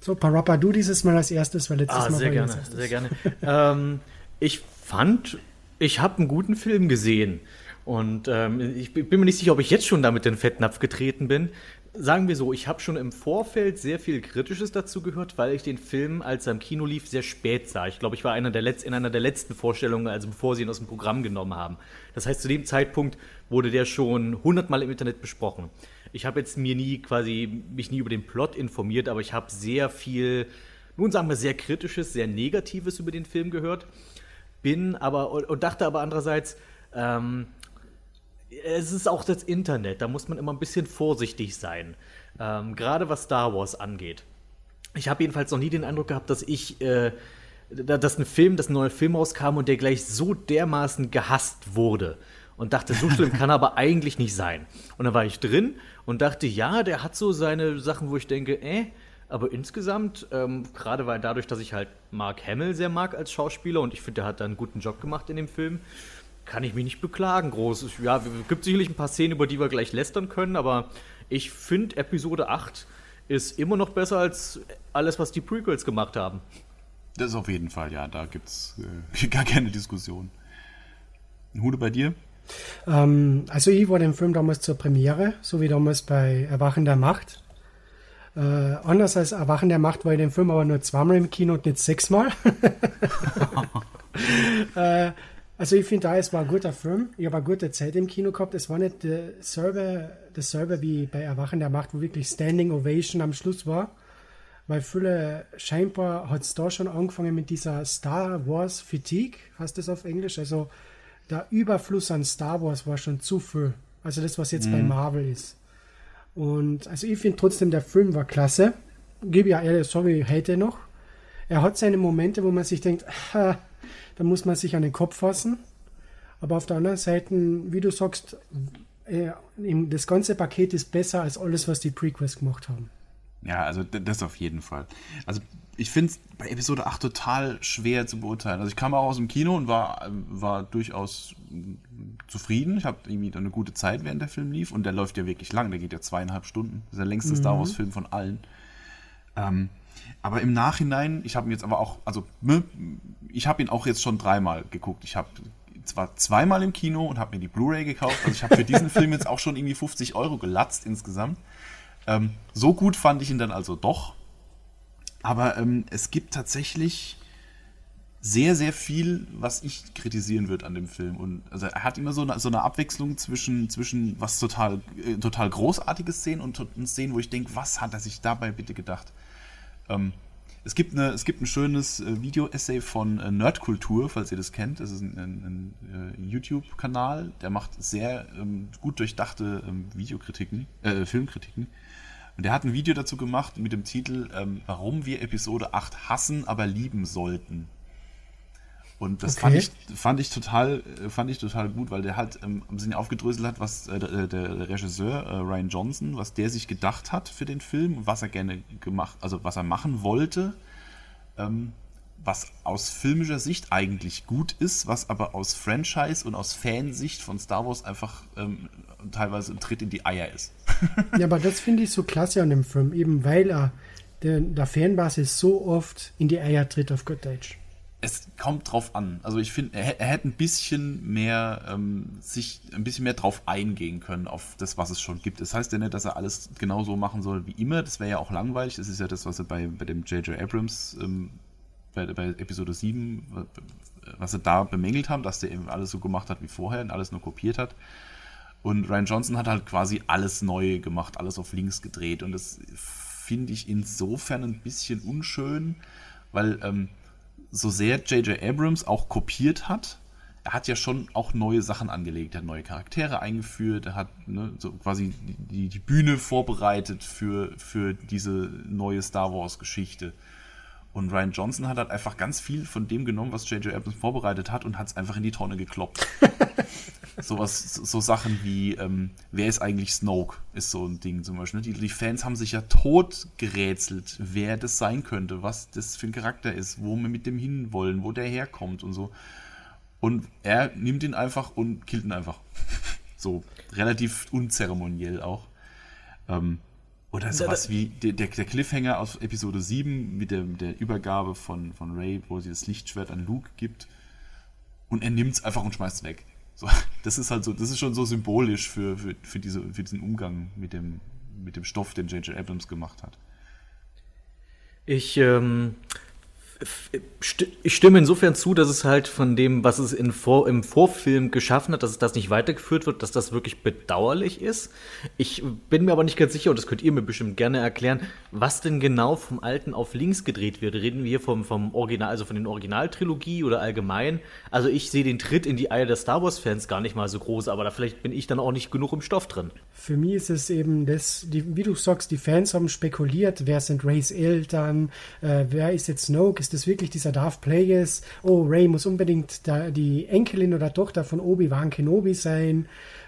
So, Parappa, du dieses Mal als erstes, weil letztes ah, Mal sehr gerne, sehr gerne. ähm, ich fand, ich habe einen guten Film gesehen. Und ähm, ich bin mir nicht sicher, ob ich jetzt schon damit den Fettnapf getreten bin sagen wir so, ich habe schon im Vorfeld sehr viel Kritisches dazu gehört, weil ich den Film, als er im Kino lief, sehr spät sah. Ich glaube, ich war einer der Letz-, in einer der letzten Vorstellungen, also bevor sie ihn aus dem Programm genommen haben. Das heißt, zu dem Zeitpunkt wurde der schon hundertmal im Internet besprochen. Ich habe jetzt mir nie quasi, mich nie über den Plot informiert, aber ich habe sehr viel, nun sagen wir, sehr Kritisches, sehr Negatives über den Film gehört. Bin aber, und dachte aber andererseits, ähm, es ist auch das Internet, da muss man immer ein bisschen vorsichtig sein. Ähm, Gerade was Star Wars angeht. Ich habe jedenfalls noch nie den Eindruck gehabt, dass ich, äh, dass ein Film, dass ein neuer Film rauskam und der gleich so dermaßen gehasst wurde. Und dachte, so schlimm kann aber eigentlich nicht sein. Und dann war ich drin und dachte, ja, der hat so seine Sachen, wo ich denke, äh, aber insgesamt, ähm, gerade weil dadurch, dass ich halt Mark Hamill sehr mag als Schauspieler und ich finde, der hat da einen guten Job gemacht in dem Film, kann ich mich nicht beklagen, groß. Ja, es gibt sicherlich ein paar Szenen, über die wir gleich lästern können, aber ich finde, Episode 8 ist immer noch besser als alles, was die Prequels gemacht haben. Das ist auf jeden Fall, ja, da gibt es äh, gar keine Diskussion. Hude bei dir? Ähm, also ich war dem Film damals zur Premiere, so wie damals bei Erwachen der Macht. Äh, anders als Erwachen der Macht war ich den Film aber nur zweimal im Kino und nicht sechsmal. äh, also ich finde da, es war ein guter Film. Ich habe eine gute Zeit im Kino gehabt. Es war nicht dasselbe, dasselbe wie bei Erwachen der Macht, wo wirklich Standing Ovation am Schluss war. Weil viele, scheinbar hat es da schon angefangen mit dieser Star Wars Fatigue, heißt das auf Englisch. Also der Überfluss an Star Wars war schon zu viel. Also das, was jetzt mhm. bei Marvel ist. Und also ich finde trotzdem, der Film war klasse. Gebe ja ehrlich, sorry, heute noch. Er hat seine Momente, wo man sich denkt, ah, da muss man sich an den Kopf fassen. Aber auf der anderen Seite, wie du sagst, äh, das ganze Paket ist besser als alles, was die Prequests gemacht haben. Ja, also das auf jeden Fall. Also ich finde es bei Episode 8 total schwer zu beurteilen. Also ich kam auch aus dem Kino und war, war durchaus zufrieden. Ich habe irgendwie eine gute Zeit, während der Film lief. Und der läuft ja wirklich lang, der geht ja zweieinhalb Stunden. Das ist der längste mhm. Star Wars-Film von allen. Ähm, aber im Nachhinein, ich habe ihn jetzt aber auch, also ne, ich habe ihn auch jetzt schon dreimal geguckt. Ich habe zwar zweimal im Kino und habe mir die Blu-ray gekauft. Also ich habe für diesen Film jetzt auch schon irgendwie 50 Euro gelatzt insgesamt. Ähm, so gut fand ich ihn dann also doch. Aber ähm, es gibt tatsächlich sehr, sehr viel, was ich kritisieren würde an dem Film. Und also er hat immer so eine, so eine Abwechslung zwischen, zwischen was total, äh, total großartige Szenen und, und Szenen, wo ich denke, was hat er sich dabei bitte gedacht? Ähm, es, gibt eine, es gibt ein schönes äh, Video-Essay von äh, Nerdkultur, falls ihr das kennt. Das ist ein, ein, ein äh, YouTube-Kanal, der macht sehr ähm, gut durchdachte ähm, Videokritiken, äh, Filmkritiken. Und der hat ein Video dazu gemacht mit dem Titel ähm, Warum wir Episode 8 hassen, aber lieben sollten. Und das okay. fand, ich, fand, ich total, fand ich total gut, weil der halt ähm, ein bisschen aufgedröselt hat, was äh, der, der, Regisseur äh, Ryan Johnson, was der sich gedacht hat für den Film, was er gerne gemacht, also was er machen wollte. Ähm, was aus filmischer Sicht eigentlich gut ist, was aber aus Franchise und aus Fansicht von Star Wars einfach ähm, teilweise ein Tritt in die Eier ist. ja, aber das finde ich so klasse an dem Film, eben weil er der, der Fanbasis so oft in die Eier tritt auf Good Deutsch. Es kommt drauf an. Also ich finde, er, er, hätte ein bisschen mehr ähm, sich ein bisschen mehr drauf eingehen können auf das, was es schon gibt. Das heißt ja nicht, dass er alles genauso machen soll wie immer. Das wäre ja auch langweilig. Das ist ja das, was er bei, bei dem J.J. Abrams ähm, bei, bei Episode 7, was sie da bemängelt haben, dass der eben alles so gemacht hat wie vorher und alles nur kopiert hat. Und Ryan Johnson hat halt quasi alles neu gemacht, alles auf links gedreht. Und das finde ich insofern ein bisschen unschön, weil ähm, so sehr J.J. Abrams auch kopiert hat, er hat ja schon auch neue Sachen angelegt. Er hat neue Charaktere eingeführt, er hat ne, so quasi die, die Bühne vorbereitet für, für diese neue Star Wars-Geschichte. Und Ryan Johnson hat halt einfach ganz viel von dem genommen, was J.J. Abrams vorbereitet hat und hat es einfach in die Tonne gekloppt. Sowas, so Sachen wie, ähm, wer ist eigentlich Snoke, ist so ein Ding zum Beispiel. Die, die, Fans haben sich ja tot gerätselt, wer das sein könnte, was das für ein Charakter ist, wo wir mit dem hinwollen, wo der herkommt und so. Und er nimmt ihn einfach und killt ihn einfach. so, relativ unzeremoniell auch. Ähm, oder sowas wie der, der, Cliffhanger aus Episode 7 mit der, der Übergabe von, von Ray, wo sie das Lichtschwert an Luke gibt. Und er nimmt es einfach und schmeißt es weg. So, das ist halt so, das ist schon so symbolisch für, für, für, diese, für diesen Umgang mit dem, mit dem Stoff, den J.J. Abrams gemacht hat. Ich ähm, ich stimme insofern zu, dass es halt von dem, was es Vor im Vorfilm geschaffen hat, dass es das nicht weitergeführt wird, dass das wirklich bedauerlich ist. Ich bin mir aber nicht ganz sicher, und das könnt ihr mir bestimmt gerne erklären, was denn genau vom Alten auf links gedreht wird. Reden wir hier vom, vom Original, also von den Originaltrilogie oder allgemein? Also ich sehe den Tritt in die Eier der Star Wars-Fans gar nicht mal so groß, aber da vielleicht bin ich dann auch nicht genug im Stoff drin. Für mich ist es eben das, die, wie du sagst, die Fans haben spekuliert, wer sind Rays Eltern, äh, wer ist jetzt Snoke, ist das wirklich dieser Darth Plagueis? Oh, Ray muss unbedingt da, die Enkelin oder Tochter von Obi-Wan Kenobi sein.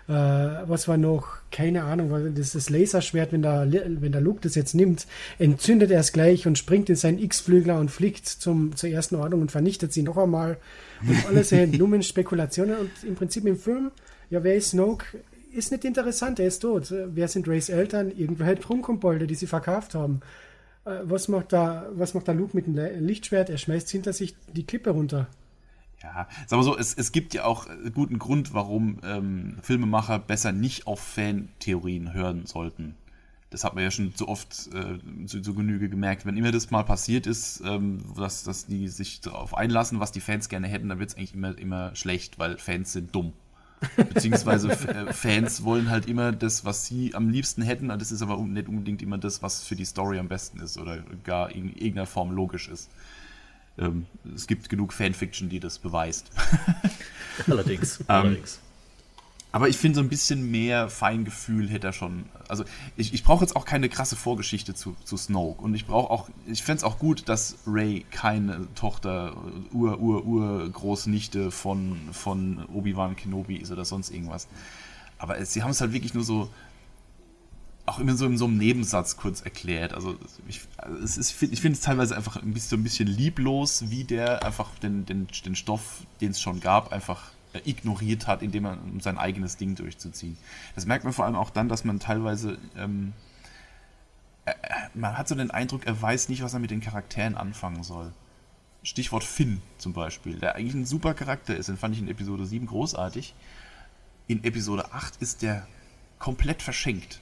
Äh, was war noch? Keine Ahnung, das ist das Laserschwert, wenn der, wenn der Luke das jetzt nimmt, entzündet er es gleich und springt in seinen X-Flügler und fliegt zum, zur ersten Ordnung und vernichtet sie noch einmal. Und alles sind nur Spekulationen und im Prinzip im Film, ja, wer ist Snoke? Ist nicht interessant, er ist tot. Wer sind Rays Eltern? Irgendwelche Trunkenbolde, die sie verkauft haben. Äh, was macht da, was macht da Luke mit dem Lichtschwert? Er schmeißt hinter sich die Klippe runter. Ja, sag mal so, es, es gibt ja auch guten Grund, warum ähm, Filmemacher besser nicht auf Fantheorien hören sollten. Das hat man ja schon so oft äh, zu, zu, Genüge gemerkt. Wenn immer das mal passiert ist, ähm, dass, dass die sich darauf einlassen, was die Fans gerne hätten, dann wird es eigentlich immer, immer schlecht, weil Fans sind dumm. Beziehungsweise äh, Fans wollen halt immer das, was sie am liebsten hätten, das ist aber nicht unbedingt immer das, was für die Story am besten ist oder gar in irgendeiner Form logisch ist. Ähm, es gibt genug Fanfiction, die das beweist. allerdings. Ähm, allerdings. Aber ich finde, so ein bisschen mehr Feingefühl hätte er schon. Also, ich, ich brauche jetzt auch keine krasse Vorgeschichte zu, zu Snoke. Und ich brauche auch, ich fände es auch gut, dass Ray keine Tochter, Ur, Ur, Ur, Großnichte von, von Obi-Wan Kenobi ist oder sonst irgendwas. Aber es, sie haben es halt wirklich nur so, auch immer so in so einem Nebensatz kurz erklärt. Also, ich, also es ist, ich finde es teilweise einfach ein bisschen, ein bisschen lieblos, wie der einfach den, den, den Stoff, den es schon gab, einfach ignoriert hat, indem er um sein eigenes Ding durchzuziehen. Das merkt man vor allem auch dann, dass man teilweise ähm, äh, man hat so den Eindruck, er weiß nicht, was er mit den Charakteren anfangen soll. Stichwort Finn zum Beispiel, der eigentlich ein super Charakter ist, den fand ich in Episode 7 großartig. In Episode 8 ist der komplett verschenkt.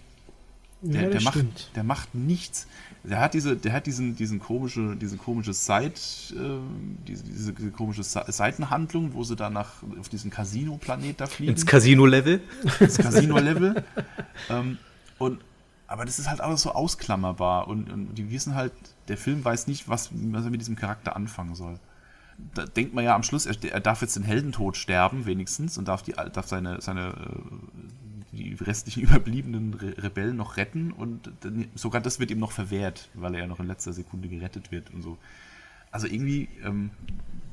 Der, ja, der macht, der macht nichts. Der hat diese, der hat diesen, diesen komische, diese komische Side, äh, diese, diese, komische Seitenhandlung, wo sie dann nach auf diesen Casino-Planet da fliegen. Ins Casino-Level. Ins Casino-Level. ähm, und aber das ist halt alles so ausklammerbar und, und, die wissen halt, der Film weiß nicht, was, was er mit diesem Charakter anfangen soll. Da denkt man ja am Schluss, er, er darf jetzt den Heldentod sterben, wenigstens, und darf, die, darf seine, seine äh, die restlichen überbliebenen Re Rebellen noch retten und dann, sogar das wird ihm noch verwehrt, weil er ja noch in letzter Sekunde gerettet wird und so. Also irgendwie, ähm,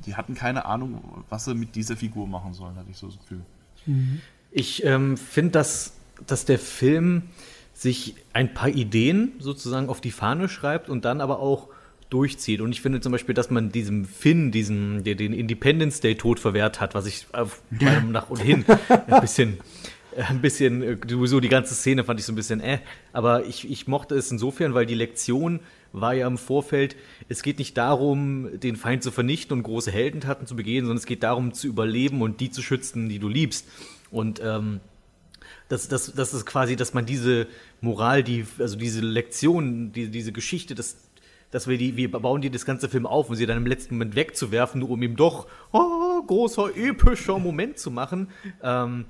die hatten keine Ahnung, was sie mit dieser Figur machen sollen, hatte ich so das Gefühl. Mhm. Ich ähm, finde, dass, dass der Film sich ein paar Ideen sozusagen auf die Fahne schreibt und dann aber auch durchzieht. Und ich finde zum Beispiel, dass man diesem Finn, diesen, der den Independence Day Tod verwehrt hat, was ich auf meinem nach und hin ein bisschen ein bisschen, äh, sowieso die ganze Szene fand ich so ein bisschen äh, aber ich, ich mochte es insofern, weil die Lektion war ja im Vorfeld, es geht nicht darum, den Feind zu vernichten und große Heldentaten zu begehen, sondern es geht darum, zu überleben und die zu schützen, die du liebst. Und ähm, das, das, das ist quasi, dass man diese Moral, die, also diese Lektion, die, diese Geschichte, das, dass wir die, wir bauen die das ganze Film auf um sie dann im letzten Moment wegzuwerfen, nur um ihm doch oh, großer epischer Moment zu machen, ähm,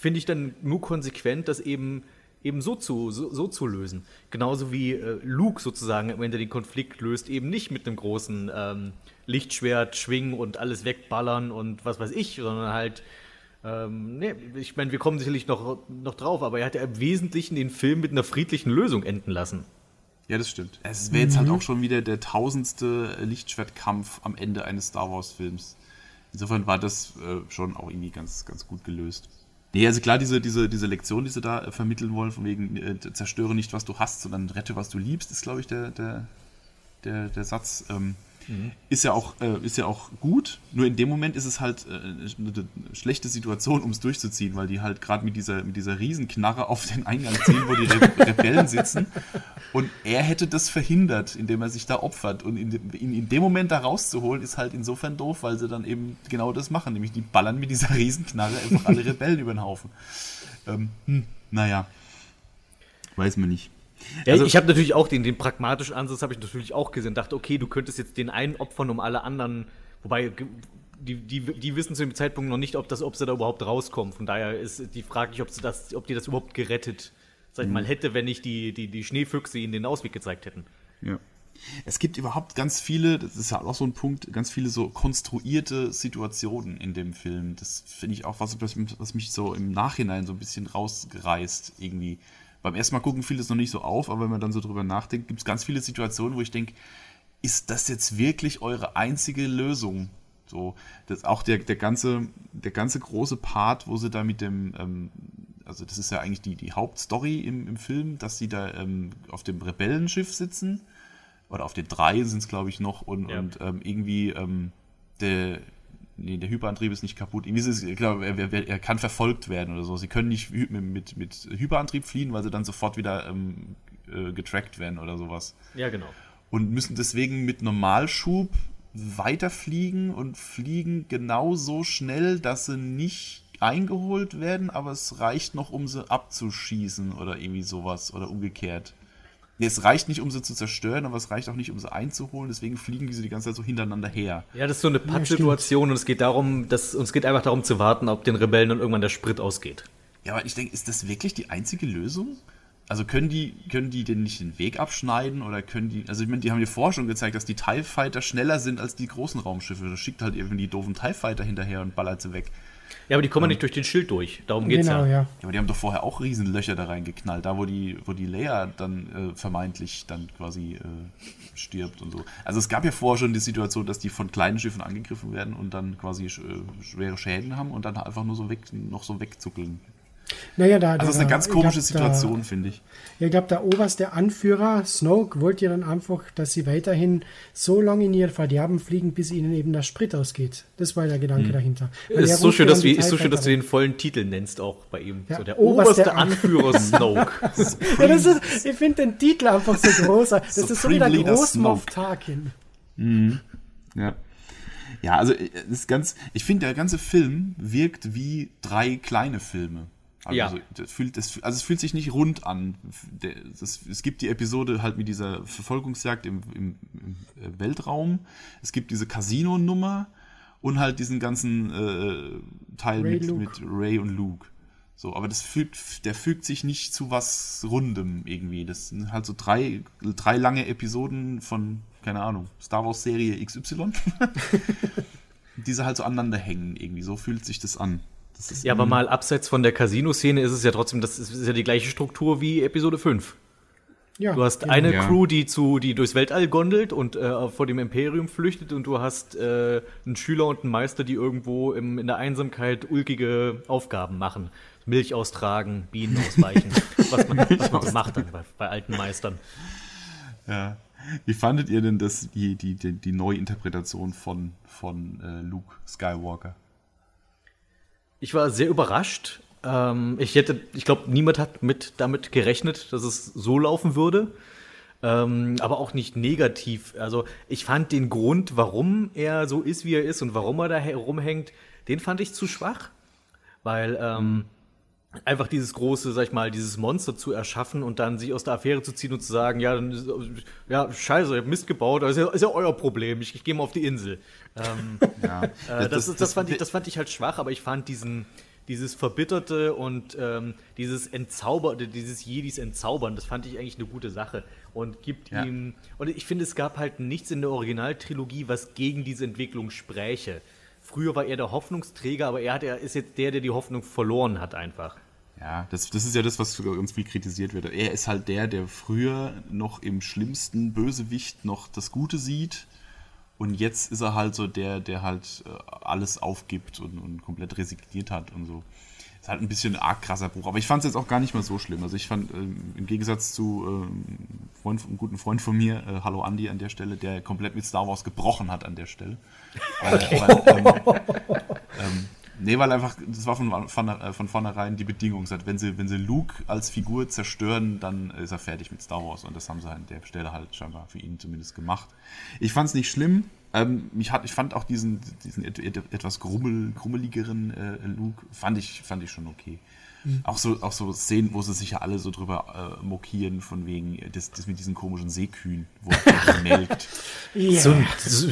finde ich dann nur konsequent, dass eben eben so zu, so, so zu lösen. Genauso wie äh, Luke sozusagen am Ende den Konflikt löst, eben nicht mit einem großen ähm, Lichtschwert schwingen und alles wegballern und was weiß ich, sondern halt, ähm, nee, ich meine, wir kommen sicherlich noch, noch drauf, aber er hat ja im Wesentlichen den Film mit einer friedlichen Lösung enden lassen. Ja, das stimmt. Es wäre jetzt halt mhm. halt auch schon wieder der tausendste Lichtschwertkampf am Ende eines Star Wars-Films. Insofern war das äh, schon auch irgendwie ganz, ganz gut gelöst. Nee, also klar, diese, diese, diese Lektion, die sie da äh, vermitteln wollen, von wegen äh, zerstöre nicht, was du hast, sondern rette, was du liebst, ist, glaube ich, der, der, der, der Satz. Ähm, Mhm. Ist, ja auch, äh, ist ja auch gut, nur in dem Moment ist es halt äh, eine schlechte Situation, um es durchzuziehen, weil die halt gerade mit dieser, mit dieser Riesenknarre auf den Eingang ziehen, wo die Re Rebellen sitzen. Und er hätte das verhindert, indem er sich da opfert. Und in, in, in dem Moment da rauszuholen, ist halt insofern doof, weil sie dann eben genau das machen, nämlich die ballern mit dieser Riesenknarre einfach alle Rebellen über den Haufen. Ähm, hm, naja, weiß man nicht. Ja, also, ich habe natürlich auch den, den pragmatischen Ansatz habe ich natürlich auch gesehen. Dachte, okay, du könntest jetzt den einen opfern, um alle anderen, wobei die, die, die wissen zu dem Zeitpunkt noch nicht, ob, das, ob sie da überhaupt rauskommen. Von daher ist die Frage nicht, ob, sie das, ob die das überhaupt gerettet, sag ich mal, mhm. hätte, wenn nicht die, die, die Schneefüchse ihnen den Ausweg gezeigt hätten. Ja. Es gibt überhaupt ganz viele, das ist ja auch so ein Punkt, ganz viele so konstruierte Situationen in dem Film. Das finde ich auch was, was mich so im Nachhinein so ein bisschen rausgereißt irgendwie beim ersten Mal gucken fiel es noch nicht so auf, aber wenn man dann so drüber nachdenkt, gibt es ganz viele Situationen, wo ich denke, ist das jetzt wirklich eure einzige Lösung? So, das auch der, der ganze, der ganze große Part, wo sie da mit dem, ähm, also das ist ja eigentlich die, die Hauptstory im, im Film, dass sie da ähm, auf dem Rebellenschiff sitzen, oder auf den drei sind es, glaube ich, noch, und, ja. und ähm, irgendwie ähm, der, nee, der Hyperantrieb ist nicht kaputt. Irgendwie ist es, ich glaube, er, er, kann verfolgt werden oder so. Sie können nicht mit, mit, mit Hyperantrieb fliehen, weil sie dann sofort wieder ähm, äh, getrackt werden oder sowas. Ja, genau. Und müssen deswegen mit Normalschub weiterfliegen und fliegen genauso schnell, dass sie nicht eingeholt werden, aber es reicht noch, um sie abzuschießen oder irgendwie sowas oder umgekehrt. Nee, es reicht nicht, um sie zu zerstören, aber es reicht auch nicht, um sie einzuholen. Deswegen fliegen diese die ganze Zeit so hintereinander her. Ja, das ist so eine Pattsituation ja, und es geht darum, dass uns geht einfach darum zu warten, ob den Rebellen dann irgendwann der Sprit ausgeht. Ja, aber ich denke, ist das wirklich die einzige Lösung? Also können die, können die denn nicht den Weg abschneiden oder können die, also ich meine, die haben dir vorher schon gezeigt, dass die TIE Fighter schneller sind als die großen Raumschiffe. Das schickt halt irgendwie die doofen TIE Fighter hinterher und ballert sie weg. Ja, aber die kommen ja nicht durch den Schild durch. Darum geht's genau, ja. ja. Aber die haben doch vorher auch Riesenlöcher da reingeknallt, da wo die, wo die Leia dann äh, vermeintlich dann quasi äh, stirbt und so. Also es gab ja vorher schon die Situation, dass die von kleinen Schiffen angegriffen werden und dann quasi äh, schwere Schäden haben und dann einfach nur so weg, noch so wegzuckeln. Naja, da, also das ist eine ganz komische Situation, finde ich. Ja, ich glaube, der oberste Anführer, Snoke, wollte ja dann einfach, dass sie weiterhin so lange in ihr Verderben fliegen, bis ihnen eben der Sprit ausgeht. Das war der Gedanke hm. dahinter. Ist so, schön, dass du, ist so schön, dass du den vollen Titel nennst, auch bei ihm. Ja, so der oberste, oberste Anführer Snoke. ja, ist, ich finde den Titel einfach so groß. Das ist so wie der Großmoff Tarkin. Mhm. Ja. Ja, also äh, das ganz, ich finde, der ganze Film wirkt wie drei kleine Filme. Also, ja. das fühlt, das, also es fühlt sich nicht rund an. Das, es gibt die Episode halt mit dieser Verfolgungsjagd im, im, im äh, Weltraum. Es gibt diese Casino-Nummer und halt diesen ganzen äh, Teil Ray mit, mit Ray und Luke. So, aber das fügt, der fügt sich nicht zu was Rundem irgendwie. Das sind halt so drei, drei lange Episoden von, keine Ahnung, Star Wars Serie XY. Diese halt so aneinander hängen irgendwie. So fühlt sich das an ja, aber mal abseits von der Casino-Szene ist es ja trotzdem, das ist ja die gleiche Struktur wie Episode 5. Ja, du hast eine ja. Crew, die zu, die durchs Weltall gondelt und äh, vor dem Imperium flüchtet, und du hast äh, einen Schüler und einen Meister, die irgendwo im, in der Einsamkeit ulkige Aufgaben machen. Milch austragen, Bienen ausweichen, was man, was man so macht dann bei, bei, alten Meistern. Ja. Wie fandet ihr denn das, die, die, die, die Neuinterpretation von, von äh, Luke Skywalker? Ich war sehr überrascht. Ähm, ich hätte, ich glaube, niemand hat mit damit gerechnet, dass es so laufen würde. Ähm, aber auch nicht negativ. Also ich fand den Grund, warum er so ist, wie er ist und warum er da herumhängt, den fand ich zu schwach. Weil ähm, einfach dieses große, sag ich mal, dieses Monster zu erschaffen und dann sich aus der Affäre zu ziehen und zu sagen, ja, dann, ja, scheiße, ihr habt Mist gebaut, das ist ja, ist ja euer Problem, ich, ich gehe mal auf die Insel. Ähm, ja. äh, das, das, das, das, fand ich, das fand ich halt schwach, aber ich fand diesen, dieses Verbitterte und ähm, dieses Entzauberte, dieses Jedis Entzaubern, das fand ich eigentlich eine gute Sache und gibt ja. ihm, und ich finde, es gab halt nichts in der Originaltrilogie, was gegen diese Entwicklung spräche. Früher war er der Hoffnungsträger, aber er, hat, er ist jetzt der, der die Hoffnung verloren hat einfach. Ja, das, das ist ja das, was uns viel kritisiert wird. Er ist halt der, der früher noch im schlimmsten Bösewicht noch das Gute sieht. Und jetzt ist er halt so der, der halt äh, alles aufgibt und, und komplett resigniert hat und so. Halt ein bisschen arg krasser Buch. Aber ich fand es jetzt auch gar nicht mal so schlimm. Also ich fand, äh, im Gegensatz zu äh, Freund, einem guten Freund von mir, äh, Hallo Andy an der Stelle, der komplett mit Star Wars gebrochen hat an der Stelle. Okay. Weil, ähm, ähm, nee, weil einfach, das war von, von, äh, von vornherein die Bedingung. Wenn sie, wenn sie Luke als Figur zerstören, dann ist er fertig mit Star Wars. Und das haben sie an der Stelle halt scheinbar für ihn zumindest gemacht. Ich fand es nicht schlimm. Ähm, mich hat, ich fand auch diesen, diesen etwas grummel, grummeligeren äh, Luke, fand ich, fand ich schon okay. Mhm. Auch, so, auch so Szenen, wo sie sich ja alle so drüber äh, mokieren, von wegen das, das mit diesen komischen Seekühen, wo er melkt. Ja. So,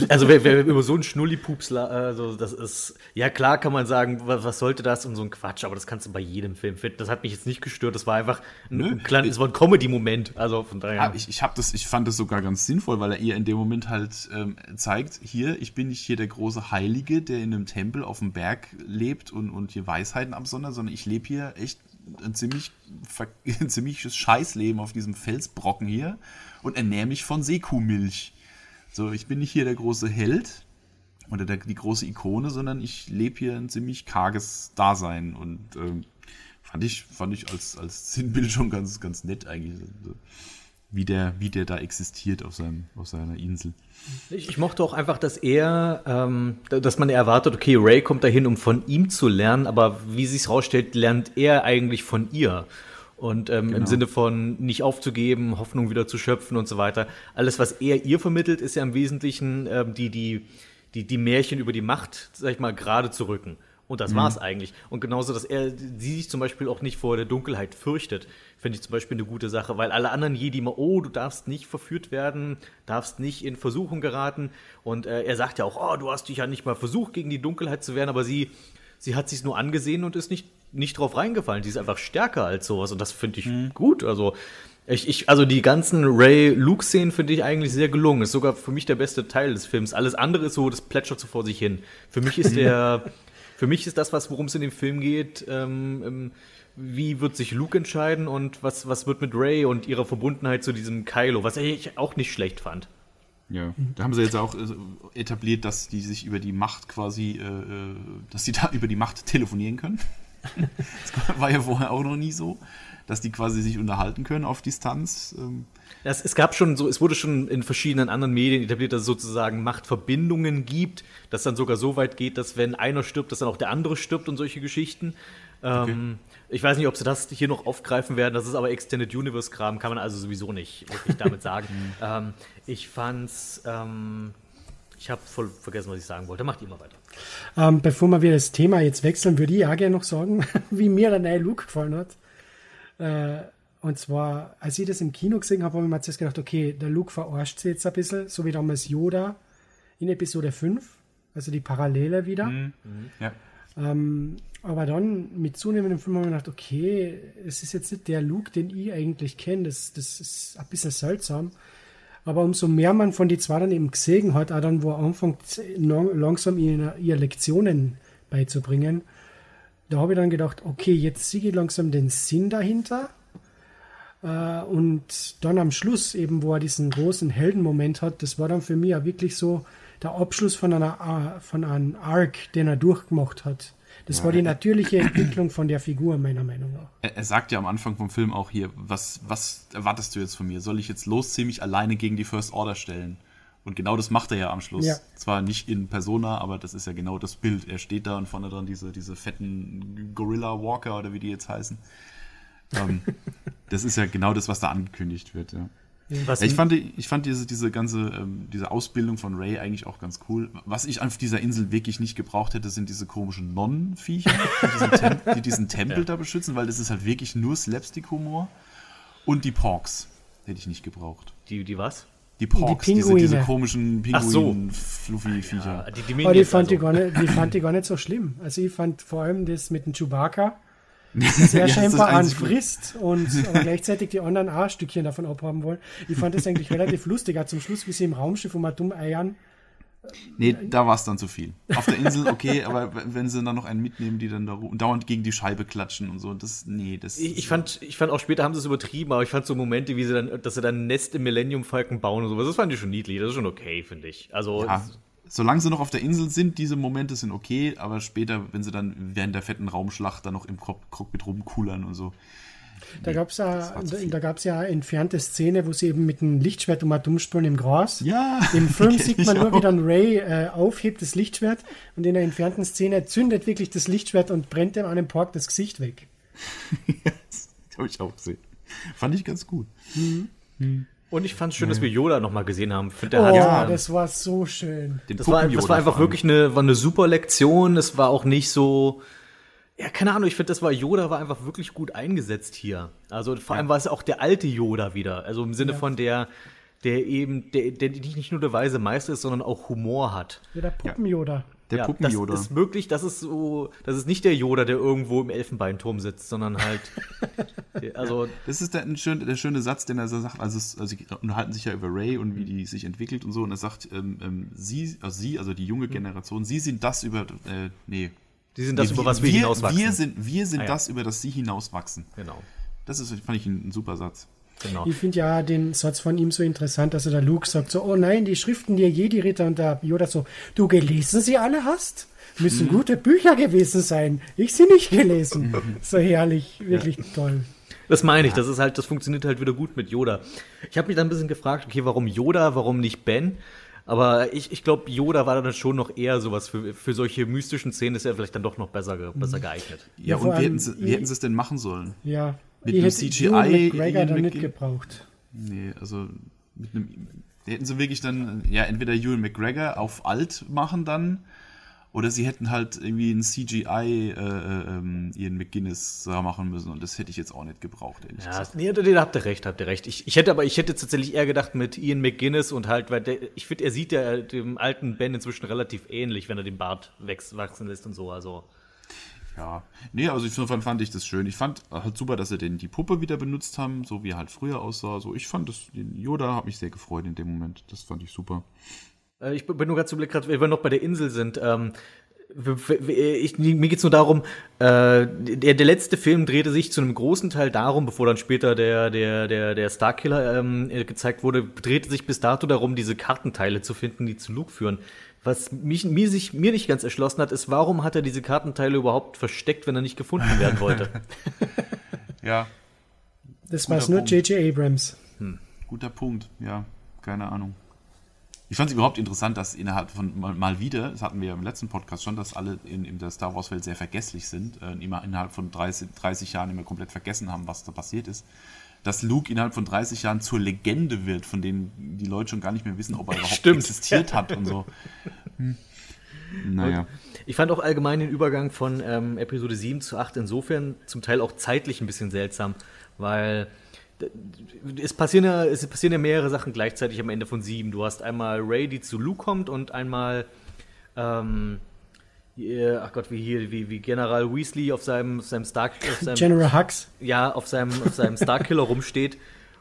also wer, wer, über so einen Schnullipups, also das ist, ja klar kann man sagen, was, was, sollte das und so ein Quatsch, aber das kannst du bei jedem Film finden. Das hat mich jetzt nicht gestört, das war einfach ein, ein kleines, es war ein Comedy-Moment, also von daher. Ja, ich, ich, das, ich fand das sogar ganz sinnvoll, weil er ihr in dem Moment halt ähm, zeigt, hier, ich bin nicht hier der große Heilige, der in einem Tempel auf dem Berg lebt und, und hier Weisheiten absondert, sondern ich lebe hier echt ein ziemlich ein ziemliches Scheißleben auf diesem Felsbrocken hier und ernähre mich von Seekuhmilch. So, ich bin nicht hier der große Held oder der, die große Ikone, sondern ich lebe hier ein ziemlich karges Dasein und ähm, fand ich, fand ich als, als Sinnbild schon ganz, ganz nett eigentlich wie der, wie der da existiert auf, seinem, auf seiner Insel. Ich, ich mochte auch einfach, dass er, ähm, dass man erwartet, okay, Ray kommt dahin, um von ihm zu lernen, aber wie sich rausstellt, lernt er eigentlich von ihr. Und ähm, genau. im Sinne von nicht aufzugeben, Hoffnung wieder zu schöpfen und so weiter. Alles, was er ihr vermittelt, ist ja im Wesentlichen ähm, die, die, die, die Märchen über die Macht, sag ich mal, gerade zu rücken. Und das mhm. war es eigentlich. Und genauso, dass er sie sich zum Beispiel auch nicht vor der Dunkelheit fürchtet, finde ich zum Beispiel eine gute Sache, weil alle anderen Jedi immer, oh, du darfst nicht verführt werden, darfst nicht in Versuchung geraten. Und äh, er sagt ja auch, oh, du hast dich ja nicht mal versucht, gegen die Dunkelheit zu wehren, aber sie, sie hat sich nur angesehen und ist nicht, nicht drauf reingefallen. Sie ist einfach stärker als sowas und das finde ich mhm. gut. Also, ich, ich, also die ganzen Ray-Luke-Szenen finde ich eigentlich sehr gelungen. Ist sogar für mich der beste Teil des Films. Alles andere ist so, das plätschert so vor sich hin. Für mich ist der Für mich ist das, was worum es in dem Film geht, ähm, ähm, wie wird sich Luke entscheiden und was, was wird mit Ray und ihrer Verbundenheit zu diesem Kylo, was ich auch nicht schlecht fand. Ja, da haben sie jetzt auch äh, etabliert, dass die sich über die Macht quasi, äh, äh dass sie da über die Macht telefonieren können. das war ja vorher auch noch nie so, dass die quasi sich unterhalten können auf Distanz. Ähm. Es, es, gab schon so, es wurde schon in verschiedenen anderen Medien etabliert, dass es sozusagen Machtverbindungen gibt, dass dann sogar so weit geht, dass wenn einer stirbt, dass dann auch der andere stirbt und solche Geschichten. Okay. Ähm, ich weiß nicht, ob sie das hier noch aufgreifen werden. Das ist aber Extended Universe Kram, kann man also sowieso nicht wirklich damit sagen. ähm, ich fand's. Ähm, ich habe voll vergessen, was ich sagen wollte. Macht ihr mal weiter. Ähm, bevor wir das Thema jetzt wechseln, würde ich auch gerne noch sagen, wie mir der neue Look gefallen hat. Äh, und zwar, als ich das im Kino gesehen habe, habe ich mir zuerst gedacht, okay, der Luke verarscht sich jetzt ein bisschen, so wie damals Yoda in Episode 5, also die Parallele wieder. Mhm. mhm. Ja. Ähm, aber dann mit zunehmendem Film habe ich gedacht, okay, es ist jetzt nicht der Luke, den ich eigentlich kenne, das, das ist ein bisschen seltsam. Aber umso mehr man von die zwei dann eben gesehen hat, auch dann, wo er anfängt, langsam ihre, ihre Lektionen beizubringen, da habe ich dann gedacht, okay, jetzt sehe ich langsam den Sinn dahinter. Äh, und dann am Schluss eben, wo er diesen großen Heldenmoment hat, das war dann für mich ja wirklich so der Abschluss von einer äh, von einem Arc, den er durchgemacht hat. Das ja, war die natürliche Entwicklung von der Figur, meiner Meinung nach. Er, er, sagt ja am Anfang vom Film auch hier, was, was erwartest du jetzt von mir? Soll ich jetzt losziehen, mich alleine gegen die First Order stellen? Und genau das macht er ja am Schluss. Ja. Zwar nicht in Persona, aber das ist ja genau das Bild. Er steht da und vorne dran diese, diese fetten Gorilla Walker oder wie die jetzt heißen. Ähm, das ist ja genau das, was da angekündigt wird. Ja. Ja, ich fand, ich fand diese, diese ganze ähm, diese Ausbildung von Ray eigentlich auch ganz cool. Was ich auf dieser Insel wirklich nicht gebraucht hätte, sind diese komischen Nonnenviecher, die die diesen Tempel ja. da beschützen, weil das ist halt wirklich nur Slapstick-Humor. Und die Porks hätte ich nicht gebraucht. Die, die was? Die Porks, die diese, diese, komischen Pinguin-Fluffy-Viecher. Ja, die, die, die, fand also. die fand ich gar nicht so schlimm. Also ich fand vor allem das mit dem Chewbacca sehr ja, scheinbar anfrisst und gleichzeitig die anderen auch ein Stückchen davon abhaben wollen. Ich fand das eigentlich relativ lustig. Auch zum Schluss, wie sie im Raumschiff um dumm eiern. Nee, da war es dann zu viel. Auf der Insel okay, aber wenn sie dann noch einen mitnehmen, die dann da dauernd gegen die Scheibe klatschen und so, das, nee, das. Ich, ich fand, ich fand auch später haben sie es übertrieben, aber ich fand so Momente, wie sie dann, dass sie dann ein Nest im Millennium Falken bauen und sowas, das fand ich schon niedlich, das ist schon okay, finde ich. Also. Ja, solange sie noch auf der Insel sind, diese Momente sind okay, aber später, wenn sie dann während der fetten Raumschlacht dann noch im Cockpit rumkullern und so. Da nee, gab es ja, da gab's ja entfernte Szene, wo sie eben mit einem Lichtschwert um umspulen im Gras. Ja. Im Film sieht man nur, wie dann Ray äh, aufhebt das Lichtschwert und in der entfernten Szene zündet wirklich das Lichtschwert und brennt dem an dem Park das Gesicht weg. das habe ich auch gesehen. Fand ich ganz gut. Mhm. Mhm. Und ich fand es schön, dass wir Yoda nochmal gesehen haben. Find, oh, hat, ja, das war so schön. Das war, das war einfach wirklich eine, war eine super Lektion. Es war auch nicht so, ja, keine Ahnung, ich finde, das war Yoda war einfach wirklich gut eingesetzt hier. Also vor allem war es auch der alte Yoda wieder. Also im Sinne ja. von der, der eben, der, der nicht nur der weise Meister ist, sondern auch Humor hat. Ja, der Puppen-Yoda. Der ja, Puppen-Yoda. Das ist möglich, das ist so, das ist nicht der Yoda, der irgendwo im Elfenbeinturm sitzt, sondern halt, also. Ja, das ist der, ein schön, der schöne Satz, den er sagt, also, es, also sie unterhalten sich ja über Ray und wie die sich entwickelt und so, und er sagt, ähm, ähm, sie, also sie, also die junge hm. Generation, sie sind das über, äh, nee. Sie sind das, nee, über was wir, wir hinauswachsen. Wir sind, wir sind ah, ja. das, über das sie hinauswachsen. Genau. Das ist, fand ich ein, ein super Satz. Genau. Ich finde ja den Satz von ihm so interessant, dass er der Luke sagt so, oh nein, die Schriften der Jedi-Ritter und der Yoda so, du gelesen sie alle hast? Müssen mhm. gute Bücher gewesen sein. Ich sie nicht gelesen. so herrlich, wirklich ja. toll. Das meine ich, das ist halt, das funktioniert halt wieder gut mit Yoda. Ich habe mich dann ein bisschen gefragt, okay, warum Yoda, warum nicht Ben? Aber ich, ich glaube, Yoda war dann schon noch eher sowas für, für solche mystischen Szenen, ist er vielleicht dann doch noch besser, besser geeignet. Ja, ja und wie hätten, sie, wie hätten sie es denn machen sollen? Ja, mit einem CGI. McGregor dann nicht gebraucht. Nee, also mit einem. Hätten sie wirklich dann, ja, entweder Ewan McGregor auf alt machen dann, oder sie hätten halt irgendwie ein CGI äh, äh, ähm, Ian McGuinness machen müssen und das hätte ich jetzt auch nicht gebraucht, ehrlich ja, gesagt. Nee, da habt ihr recht, habt ihr recht. Ich, ich hätte aber, ich hätte tatsächlich eher gedacht mit Ian McGuinness und halt, weil der, ich finde, er sieht ja dem alten Ben inzwischen relativ ähnlich, wenn er den Bart wachsen lässt und so, also. Ja, nee, also insofern fand ich das schön. Ich fand halt super, dass sie den die Puppe wieder benutzt haben, so wie er halt früher aussah. So, ich fand das, den Yoda hat mich sehr gefreut in dem Moment. Das fand ich super. Äh, ich bin nur gerade zu Blick, gerade, wenn wir noch bei der Insel sind. Ähm, ich, mir geht es nur darum, äh, der, der letzte Film drehte sich zu einem großen Teil darum, bevor dann später der, der, der, der Starkiller ähm, gezeigt wurde, drehte sich bis dato darum, diese Kartenteile zu finden, die zu Luke führen. Was mich, mir, sich, mir nicht ganz erschlossen hat, ist, warum hat er diese Kartenteile überhaupt versteckt, wenn er nicht gefunden werden wollte? ja. Das war es nur J.J. Abrams. Hm. Guter Punkt, ja. Keine Ahnung. Ich fand es überhaupt interessant, dass innerhalb von mal, mal, wieder, das hatten wir ja im letzten Podcast schon, dass alle in, in der Star Wars-Welt sehr vergesslich sind, äh, immer innerhalb von 30, 30 Jahren immer komplett vergessen haben, was da passiert ist. Dass Luke innerhalb von 30 Jahren zur Legende wird, von denen die Leute schon gar nicht mehr wissen, ob er überhaupt Stimmt. existiert hat und so. Hm. Naja. Ich fand auch allgemein den Übergang von ähm, Episode 7 zu 8 insofern zum Teil auch zeitlich ein bisschen seltsam, weil es passieren, ja, es passieren ja mehrere Sachen gleichzeitig am Ende von sieben. Du hast einmal Ray, die zu Luke kommt und einmal, ähm, ach Gott, wie hier, wie, wie General Weasley auf seinem, seinem Star, auf seinem, General Hux. Ja, auf seinem, auf seinem Starkiller rumsteht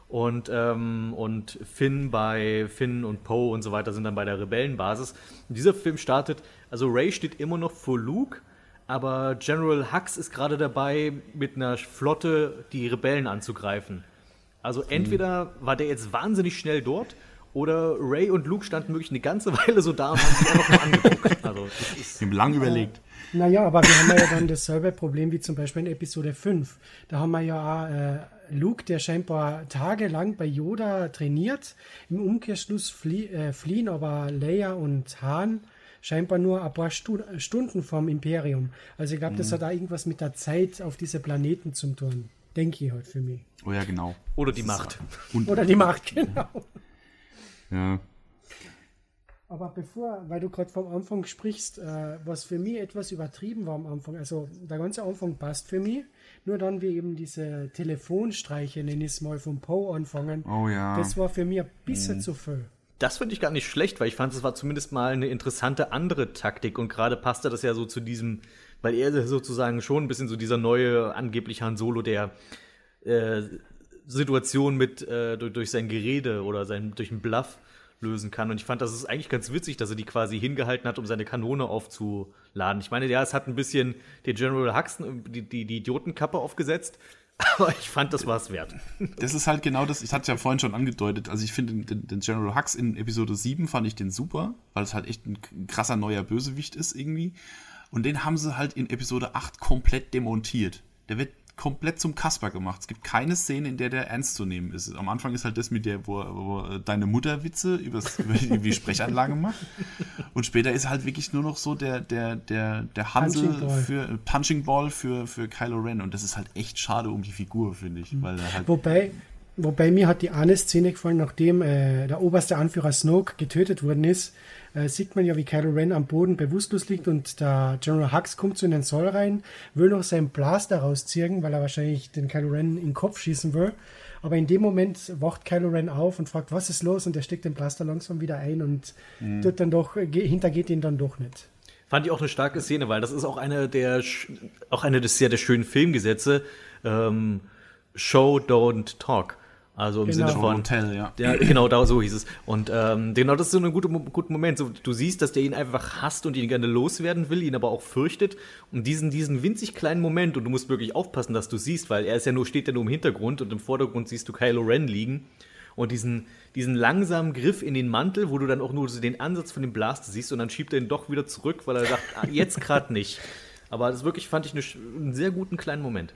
und, ähm, und Finn bei Finn und Poe und so weiter sind dann bei der Rebellenbasis. Und dieser Film startet, also Ray steht immer noch vor Luke, aber General Hux ist gerade dabei, mit einer Flotte die Rebellen anzugreifen. Also entweder war der jetzt wahnsinnig schnell dort oder Ray und Luke standen wirklich eine ganze Weile so da und haben sich einfach mal angeguckt. Also, das ist haben lang überlegt. Äh, naja, aber wir haben ja dann dasselbe Problem wie zum Beispiel in Episode 5. Da haben wir ja auch, äh, Luke, der scheinbar tagelang bei Yoda trainiert. Im Umkehrschluss flie äh, fliehen aber Leia und Han scheinbar nur ein paar Stu Stunden vom Imperium. Also ich glaube, mhm. das hat da irgendwas mit der Zeit auf diese Planeten zu tun. Denke ich halt für mich. Oh ja, genau. Oder die Macht. Oder die Macht, genau. Ja. Aber bevor, weil du gerade vom Anfang sprichst, äh, was für mich etwas übertrieben war am Anfang, also der ganze Anfang passt für mich, nur dann wie eben diese Telefonstreiche, nenne ich es mal, vom Poe anfangen, oh ja. das war für mich ein bisschen mhm. zu viel. Das finde ich gar nicht schlecht, weil ich fand, es war zumindest mal eine interessante andere Taktik und gerade passte das ja so zu diesem, weil er sozusagen schon ein bisschen so dieser neue angeblich Han Solo, der äh, Situation mit äh, durch, durch, sein Gerede oder sein, durch einen Bluff lösen kann. Und ich fand, das ist eigentlich ganz witzig, dass er die quasi hingehalten hat, um seine Kanone aufzuladen. Ich meine, ja, es hat ein bisschen den General Hux die, die, die Idiotenkappe aufgesetzt, aber ich fand, das war es wert. Das ist halt genau das, ich hatte ja vorhin schon angedeutet, also ich finde den, den, General Hux in Episode 7 fand ich den super, weil es halt echt ein krasser neuer Bösewicht ist irgendwie. Und den haben sie halt in Episode 8 komplett demontiert. Der wird komplett zum Kasper gemacht. Es gibt keine Szene, in der der ernst zu nehmen ist. Am Anfang ist halt das mit der, wo, wo deine Mutter Witze übers, über die Sprechanlage macht. Und später ist halt wirklich nur noch so der, der, der, der Hansel Punching für Punching Ball für, für Kylo Ren. Und das ist halt echt schade um die Figur, finde ich. Weil halt Wobei, Wobei mir hat die eine Szene gefallen, nachdem äh, der oberste Anführer Snoke getötet worden ist, äh, sieht man ja, wie Kylo Ren am Boden bewusstlos liegt und der General Hux kommt so in den Soll rein, will noch seinen Blaster rausziehen, weil er wahrscheinlich den Kylo Ren in den Kopf schießen will. Aber in dem Moment wacht Kylo Ren auf und fragt, was ist los? Und er steckt den Blaster langsam wieder ein und mhm. tut dann doch, hintergeht ihn dann doch nicht. Fand ich auch eine starke Szene, weil das ist auch eine der, auch eine des sehr der schönen Filmgesetze. Ähm, Show, don't talk. Also im genau. Sinne von Hotel, ja. ja. Genau, da so hieß es. Und ähm, genau, das ist so ein guter, guter Moment. So, du siehst, dass der ihn einfach hasst und ihn gerne loswerden will, ihn aber auch fürchtet. Und diesen, diesen winzig kleinen Moment, und du musst wirklich aufpassen, dass du siehst, weil er ist ja nur, steht ja nur im Hintergrund und im Vordergrund siehst du Kylo Ren liegen. Und diesen, diesen langsamen Griff in den Mantel, wo du dann auch nur so den Ansatz von dem Blaster siehst und dann schiebt er ihn doch wieder zurück, weil er sagt, ah, jetzt gerade nicht. Aber das wirklich fand ich eine, einen sehr guten kleinen Moment.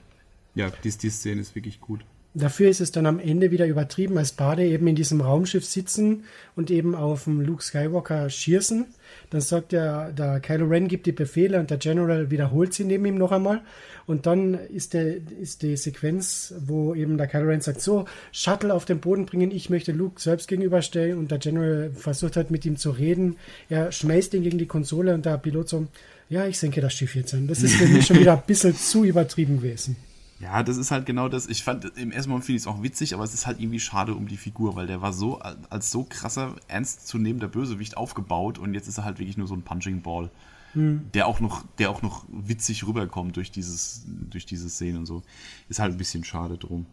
Ja, die, die Szene ist wirklich gut. Dafür ist es dann am Ende wieder übertrieben, als Bade eben in diesem Raumschiff sitzen und eben auf dem Luke Skywalker schießen. Dann sagt der, der Kylo Ren gibt die Befehle und der General wiederholt sie neben ihm noch einmal. Und dann ist, der, ist die Sequenz, wo eben der Kylo Ren sagt, so, Shuttle auf den Boden bringen, ich möchte Luke selbst gegenüberstellen. Und der General versucht halt mit ihm zu reden. Er schmeißt ihn gegen die Konsole und der Pilot so, ja, ich senke das Schiff jetzt an. Das ist für mich schon wieder ein bisschen zu übertrieben gewesen. Ja, das ist halt genau das. Ich fand, im ersten Moment finde ich es auch witzig, aber es ist halt irgendwie schade um die Figur, weil der war so, als so krasser, ernstzunehmender Bösewicht aufgebaut und jetzt ist er halt wirklich nur so ein Punching Ball. Hm. Der auch noch, der auch noch witzig rüberkommt durch dieses, durch diese Szene und so. Ist halt ein bisschen schade drum.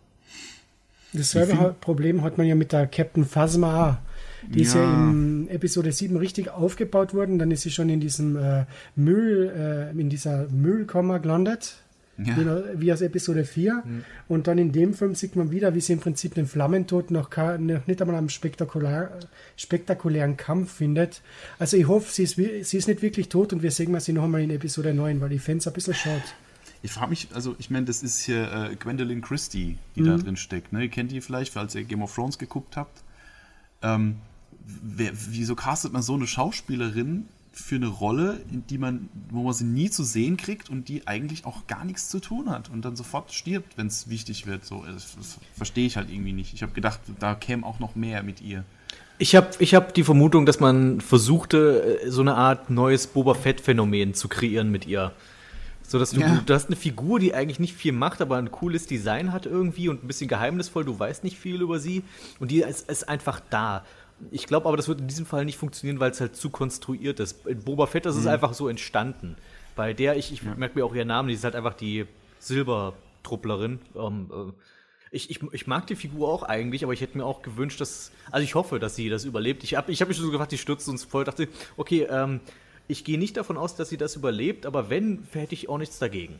Dasselbe Problem hat man ja mit der Captain Phasma. Die ja. ist ja in Episode 7 richtig aufgebaut worden, dann ist sie schon in diesem äh, Müll, äh, in dieser Müllkammer gelandet ja. wie, wie, aus Episode 4. Mhm. Und dann in dem Film sieht man wieder, wie sie im Prinzip den Flammentod noch, noch nicht einmal einen spektakulär, spektakulären Kampf findet. Also ich hoffe, sie ist, sie ist nicht wirklich tot und wir sehen mal sie noch einmal in Episode 9, weil fände es ein bisschen schade. Ich frage mich, also ich meine, das ist hier äh, Gwendolyn Christie, die mhm. da drin steckt. Ne? Ihr kennt die vielleicht, falls ihr Game of Thrones geguckt habt. Ähm, wer, wieso castet man so eine Schauspielerin für eine Rolle, in die man, wo man sie nie zu sehen kriegt und die eigentlich auch gar nichts zu tun hat und dann sofort stirbt, wenn es wichtig wird. So, das, das verstehe ich halt irgendwie nicht. Ich habe gedacht, da käme auch noch mehr mit ihr. Ich habe ich hab die Vermutung, dass man versuchte, äh, so eine Art neues Boba Fett-Phänomen zu kreieren mit ihr. So dass du, ja. du hast eine Figur, die eigentlich nicht viel macht, aber ein cooles Design hat irgendwie und ein bisschen geheimnisvoll, du weißt nicht viel über sie und die ist, ist einfach da. Ich glaube aber, das wird in diesem Fall nicht funktionieren, weil es halt zu konstruiert ist. In Boba Fett ist mhm. es einfach so entstanden. Bei der, ich, ich ja. merke mir auch ihren Namen, die ist halt einfach die Silbertrupplerin. Ähm, äh, ich, ich, ich, mag die Figur auch eigentlich, aber ich hätte mir auch gewünscht, dass. Also ich hoffe, dass sie das überlebt. Ich habe ich hab mich schon so gefragt, die stürzt uns voll. Dachte, okay, ähm, ich gehe nicht davon aus, dass sie das überlebt, aber wenn, hätte ich auch nichts dagegen.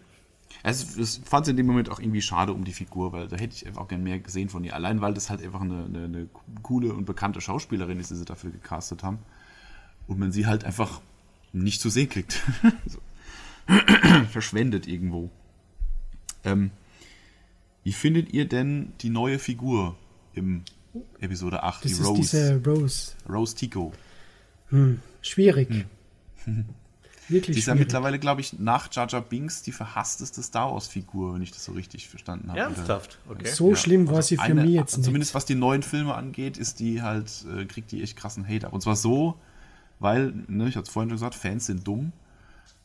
Also, das fand ich in dem Moment auch irgendwie schade um die Figur, weil da hätte ich einfach auch gern mehr gesehen von ihr. Allein, weil das halt einfach eine, eine, eine coole und bekannte Schauspielerin ist, die sie dafür gecastet haben. Und man sie halt einfach nicht zu sehen kriegt. Verschwendet irgendwo. Ähm, wie findet ihr denn die neue Figur im Episode 8, das die Rose? Diese Rose. Rose Tico. Hm, schwierig. Hm. Wirklich die ist ja mittlerweile, glaube ich, nach Jar Jar Binks die verhassteste Star Wars-Figur, wenn ich das so richtig verstanden habe. Ernsthaft? Okay. So ja. schlimm war also sie für eine, mich jetzt nicht. Zumindest was die neuen Filme angeht, ist die halt, äh, kriegt die echt krassen Hate ab. Und zwar so, weil, ne, ich hatte es vorhin schon gesagt, Fans sind dumm,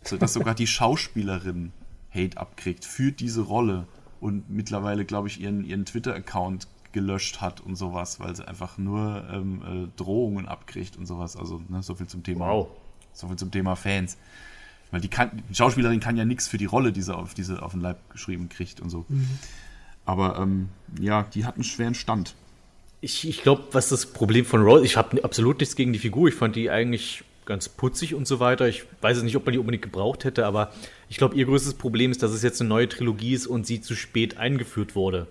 so dass sogar die Schauspielerin Hate abkriegt für diese Rolle und mittlerweile, glaube ich, ihren, ihren Twitter-Account gelöscht hat und sowas, weil sie einfach nur ähm, äh, Drohungen abkriegt und sowas. Also ne, so viel zum Thema. Wow. So viel zum Thema Fans. Weil die, kann, die Schauspielerin kann ja nichts für die Rolle, die sie auf, diese auf den Leib geschrieben kriegt und so. Mhm. Aber ähm, ja, die hat einen schweren Stand. Ich, ich glaube, was das Problem von Rose, ich habe absolut nichts gegen die Figur. Ich fand die eigentlich ganz putzig und so weiter. Ich weiß nicht, ob man die unbedingt gebraucht hätte, aber ich glaube, ihr größtes Problem ist, dass es jetzt eine neue Trilogie ist und sie zu spät eingeführt wurde.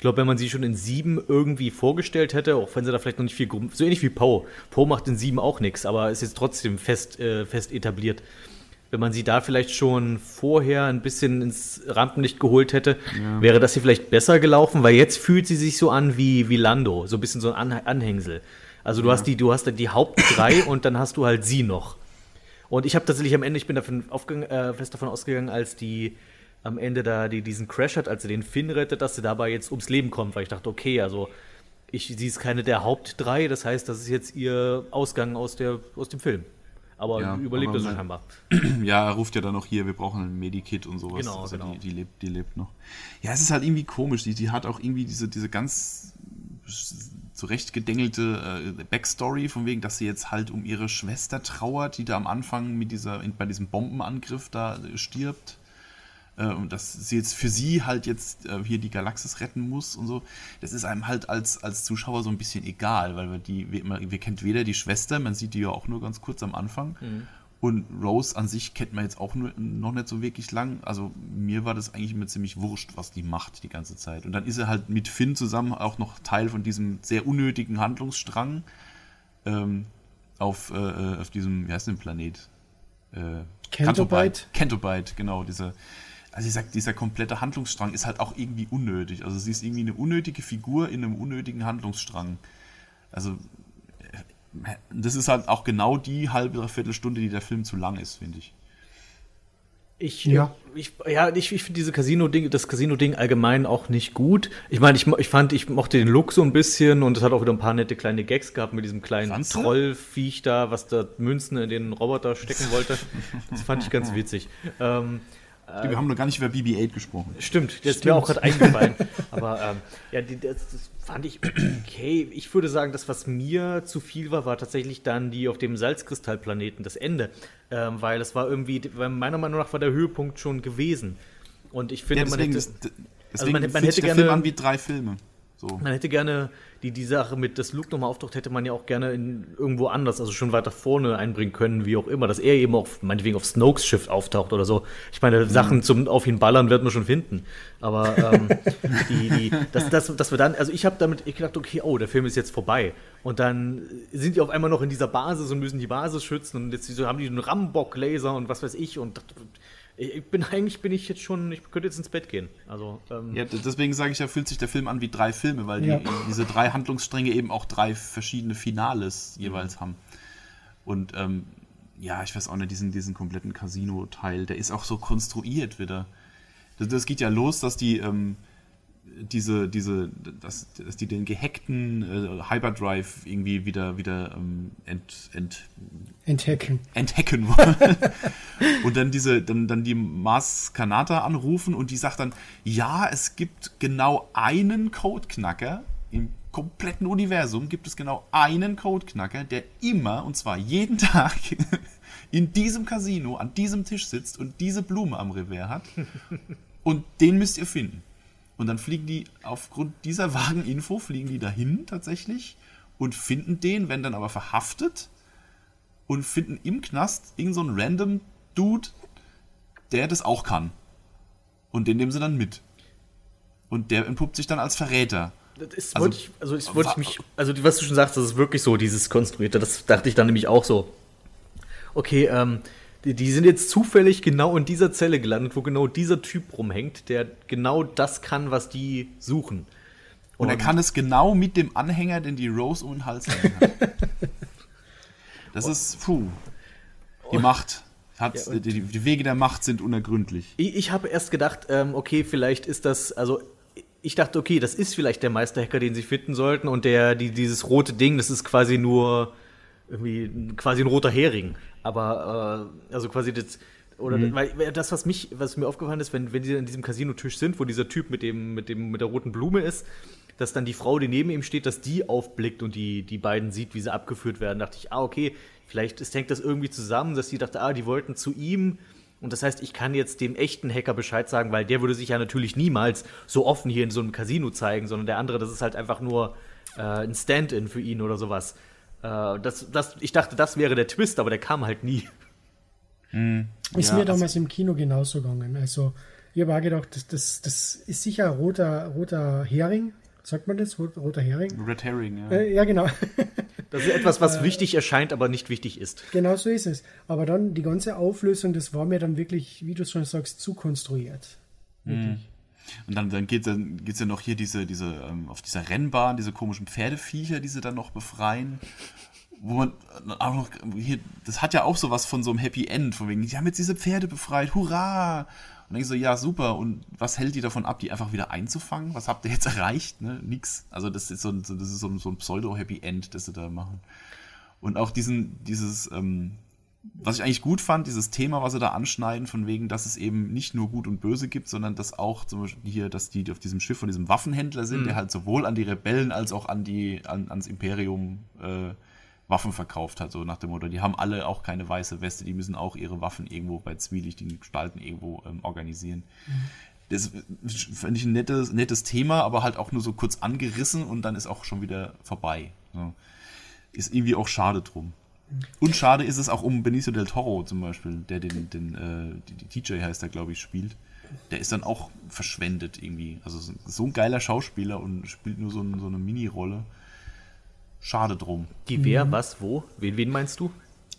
Ich glaube, wenn man sie schon in sieben irgendwie vorgestellt hätte, auch wenn sie da vielleicht noch nicht viel, so ähnlich wie Poe. Poe macht in sieben auch nichts, aber ist jetzt trotzdem fest, äh, fest etabliert. Wenn man sie da vielleicht schon vorher ein bisschen ins Rampenlicht geholt hätte, ja. wäre das hier vielleicht besser gelaufen, weil jetzt fühlt sie sich so an wie, wie Lando, so ein bisschen so ein Anhängsel. Also du ja. hast die, du hast die Haupt drei und dann hast du halt sie noch. Und ich habe tatsächlich am Ende, ich bin davon äh, fest davon ausgegangen, als die am Ende da die, diesen Crash hat, als er den Finn rettet, dass sie dabei jetzt ums Leben kommt, weil ich dachte, okay, also ich, sie ist keine der Hauptdrei, das heißt, das ist jetzt ihr Ausgang aus, der, aus dem Film. Aber ja, überlebt er scheinbar. Ja, er ruft ja dann noch hier, wir brauchen ein Medikit und sowas. Genau, also genau. Die, die, lebt, die lebt noch. Ja, es ist halt irgendwie komisch. Die, die hat auch irgendwie diese, diese ganz zurechtgedengelte äh, Backstory, von wegen, dass sie jetzt halt um ihre Schwester trauert, die da am Anfang mit dieser, bei diesem Bombenangriff da stirbt äh, und dass sie jetzt für sie halt jetzt äh, hier die Galaxis retten muss und so, das ist einem halt als, als Zuschauer so ein bisschen egal, weil wir die, wir, immer, wir kennt weder die Schwester, man sieht die ja auch nur ganz kurz am Anfang. Mhm. Und Rose an sich kennt man jetzt auch nur, noch nicht so wirklich lang. Also mir war das eigentlich immer ziemlich wurscht, was die macht die ganze Zeit. Und dann ist er halt mit Finn zusammen auch noch Teil von diesem sehr unnötigen Handlungsstrang ähm, auf, äh, äh auf diesem, wie heißt denn Planet? Äh, Kentobite. Kentobite, genau, dieser also ich sag, dieser komplette Handlungsstrang ist halt auch irgendwie unnötig. Also sie ist irgendwie eine unnötige Figur in einem unnötigen Handlungsstrang. Also äh, das ist halt auch genau die halbe Viertelstunde, die der Film zu lang ist, finde ich. Ich, ja. ich, ja, ich, ich finde diese Casino-Ding, das Casino-Ding allgemein auch nicht gut. Ich meine, ich, ich fand, ich mochte den Look so ein bisschen und es hat auch wieder ein paar nette kleine Gags gehabt mit diesem kleinen Trollviech da, was da Münzen in den Roboter stecken wollte. Das fand ich ganz witzig. Ähm, wir haben noch gar nicht über BB-8 gesprochen. Stimmt, der ist mir auch gerade eingefallen. Aber ähm, ja, das, das, fand ich okay. Ich würde sagen, das, was mir zu viel war, war tatsächlich dann die auf dem Salzkristallplaneten, das Ende. Ähm, weil das war irgendwie, meiner Meinung nach war der Höhepunkt schon gewesen. Und ich finde, ja, deswegen, man hätte, deswegen also man, man hätte gerne, Film an wie drei Filme. So. Man hätte gerne die, die Sache mit, dass Luke nochmal auftaucht, hätte man ja auch gerne in, irgendwo anders, also schon weiter vorne einbringen können, wie auch immer, dass er eben auch meinetwegen auf Snokes Schiff auftaucht oder so. Ich meine, mhm. Sachen zum auf ihn ballern wird man schon finden. Aber ähm, die, die, dass, dass, dass wir dann, also ich habe damit ich gedacht, okay, oh, der Film ist jetzt vorbei. Und dann sind die auf einmal noch in dieser Basis und müssen die Basis schützen und jetzt haben die einen Rambock-Laser und was weiß ich und ich bin eigentlich bin ich jetzt schon, ich könnte jetzt ins Bett gehen. Also ähm ja, deswegen sage ich ja, fühlt sich der Film an wie drei Filme, weil ja. die, diese drei Handlungsstränge eben auch drei verschiedene Finales jeweils haben. Und ähm, ja, ich weiß auch nicht, diesen, diesen kompletten Casino-Teil, der ist auch so konstruiert wieder. Das, das geht ja los, dass die ähm, diese, diese, dass, dass die den gehackten äh, Hyperdrive irgendwie wieder, wieder ähm, ent, ent, enthacken. enthacken wollen. und dann diese, dann, dann die Mars Kanata anrufen und die sagt dann, ja, es gibt genau einen Codeknacker im kompletten Universum gibt es genau einen Codeknacker, der immer, und zwar jeden Tag, in diesem Casino, an diesem Tisch sitzt und diese Blume am Revers hat. Und den müsst ihr finden. Und dann fliegen die aufgrund dieser vagen Info, fliegen die dahin tatsächlich und finden den, werden dann aber verhaftet und finden im Knast irgendeinen so random Dude, der das auch kann. Und den nehmen sie dann mit. Und der entpuppt sich dann als Verräter. Das also, wollte ich, also das wollte ich mich, also was du schon sagst, das ist wirklich so, dieses Konstruierte, das dachte ich dann nämlich auch so. Okay, ähm, die, die, sind jetzt zufällig genau in dieser Zelle gelandet, wo genau dieser Typ rumhängt, der genau das kann, was die suchen. Und, Und er kann es genau mit dem Anhänger, den die Rose um den Hals hat. Das ist, puh, die Macht. Hat, ja, die, die, Wege der Macht sind unergründlich. Ich, ich habe erst gedacht, ähm, okay, vielleicht ist das, also ich dachte, okay, das ist vielleicht der Meisterhacker, den sie finden sollten und der, die, dieses rote Ding, das ist quasi nur irgendwie quasi ein roter Hering. Aber äh, also quasi das oder mhm. weil das, was mich, was mir aufgefallen ist, wenn, wenn sie an diesem Casino-Tisch sind, wo dieser Typ mit dem, mit dem, mit der roten Blume ist, dass dann die Frau, die neben ihm steht, dass die aufblickt und die, die beiden sieht, wie sie abgeführt werden, dachte ich, ah, okay, vielleicht ist, hängt das irgendwie zusammen, dass sie dachte, ah, die wollten zu ihm. Und das heißt, ich kann jetzt dem echten Hacker Bescheid sagen, weil der würde sich ja natürlich niemals so offen hier in so einem Casino zeigen, sondern der andere, das ist halt einfach nur äh, ein Stand-in für ihn oder sowas. Äh, das, das, ich dachte, das wäre der Twist, aber der kam halt nie. Mhm. Ist ja, mir damals also, im Kino genauso gegangen. Also, ich habe auch gedacht, das, das, das ist sicher ein roter, roter Hering, Sagt man das? Roter Hering? Red Herring, ja. Äh, ja, genau. das ist etwas, was äh, wichtig erscheint, aber nicht wichtig ist. Genau so ist es. Aber dann die ganze Auflösung, das war mir dann wirklich, wie du es schon sagst, zu konstruiert. Mhm. Und dann, dann geht es dann geht's ja noch hier diese, diese, ähm, auf dieser Rennbahn, diese komischen Pferdeviecher, die sie dann noch befreien. Wo man auch noch, hier, das hat ja auch sowas von so einem Happy End, von wegen, die haben jetzt diese Pferde befreit, hurra! Und dann ich so, ja, super. Und was hält die davon ab, die einfach wieder einzufangen? Was habt ihr jetzt erreicht? Ne? Nix. Also das ist so ein, das so ein, so ein Pseudo-Happy End, das sie da machen. Und auch diesen, dieses, ähm, was ich eigentlich gut fand, dieses Thema, was sie da anschneiden, von wegen, dass es eben nicht nur Gut und Böse gibt, sondern dass auch zum Beispiel hier, dass die auf diesem Schiff von diesem Waffenhändler sind, mhm. der halt sowohl an die Rebellen als auch an die, an, ans Imperium äh, Waffen verkauft hat, so nach dem Motto, die haben alle auch keine weiße Weste, die müssen auch ihre Waffen irgendwo bei zwielichtigen Gestalten irgendwo ähm, organisieren. Mhm. Das finde ich ein nettes, nettes Thema, aber halt auch nur so kurz angerissen und dann ist auch schon wieder vorbei. So. Ist irgendwie auch schade drum. Und schade ist es auch um Benicio del Toro zum Beispiel, der den, den äh, die, die TJ heißt er, glaube ich, spielt. Der ist dann auch verschwendet irgendwie. Also so ein geiler Schauspieler und spielt nur so, ein, so eine Mini-Rolle. Schade drum. Die wer, mhm. was, wo? Wen, wen meinst du?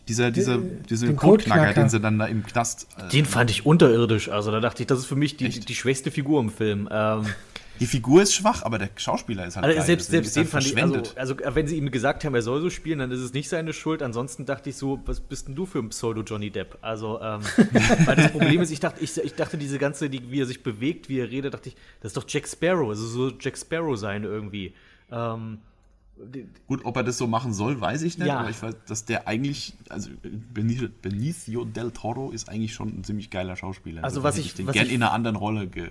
Dieser, dieser, dieser Codeknacker, den sie dann da im Knast. Äh, den fand ich unterirdisch. Also da dachte ich, das ist für mich die, die schwächste Figur im Film. Ähm, die Figur ist schwach, aber der Schauspieler ist halt. Also selbst selbst den fand ich. Also, also, wenn sie ihm gesagt haben, er soll so spielen, dann ist es nicht seine Schuld. Ansonsten dachte ich so, was bist denn du für ein Pseudo Johnny Depp? Also, ähm, weil das Problem ist, ich dachte, ich, ich dachte, diese ganze, die, wie er sich bewegt, wie er redet, dachte ich, das ist doch Jack Sparrow. Also so Jack Sparrow sein irgendwie. Ähm, Gut, ob er das so machen soll, weiß ich nicht, ja. aber ich weiß, dass der eigentlich, also Benicio del Toro ist eigentlich schon ein ziemlich geiler Schauspieler. Also, also was ich, den was gern ich, in einer anderen Rolle ge,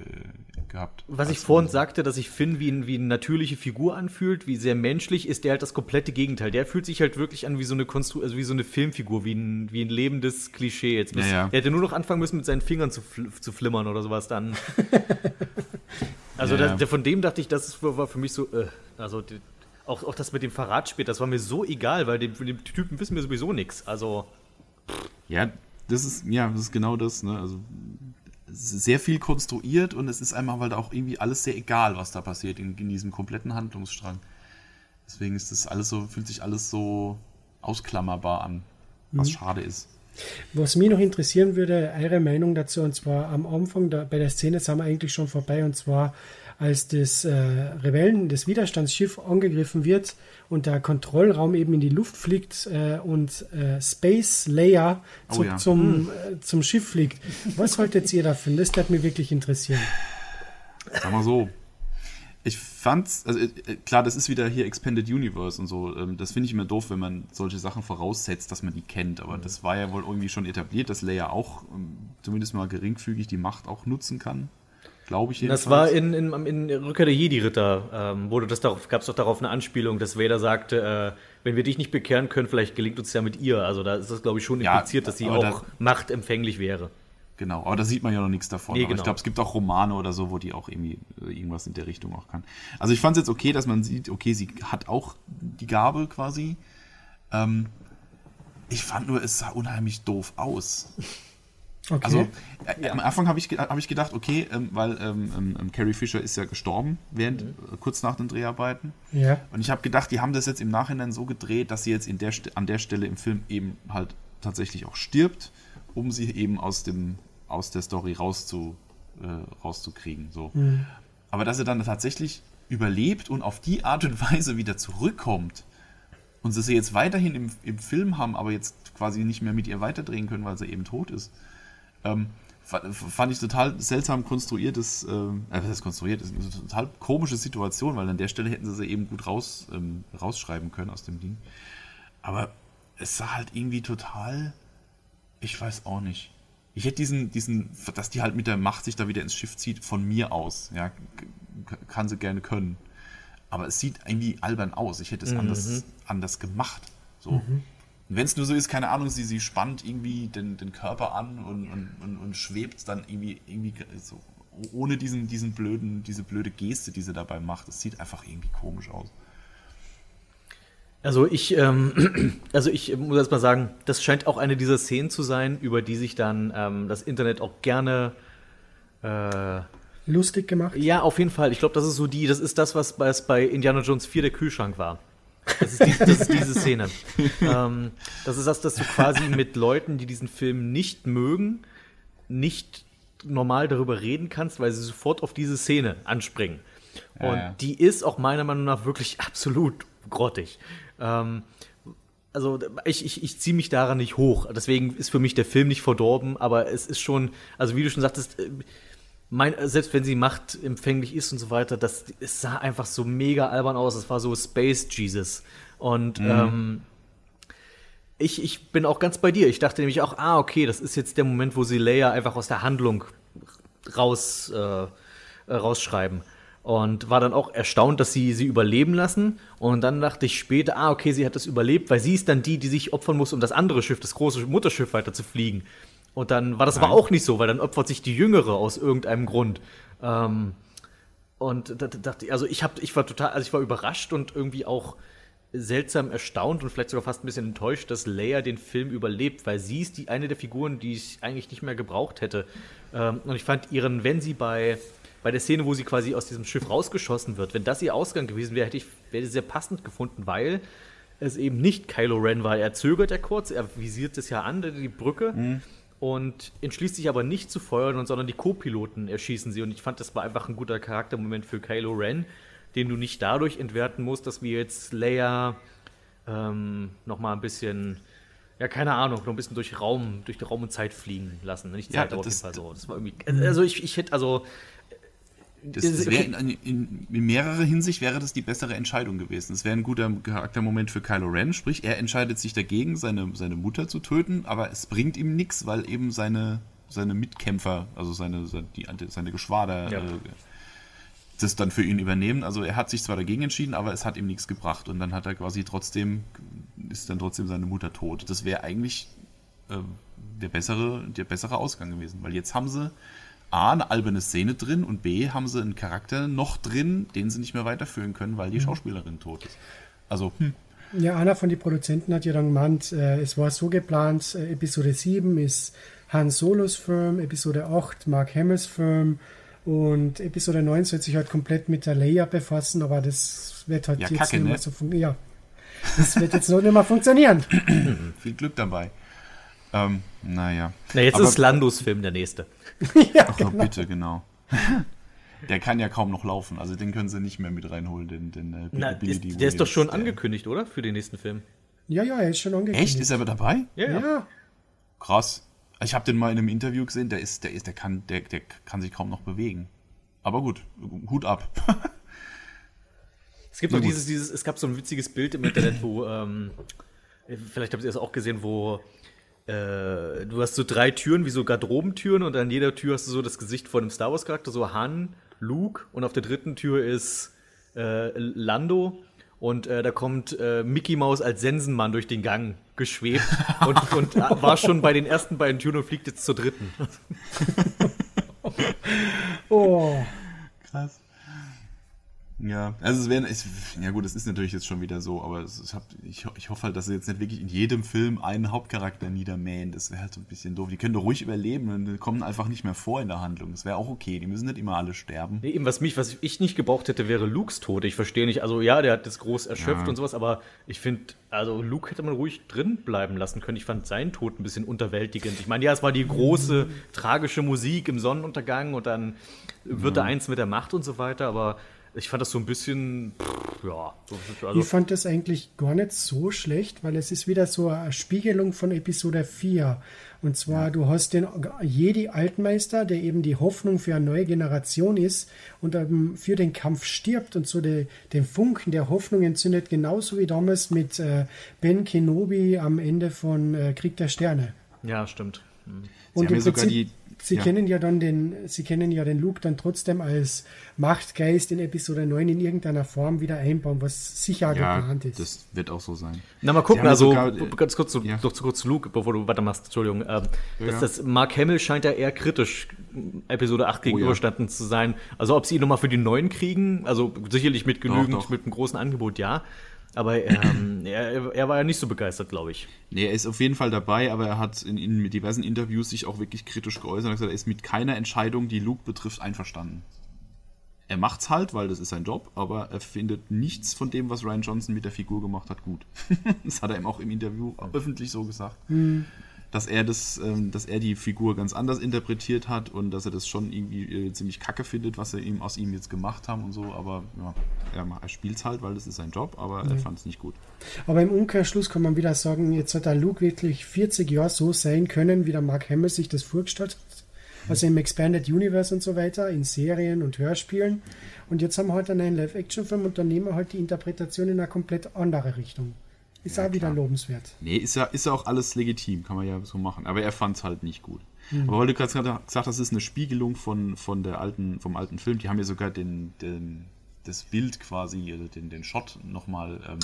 gehabt. Was ich vorhin sagte, dass ich Finn wie, ein, wie eine natürliche Figur anfühlt, wie sehr menschlich, ist der halt das komplette Gegenteil. Der fühlt sich halt wirklich an wie so eine Konstru also wie so eine Filmfigur, wie ein, wie ein lebendes Klischee. Jetzt ja, ja. Er hätte nur noch anfangen müssen, mit seinen Fingern zu, fl zu flimmern oder sowas dann. also ja, das, von dem dachte ich, das war für mich so, äh, also die, auch, auch das mit dem Verrat später, das war mir so egal, weil dem, dem Typen wissen wir sowieso nichts. Also. Ja, das ist, ja, das ist genau das, ne? Also sehr viel konstruiert und es ist einmal halt auch irgendwie alles sehr egal, was da passiert in, in diesem kompletten Handlungsstrang. Deswegen ist das alles so, fühlt sich alles so ausklammerbar an, was mhm. schade ist. Was mich noch interessieren würde, eure Meinung dazu, und zwar am Anfang da, bei der Szene sind wir eigentlich schon vorbei, und zwar als das äh, Rebellen, das Widerstandsschiff angegriffen wird und der Kontrollraum eben in die Luft fliegt äh, und äh, Space Layer zu, oh ja. zum, hm. Äh, zum Schiff fliegt. Was haltet ihr davon? Das würde mich wirklich interessieren. Sag mal so. Ich fand's, also äh, klar, das ist wieder hier Expanded Universe und so. Ähm, das finde ich immer doof, wenn man solche Sachen voraussetzt, dass man die kennt. Aber das war ja wohl irgendwie schon etabliert, dass Leia auch ähm, zumindest mal geringfügig die Macht auch nutzen kann glaube ich jedenfalls. Das war in, in, in Rückkehr der Jedi-Ritter, ähm, wurde das darauf, gab es doch darauf eine Anspielung, dass Vader sagte, äh, wenn wir dich nicht bekehren können, vielleicht gelingt uns ja mit ihr. Also da ist das, glaube ich, schon impliziert, ja, dass sie auch da, machtempfänglich wäre. Genau, aber da sieht man ja noch nichts davon. Nee, genau. Ich glaube, es gibt auch Romane oder so, wo die auch irgendwie äh, irgendwas in der Richtung auch kann. Also ich fand es jetzt okay, dass man sieht, okay, sie hat auch die Gabe quasi. Ähm, ich fand nur, es sah unheimlich doof aus. Okay. Also äh, ja. am Anfang habe ich, hab ich gedacht, okay, ähm, weil ähm, ähm, ähm, Carrie Fisher ist ja gestorben während mhm. äh, kurz nach den Dreharbeiten. Ja. Und ich habe gedacht, die haben das jetzt im Nachhinein so gedreht, dass sie jetzt in der, an der Stelle im Film eben halt tatsächlich auch stirbt, um sie eben aus dem aus der Story rauszu, äh, rauszukriegen. So. Mhm. Aber dass er dann tatsächlich überlebt und auf die Art und Weise wieder zurückkommt und sie sie jetzt weiterhin im, im Film haben, aber jetzt quasi nicht mehr mit ihr weiterdrehen können, weil sie eben tot ist, ähm, fand ich total seltsam konstruiertes, äh, was heißt konstruiert, ist eine total komische Situation, weil an der Stelle hätten sie sie eben gut raus, ähm, rausschreiben können aus dem Ding. Aber es sah halt irgendwie total, ich weiß auch nicht. Ich hätte diesen, diesen, dass die halt mit der Macht sich da wieder ins Schiff zieht, von mir aus. Ja, kann sie gerne können. Aber es sieht irgendwie albern aus. Ich hätte es mhm. anders, anders gemacht. So. Mhm. Wenn es nur so ist, keine Ahnung, sie, sie spannt irgendwie den, den Körper an und, und, und, und schwebt dann irgendwie, irgendwie so, ohne diesen, diesen blöden, diese blöde Geste, die sie dabei macht. Es sieht einfach irgendwie komisch aus. Also ich, ähm, also ich muss erst mal sagen, das scheint auch eine dieser Szenen zu sein, über die sich dann ähm, das Internet auch gerne äh, lustig gemacht. Ja, auf jeden Fall. Ich glaube, das ist so die, das ist das, was bei, bei Indiana Jones 4 der Kühlschrank war. Das ist, die, das ist diese Szene. ähm, das ist das, dass du quasi mit Leuten, die diesen Film nicht mögen, nicht normal darüber reden kannst, weil sie sofort auf diese Szene anspringen. Und ja, die ist auch meiner Meinung nach wirklich absolut grottig. Ähm, also ich, ich, ich ziehe mich daran nicht hoch. Deswegen ist für mich der Film nicht verdorben, aber es ist schon, also wie du schon sagtest, äh, mein, selbst wenn sie machtempfänglich ist und so weiter, das es sah einfach so mega albern aus. Es war so Space Jesus. Und mhm. ähm, ich, ich bin auch ganz bei dir. Ich dachte nämlich auch, ah, okay, das ist jetzt der Moment, wo sie Leia einfach aus der Handlung raus, äh, rausschreiben und war dann auch erstaunt, dass sie sie überleben lassen. Und dann dachte ich später, ah, okay, sie hat das überlebt, weil sie ist dann die, die sich opfern muss, um das andere Schiff, das große Mutterschiff weiter zu fliegen. Und dann war das Nein. aber auch nicht so, weil dann opfert sich die Jüngere aus irgendeinem Grund. Ähm, und da dachte ich, also ich hab, ich war total, also ich war überrascht und irgendwie auch seltsam erstaunt und vielleicht sogar fast ein bisschen enttäuscht, dass Leia den Film überlebt, weil sie ist die eine der Figuren, die ich eigentlich nicht mehr gebraucht hätte. Ähm, und ich fand ihren, wenn sie bei bei der Szene, wo sie quasi aus diesem Schiff rausgeschossen wird, wenn das ihr Ausgang gewesen wäre, hätte ich wäre sehr passend gefunden, weil es eben nicht Kylo Ren war. Er zögert ja kurz, er visiert es ja an, die Brücke. Mhm. Und entschließt sich aber nicht zu feuern, sondern die Co-Piloten erschießen sie. Und ich fand, das war einfach ein guter Charaktermoment für Kylo Ren, den du nicht dadurch entwerten musst, dass wir jetzt Leia ähm, noch mal ein bisschen ja, keine Ahnung, noch ein bisschen durch Raum, durch die Raum und Zeit fliegen lassen. Nicht Zeit, ja, auf jeden Fall so. Das war irgendwie, also ich, ich hätte, also das, das wär in, in, in, mehrerer Hinsicht wäre das die bessere Entscheidung gewesen. Es wäre ein guter Charaktermoment für Kylo Ren, sprich, er entscheidet sich dagegen, seine, seine Mutter zu töten, aber es bringt ihm nichts, weil eben seine, seine Mitkämpfer, also seine, die, seine Geschwader, ja. äh, das dann für ihn übernehmen. Also er hat sich zwar dagegen entschieden, aber es hat ihm nichts gebracht. Und dann hat er quasi trotzdem, ist dann trotzdem seine Mutter tot. Das wäre eigentlich äh, der, bessere, der bessere Ausgang gewesen, weil jetzt haben sie A, eine alberne Szene drin und B, haben sie einen Charakter noch drin, den sie nicht mehr weiterführen können, weil die mhm. Schauspielerin tot ist. Also, hm. Ja, einer von den Produzenten hat ja dann gemeint, äh, es war so geplant, äh, Episode 7 ist Han Solos Film, Episode 8 Mark Hamills Film und Episode 9 soll sich halt komplett mit der Leia befassen, aber das wird halt ja, jetzt Kacke, nicht mehr ne? so funktionieren. Ja, das wird jetzt noch nicht mehr funktionieren. Viel Glück dabei. Ähm, naja. Na, jetzt aber, ist Landos Film der nächste. ja, Ach, genau. bitte, genau. Der kann ja kaum noch laufen, also den können sie nicht mehr mit reinholen, den, den äh, Na, ist, Der ist doch schon der, angekündigt, oder? Für den nächsten Film. Ja, ja, er ist schon angekündigt. Echt? Ist er aber dabei? Ja. ja. Krass. Ich habe den mal in einem Interview gesehen, der ist, der ist, der kann, der, der kann sich kaum noch bewegen. Aber gut, Hut ab. es gibt noch dieses, dieses, es gab so ein witziges Bild im Internet, wo, ähm, vielleicht habt ihr das auch gesehen, wo äh, du hast so drei Türen, wie so Garderobentüren, und an jeder Tür hast du so das Gesicht von einem Star Wars-Charakter, so Han, Luke, und auf der dritten Tür ist äh, Lando. Und äh, da kommt äh, Mickey Mouse als Sensenmann durch den Gang geschwebt und, und war schon bei den ersten beiden Türen und fliegt jetzt zur dritten. oh. Krass. Ja, also es wäre, ja gut, es ist natürlich jetzt schon wieder so, aber es, hab, ich, ich hoffe halt, dass sie jetzt nicht wirklich in jedem Film einen Hauptcharakter niedermähen. Das wäre halt so ein bisschen doof. Die können doch ruhig überleben und kommen einfach nicht mehr vor in der Handlung. Das wäre auch okay. Die müssen nicht immer alle sterben. Nee, eben, was mich, was ich nicht gebraucht hätte, wäre Lukes Tod. Ich verstehe nicht, also ja, der hat das groß erschöpft ja. und sowas, aber ich finde, also Luke hätte man ruhig drin bleiben lassen können. Ich fand seinen Tod ein bisschen unterwältigend. Ich meine, ja, es war die große, tragische Musik im Sonnenuntergang und dann wird ja. er eins mit der Macht und so weiter, aber ich fand das so ein bisschen, pff, ja. Also ich fand das eigentlich gar nicht so schlecht, weil es ist wieder so eine Spiegelung von Episode 4. Und zwar, ja. du hast den Jedi-Altmeister, der eben die Hoffnung für eine neue Generation ist und ähm, für den Kampf stirbt und so de, den Funken der Hoffnung entzündet, genauso wie damals mit äh, Ben Kenobi am Ende von äh, Krieg der Sterne. Ja, stimmt. Mhm. Und im Prinzip, die, Sie ja. kennen ja dann den, Sie kennen ja den Luke dann trotzdem als Machtgeist in Episode 9 in irgendeiner Form wieder einbauen, was sicher ja, geplant ist. Das wird auch so sein. Na, mal gucken, also sogar, ganz kurz zu, ja. noch zu kurz zu Luke, bevor du weitermachst, Entschuldigung. Ähm, ja. das, Mark Hamill scheint ja eher kritisch Episode 8 gegenüberstanden oh, zu sein. Also ob sie ihn nochmal für die neuen kriegen, also sicherlich mit genügend, doch, doch. mit einem großen Angebot, ja. Aber ähm, er, er, war ja nicht so begeistert, glaube ich. Nee, er ist auf jeden Fall dabei, aber er hat in, in diversen Interviews sich auch wirklich kritisch geäußert und gesagt, er ist mit keiner Entscheidung, die Luke betrifft, einverstanden. Er macht's halt, weil das ist sein Job, aber er findet nichts von dem, was Ryan Johnson mit der Figur gemacht hat, gut. das hat er ihm auch im Interview öffentlich so gesagt. Mhm dass er das, ähm, dass er die Figur ganz anders interpretiert hat und dass er das schon irgendwie äh, ziemlich kacke findet, was sie ihm aus ihm jetzt gemacht haben und so. Aber ja, er, er spielt es halt, weil das ist sein Job, aber mhm. er fand es nicht gut. Aber im Umkehrschluss kann man wieder sagen, jetzt hat der Luke wirklich 40 Jahre so sein können, wie der Mark Hamill sich das vorgestellt hat. Also im Expanded Universe und so weiter, in Serien und Hörspielen. Und jetzt haben wir halt einen Live-Action-Film und dann nehmen wir halt die Interpretation in eine komplett andere Richtung. Ist ja, auch wieder lobenswert. Nee, ist ja, ist ja auch alles legitim, kann man ja so machen. Aber er fand es halt nicht gut. Mhm. Aber weil du gerade gesagt hast, das ist eine Spiegelung von, von der alten, vom alten Film, die haben ja sogar den, den, das Bild quasi, also den, den Shot nochmal ähm,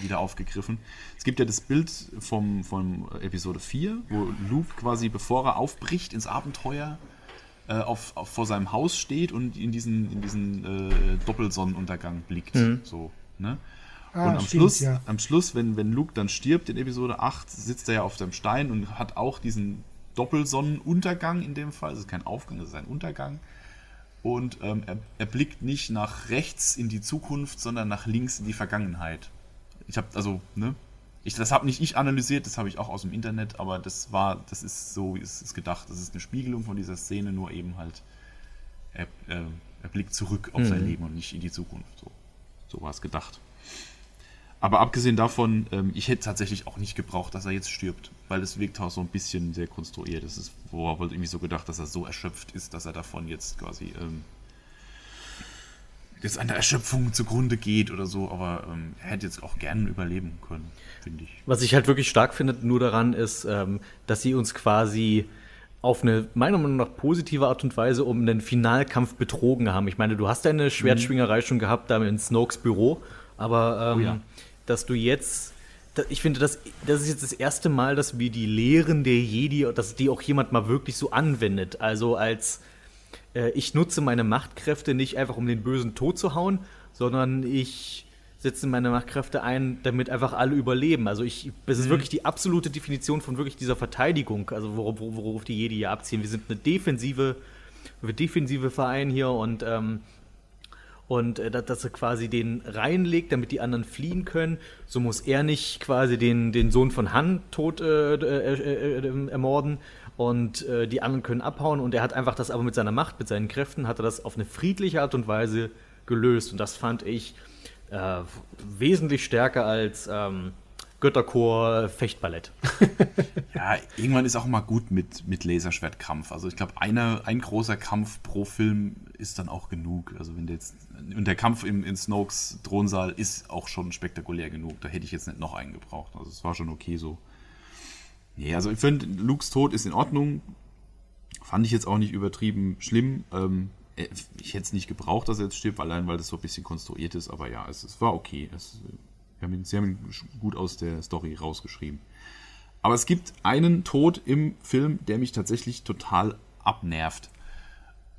wieder aufgegriffen. Es gibt ja das Bild vom, vom Episode 4, wo Luke quasi, bevor er aufbricht ins Abenteuer, äh, auf, auf, vor seinem Haus steht und in diesen, in diesen äh, Doppelsonnenuntergang blickt. Mhm. So, ne? Ah, und am stimmt, Schluss, ja. am Schluss wenn, wenn Luke dann stirbt in Episode 8, sitzt er ja auf dem Stein und hat auch diesen Doppelsonnenuntergang in dem Fall. Es ist kein Aufgang, es ist ein Untergang. Und ähm, er, er, blickt nicht nach rechts in die Zukunft, sondern nach links in die Vergangenheit. Ich habe also, ne? Ich, das habe nicht ich analysiert, das habe ich auch aus dem Internet, aber das war, das ist so, wie es ist gedacht. Das ist eine Spiegelung von dieser Szene, nur eben halt, er, äh, er blickt zurück auf mhm. sein Leben und nicht in die Zukunft. So, so war es gedacht. Aber abgesehen davon, ähm, ich hätte tatsächlich auch nicht gebraucht, dass er jetzt stirbt, weil wirkt auch so ein bisschen sehr konstruiert. Es ist wohl irgendwie so gedacht, dass er so erschöpft ist, dass er davon jetzt quasi ähm, jetzt an der Erschöpfung zugrunde geht oder so, aber ähm, er hätte jetzt auch gerne überleben können, finde ich. Was ich halt wirklich stark finde nur daran ist, ähm, dass sie uns quasi auf eine meiner Meinung nach positive Art und Weise um einen Finalkampf betrogen haben. Ich meine, du hast deine Schwertschwingerei mhm. schon gehabt da in Snokes Büro, aber ähm, oh ja dass du jetzt, ich finde, das, das ist jetzt das erste Mal, dass wir die Lehren der Jedi, dass die auch jemand mal wirklich so anwendet. Also als äh, ich nutze meine Machtkräfte nicht einfach, um den Bösen tot zu hauen, sondern ich setze meine Machtkräfte ein, damit einfach alle überleben. Also ich, es ist mhm. wirklich die absolute Definition von wirklich dieser Verteidigung, also worauf, worauf die Jedi ja abziehen. Wir sind eine defensive, wir defensive Verein hier und ähm, und äh, dass er quasi den reinlegt, damit die anderen fliehen können. So muss er nicht quasi den, den Sohn von Han tot äh, äh, äh, äh ermorden und äh, die anderen können abhauen und er hat einfach das aber mit seiner Macht, mit seinen Kräften, hat er das auf eine friedliche Art und Weise gelöst und das fand ich wesentlich stärker als ähm, Götterchor Fechtballett. ja, irgendwann ist auch mal gut mit, mit Laserschwertkampf. Also ich glaube, ein großer Kampf pro Film ist dann auch genug. Also wenn jetzt und der Kampf im, in Snokes Thronsaal ist auch schon spektakulär genug. Da hätte ich jetzt nicht noch einen gebraucht. Also es war schon okay so. Nee, also ich finde, Lukes Tod ist in Ordnung. Fand ich jetzt auch nicht übertrieben schlimm. Ähm, äh, ich hätte es nicht gebraucht, dass er jetzt stirbt, allein weil das so ein bisschen konstruiert ist. Aber ja, es, es war okay. Es, haben ihn, sie haben ihn gut aus der Story rausgeschrieben. Aber es gibt einen Tod im Film, der mich tatsächlich total abnervt.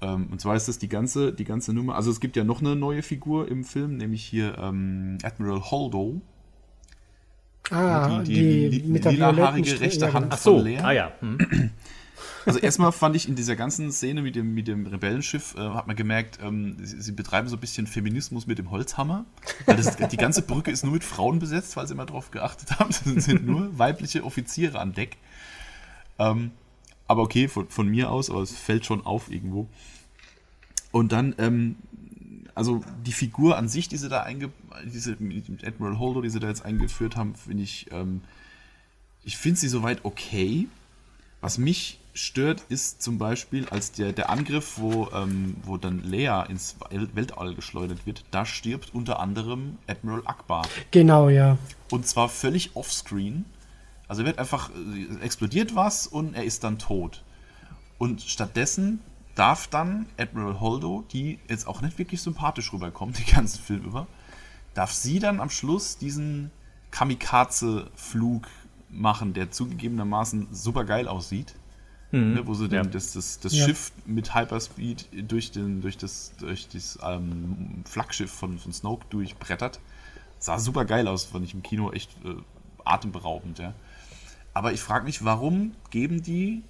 Ähm, und zwar ist das die ganze, die ganze Nummer. Also es gibt ja noch eine neue Figur im Film, nämlich hier ähm, Admiral Holdo. Ah, die, die, die, die mit der lilahaarige rechte Hand Ach so. von Lea. Ah ja. Hm. Also erstmal fand ich in dieser ganzen Szene mit dem, mit dem Rebellenschiff, äh, hat man gemerkt, ähm, sie, sie, betreiben so ein bisschen Feminismus mit dem Holzhammer. Weil das, die ganze Brücke ist nur mit Frauen besetzt, weil sie immer darauf geachtet haben. Es sind nur weibliche Offiziere an Deck. Ähm, aber okay, von, von, mir aus, aber es fällt schon auf irgendwo. Und dann, ähm, also die Figur an sich, die sie da einge diese Admiral Holdo, die sie da jetzt eingeführt haben, finde ich, ähm, ich finde sie soweit okay. Was mich stört, ist zum Beispiel, als der, der Angriff, wo, ähm, wo dann Lea ins Weltall geschleudert wird, da stirbt unter anderem Admiral Akbar. Genau, ja. Und zwar völlig offscreen. Also er wird einfach, äh, explodiert was und er ist dann tot. Und stattdessen darf dann Admiral Holdo, die jetzt auch nicht wirklich sympathisch rüberkommt, den ganzen Film über, darf sie dann am Schluss diesen Kamikaze-Flug machen, der zugegebenermaßen super geil aussieht. Mhm. Ne, wo sie dann ja. das, das, das ja. Schiff mit Hyperspeed durch, den, durch das, durch das ähm, Flaggschiff von, von Snoke durchbrettert. Sah super geil aus, fand ich im Kino echt äh, atemberaubend, ja. Aber ich frage mich, warum geben die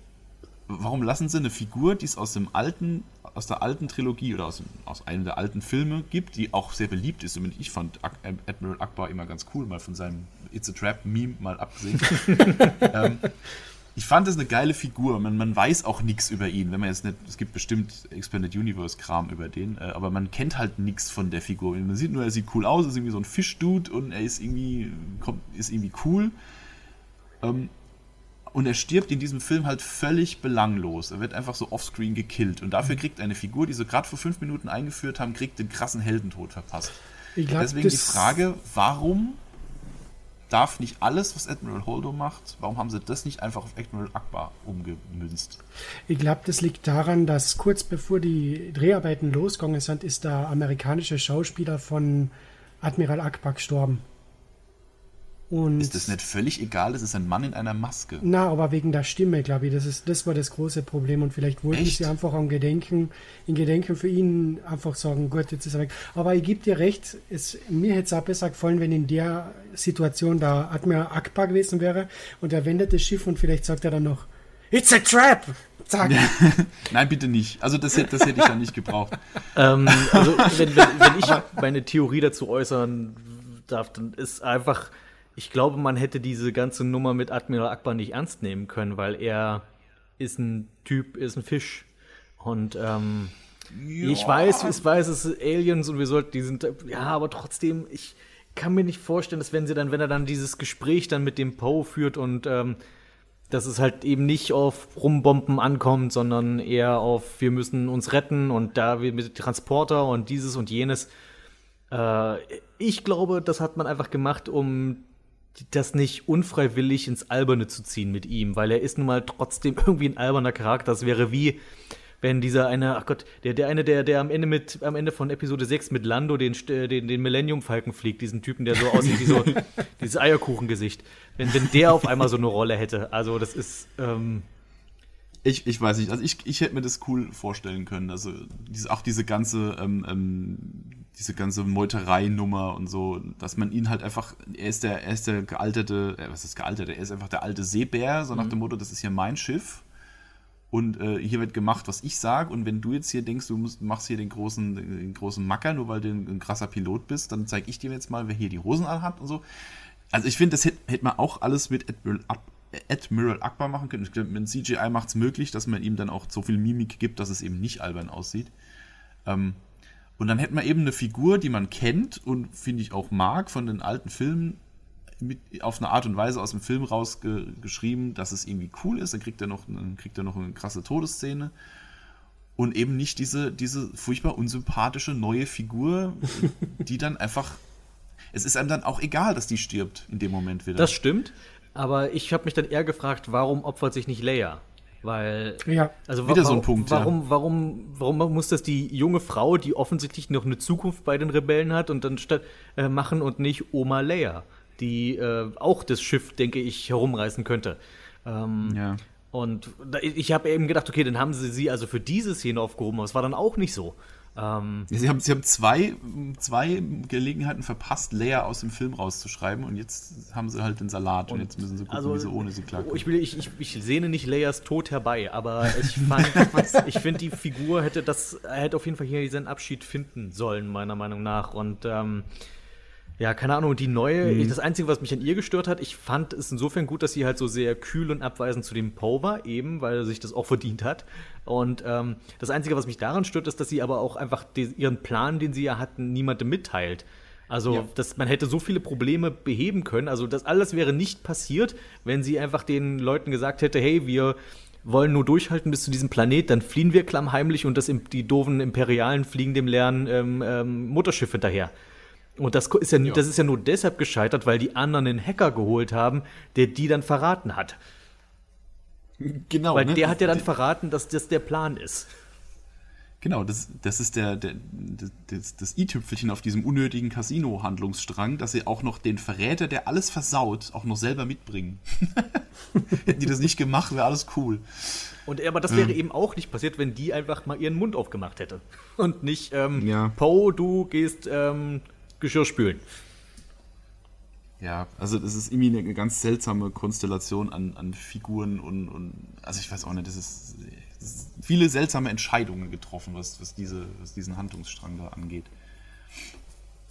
warum lassen sie eine Figur, die es aus dem alten, aus der alten Trilogie oder aus, aus einem der alten Filme gibt, die auch sehr beliebt ist. Und ich fand Admiral Akbar immer ganz cool, mal von seinem It's a Trap Meme mal abgesehen. ähm, ich fand das eine geile Figur. Man, man weiß auch nichts über ihn, wenn man jetzt nicht. Es gibt bestimmt Expanded Universe Kram über den, äh, aber man kennt halt nichts von der Figur. Man sieht nur, er sieht cool aus, ist irgendwie so ein Fischdude und er ist irgendwie, kommt, ist irgendwie cool. Ähm, und er stirbt in diesem Film halt völlig belanglos. Er wird einfach so offscreen gekillt. Und dafür kriegt eine Figur, die sie gerade vor fünf Minuten eingeführt haben, kriegt den krassen Heldentod verpasst. Glaub, Deswegen die Frage, warum darf nicht alles, was Admiral Holdo macht, warum haben sie das nicht einfach auf Admiral Akbar umgemünzt? Ich glaube, das liegt daran, dass kurz bevor die Dreharbeiten losgegangen sind, ist der amerikanische Schauspieler von Admiral Akbar gestorben. Und ist das nicht völlig egal? Das ist ein Mann in einer Maske. Na, aber wegen der Stimme, glaube ich, das, ist, das war das große Problem. Und vielleicht wollten Echt? sie einfach am Gedenken, in Gedenken für ihn einfach sagen, gut, jetzt ist er weg. Aber ich gebe dir recht, es, mir hätte es auch besser gefallen, wenn in der Situation da Admiral Akbar gewesen wäre und er wendet das Schiff und vielleicht sagt er dann noch, It's a trap! Zack. Nein, bitte nicht. Also das, das hätte ich dann nicht gebraucht. ähm, also wenn, wenn, wenn ich meine Theorie dazu äußern darf, dann ist einfach ich glaube, man hätte diese ganze Nummer mit Admiral Akbar nicht ernst nehmen können, weil er ist ein Typ, ist ein Fisch. Und ähm, ja. ich weiß, ich weiß, es sind Aliens und wir sollten, die sind, ja, aber trotzdem, ich kann mir nicht vorstellen, dass wenn sie dann, wenn er dann dieses Gespräch dann mit dem Poe führt und ähm, dass es halt eben nicht auf Rumbomben ankommt, sondern eher auf, wir müssen uns retten und da wir mit Transporter und dieses und jenes. Äh, ich glaube, das hat man einfach gemacht, um das nicht unfreiwillig ins Alberne zu ziehen mit ihm, weil er ist nun mal trotzdem irgendwie ein alberner Charakter. Das wäre wie, wenn dieser eine, ach Gott, der, der eine, der, der am Ende mit, am Ende von Episode 6 mit Lando den, den, den Millennium-Falken fliegt, diesen Typen, der so aussieht wie so dieses Eierkuchengesicht. Wenn, wenn der auf einmal so eine Rolle hätte. Also, das ist, ähm, ich, ich weiß nicht, also ich, ich hätte mir das cool vorstellen können. Also diese, auch diese ganze, ähm, ähm, diese ganze Meuterei-Nummer und so, dass man ihn halt einfach, er ist der, er ist der gealterte, äh, was ist gealterte, er ist einfach der alte Seebär, so nach mhm. dem Motto, das ist hier mein Schiff. Und äh, hier wird gemacht, was ich sage. Und wenn du jetzt hier denkst, du musst, machst hier den großen, den großen Macker, nur weil du ein, ein krasser Pilot bist, dann zeige ich dir jetzt mal, wer hier die Hosen anhat und so. Also ich finde, das hätte, hätte man auch alles mit Admiral, Admiral Akbar machen können. Ich glaube, mit CGI macht es möglich, dass man ihm dann auch so viel Mimik gibt, dass es eben nicht albern aussieht. Ähm, und dann hätten wir eben eine Figur, die man kennt und finde ich auch mag von den alten Filmen, mit, auf eine Art und Weise aus dem Film rausgeschrieben, dass es irgendwie cool ist. Dann kriegt er noch, dann kriegt er noch eine krasse Todesszene. Und eben nicht diese, diese furchtbar unsympathische neue Figur, die dann einfach. Es ist einem dann auch egal, dass die stirbt in dem Moment wieder. Das stimmt. Aber ich habe mich dann eher gefragt, warum opfert sich nicht Leia? Weil, ja. also wieder so ein Punkt. Warum, ja. warum, warum muss das die junge Frau, die offensichtlich noch eine Zukunft bei den Rebellen hat, und dann statt äh, machen und nicht Oma Leia, die äh, auch das Schiff, denke ich, herumreißen könnte? Ähm, ja. Und ich habe eben gedacht, okay, dann haben sie sie also für diese Szene aufgehoben, aber es war dann auch nicht so. Ähm, sie, haben, sie haben zwei, zwei Gelegenheiten verpasst, Leia aus dem Film rauszuschreiben und jetzt haben sie halt den Salat und, und jetzt müssen sie gucken, also, wie sie ohne sie klarkommen. Ich, ich, ich, ich sehne nicht Leias Tod herbei, aber ich ich finde, die Figur hätte das, hätte auf jeden Fall hier seinen Abschied finden sollen, meiner Meinung nach. Und ähm, ja, keine Ahnung, die neue, mhm. das Einzige, was mich an ihr gestört hat, ich fand es insofern gut, dass sie halt so sehr kühl und abweisend zu dem Poe war, eben, weil er sich das auch verdient hat. Und ähm, das Einzige, was mich daran stört, ist, dass sie aber auch einfach die, ihren Plan, den sie ja hatten, niemandem mitteilt. Also, ja. dass man hätte so viele Probleme beheben können. Also, das alles wäre nicht passiert, wenn sie einfach den Leuten gesagt hätte, hey, wir wollen nur durchhalten bis zu diesem Planet, dann fliehen wir klammheimlich und das, die doofen Imperialen fliegen dem leeren ähm, ähm, Mutterschiff hinterher. Und das ist ja, ja, das ist ja nur deshalb gescheitert, weil die anderen einen Hacker geholt haben, der die dann verraten hat. Genau. Weil ne? der hat ja dann verraten, dass das der Plan ist. Genau, das, das ist der, der das, das i-Tüpfelchen auf diesem unnötigen Casino-Handlungsstrang, dass sie auch noch den Verräter, der alles versaut, auch noch selber mitbringen. Hätten die das nicht gemacht, wäre alles cool. Und aber das wäre ähm. eben auch nicht passiert, wenn die einfach mal ihren Mund aufgemacht hätte. Und nicht, ähm, ja. Poe, du gehst ähm, Geschirr spülen. Ja, also das ist irgendwie eine ganz seltsame Konstellation an, an Figuren und, und also ich weiß auch nicht, das ist, das ist viele seltsame Entscheidungen getroffen, was, was, diese, was diesen Handlungsstrang da angeht.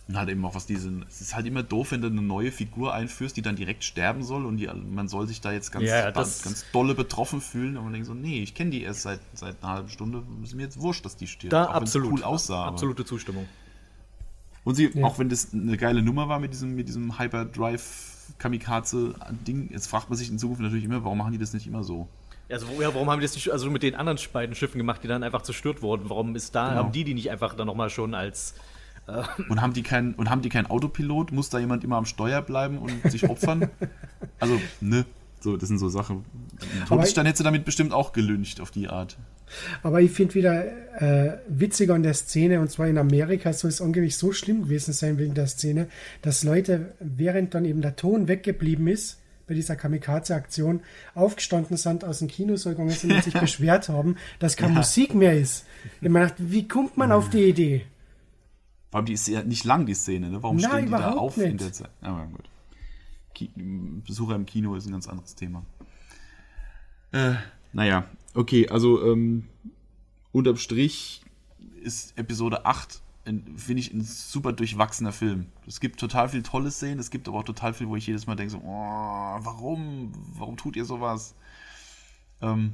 Und halt eben auch was diesen. Es ist halt immer doof, wenn du eine neue Figur einführst, die dann direkt sterben soll und die, man soll sich da jetzt ganz, ja, ganz, ganz dolle betroffen fühlen. Und man denkt so, nee, ich kenne die erst seit, seit einer halben Stunde, ist mir jetzt wurscht, dass die stirbt. Da auch absolut. cool aussah. Absolute Zustimmung. Und sie, ja. auch wenn das eine geile Nummer war mit diesem, mit diesem Hyperdrive Kamikaze-Ding, jetzt fragt man sich in Zukunft natürlich immer, warum machen die das nicht immer so? Also, ja, warum haben die das nicht, also mit den anderen beiden Schiffen gemacht, die dann einfach zerstört wurden? Warum ist da, genau. haben die die nicht einfach dann nochmal schon als. Äh und haben die keinen und haben die keinen Autopilot? Muss da jemand immer am Steuer bleiben und sich opfern? also, ne? So, das sind so Sachen. Todesstern hätte sie damit bestimmt auch gelüncht auf die Art. Aber ich finde wieder äh, witziger an der Szene, und zwar in Amerika soll es angeblich so schlimm gewesen sein wegen der Szene, dass Leute, während dann eben der Ton weggeblieben ist, bei dieser Kamikaze-Aktion aufgestanden sind, aus dem Kinosaal gegangen sind und sich beschwert haben, dass keine ja. Musik mehr ist. Ich meine, wie kommt man auf die Idee? Allem, die ist ja nicht lang, die Szene, ne? Warum Nein, stehen die da auf nicht. in der Zeit? Aber gut. Besucher im Kino ist ein ganz anderes Thema. Äh, naja, Okay, also ähm, unterm Strich ist Episode 8, finde ich, ein super durchwachsener Film. Es gibt total viel tolle Szenen, es gibt aber auch total viel, wo ich jedes Mal denke so, oh, warum? Warum tut ihr sowas? Ähm,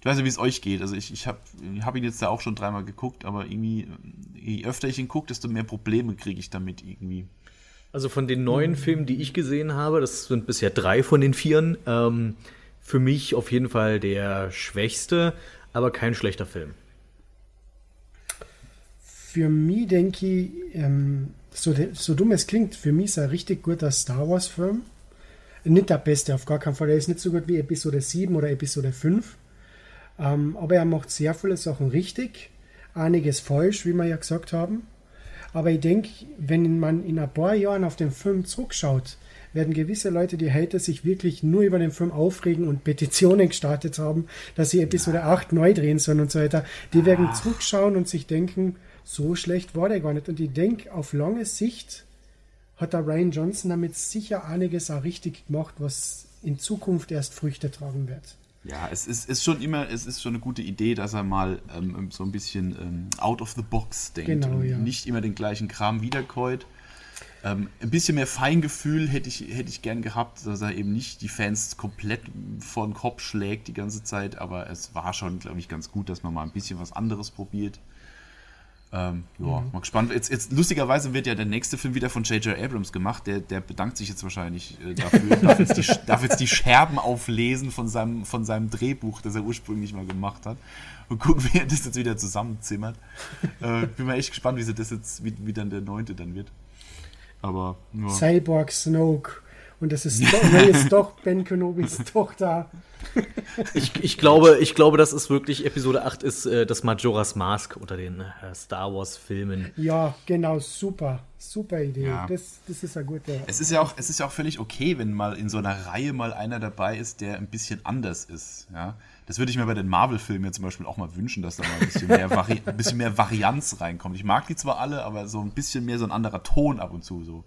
ich weiß nicht, wie es euch geht. Also ich, ich habe hab ihn jetzt ja auch schon dreimal geguckt, aber irgendwie, je öfter ich ihn gucke, desto mehr Probleme kriege ich damit irgendwie. Also von den neuen Filmen, die ich gesehen habe, das sind bisher drei von den vieren, ähm, für mich auf jeden Fall der schwächste, aber kein schlechter Film. Für mich denke ich, ähm, so, so dumm es klingt, für mich ist er richtig guter Star Wars-Film. Nicht der beste, auf gar keinen Fall. Er ist nicht so gut wie Episode 7 oder Episode 5. Ähm, aber er macht sehr viele Sachen richtig, einiges falsch, wie wir ja gesagt haben. Aber ich denke, wenn man in ein paar Jahren auf den Film zurückschaut, werden gewisse Leute, die Hater, sich wirklich nur über den Film aufregen und Petitionen gestartet haben, dass sie Episode ja. 8 neu drehen sollen und so weiter. Die werden Ach. zurückschauen und sich denken, so schlecht war der gar nicht. Und ich denke, auf lange Sicht hat der Ryan Johnson damit sicher einiges auch richtig gemacht, was in Zukunft erst Früchte tragen wird. Ja, es ist, ist schon immer, es ist schon eine gute Idee, dass er mal ähm, so ein bisschen ähm, out of the box denkt genau, und ja. nicht immer den gleichen Kram wiederkäut. Ähm, ein bisschen mehr Feingefühl hätte ich, hätte ich gern gehabt, dass er eben nicht die Fans komplett vor den Kopf schlägt die ganze Zeit, aber es war schon, glaube ich, ganz gut, dass man mal ein bisschen was anderes probiert. Ähm, ja, mhm. mal gespannt. Jetzt, jetzt, lustigerweise wird ja der nächste Film wieder von J.J. Abrams gemacht. Der, der bedankt sich jetzt wahrscheinlich äh, dafür. darf, jetzt die, darf jetzt die Scherben auflesen von seinem, von seinem Drehbuch, das er ursprünglich mal gemacht hat. Und gucken, wie er das jetzt wieder zusammenzimmert. Äh, bin mal echt gespannt, wie, sie das jetzt, wie, wie dann der neunte dann wird. Aber nur. Cyborg Snoke. Und das ist doch, Ray ist doch Ben Kenobis Tochter. ich, ich, glaube, ich glaube, das ist wirklich, Episode 8 ist äh, das Majora's Mask unter den äh, Star Wars-Filmen. Ja, genau, super. Super Idee. Ja. Das, das ist ja gut. Es ist ja, auch, es ist ja auch völlig okay, wenn mal in so einer Reihe mal einer dabei ist, der ein bisschen anders ist. Ja? Das würde ich mir bei den Marvel-Filmen ja zum Beispiel auch mal wünschen, dass da mal ein bisschen mehr, Vari ein bisschen mehr Varianz reinkommt. Ich mag die zwar alle, aber so ein bisschen mehr so ein anderer Ton ab und zu so.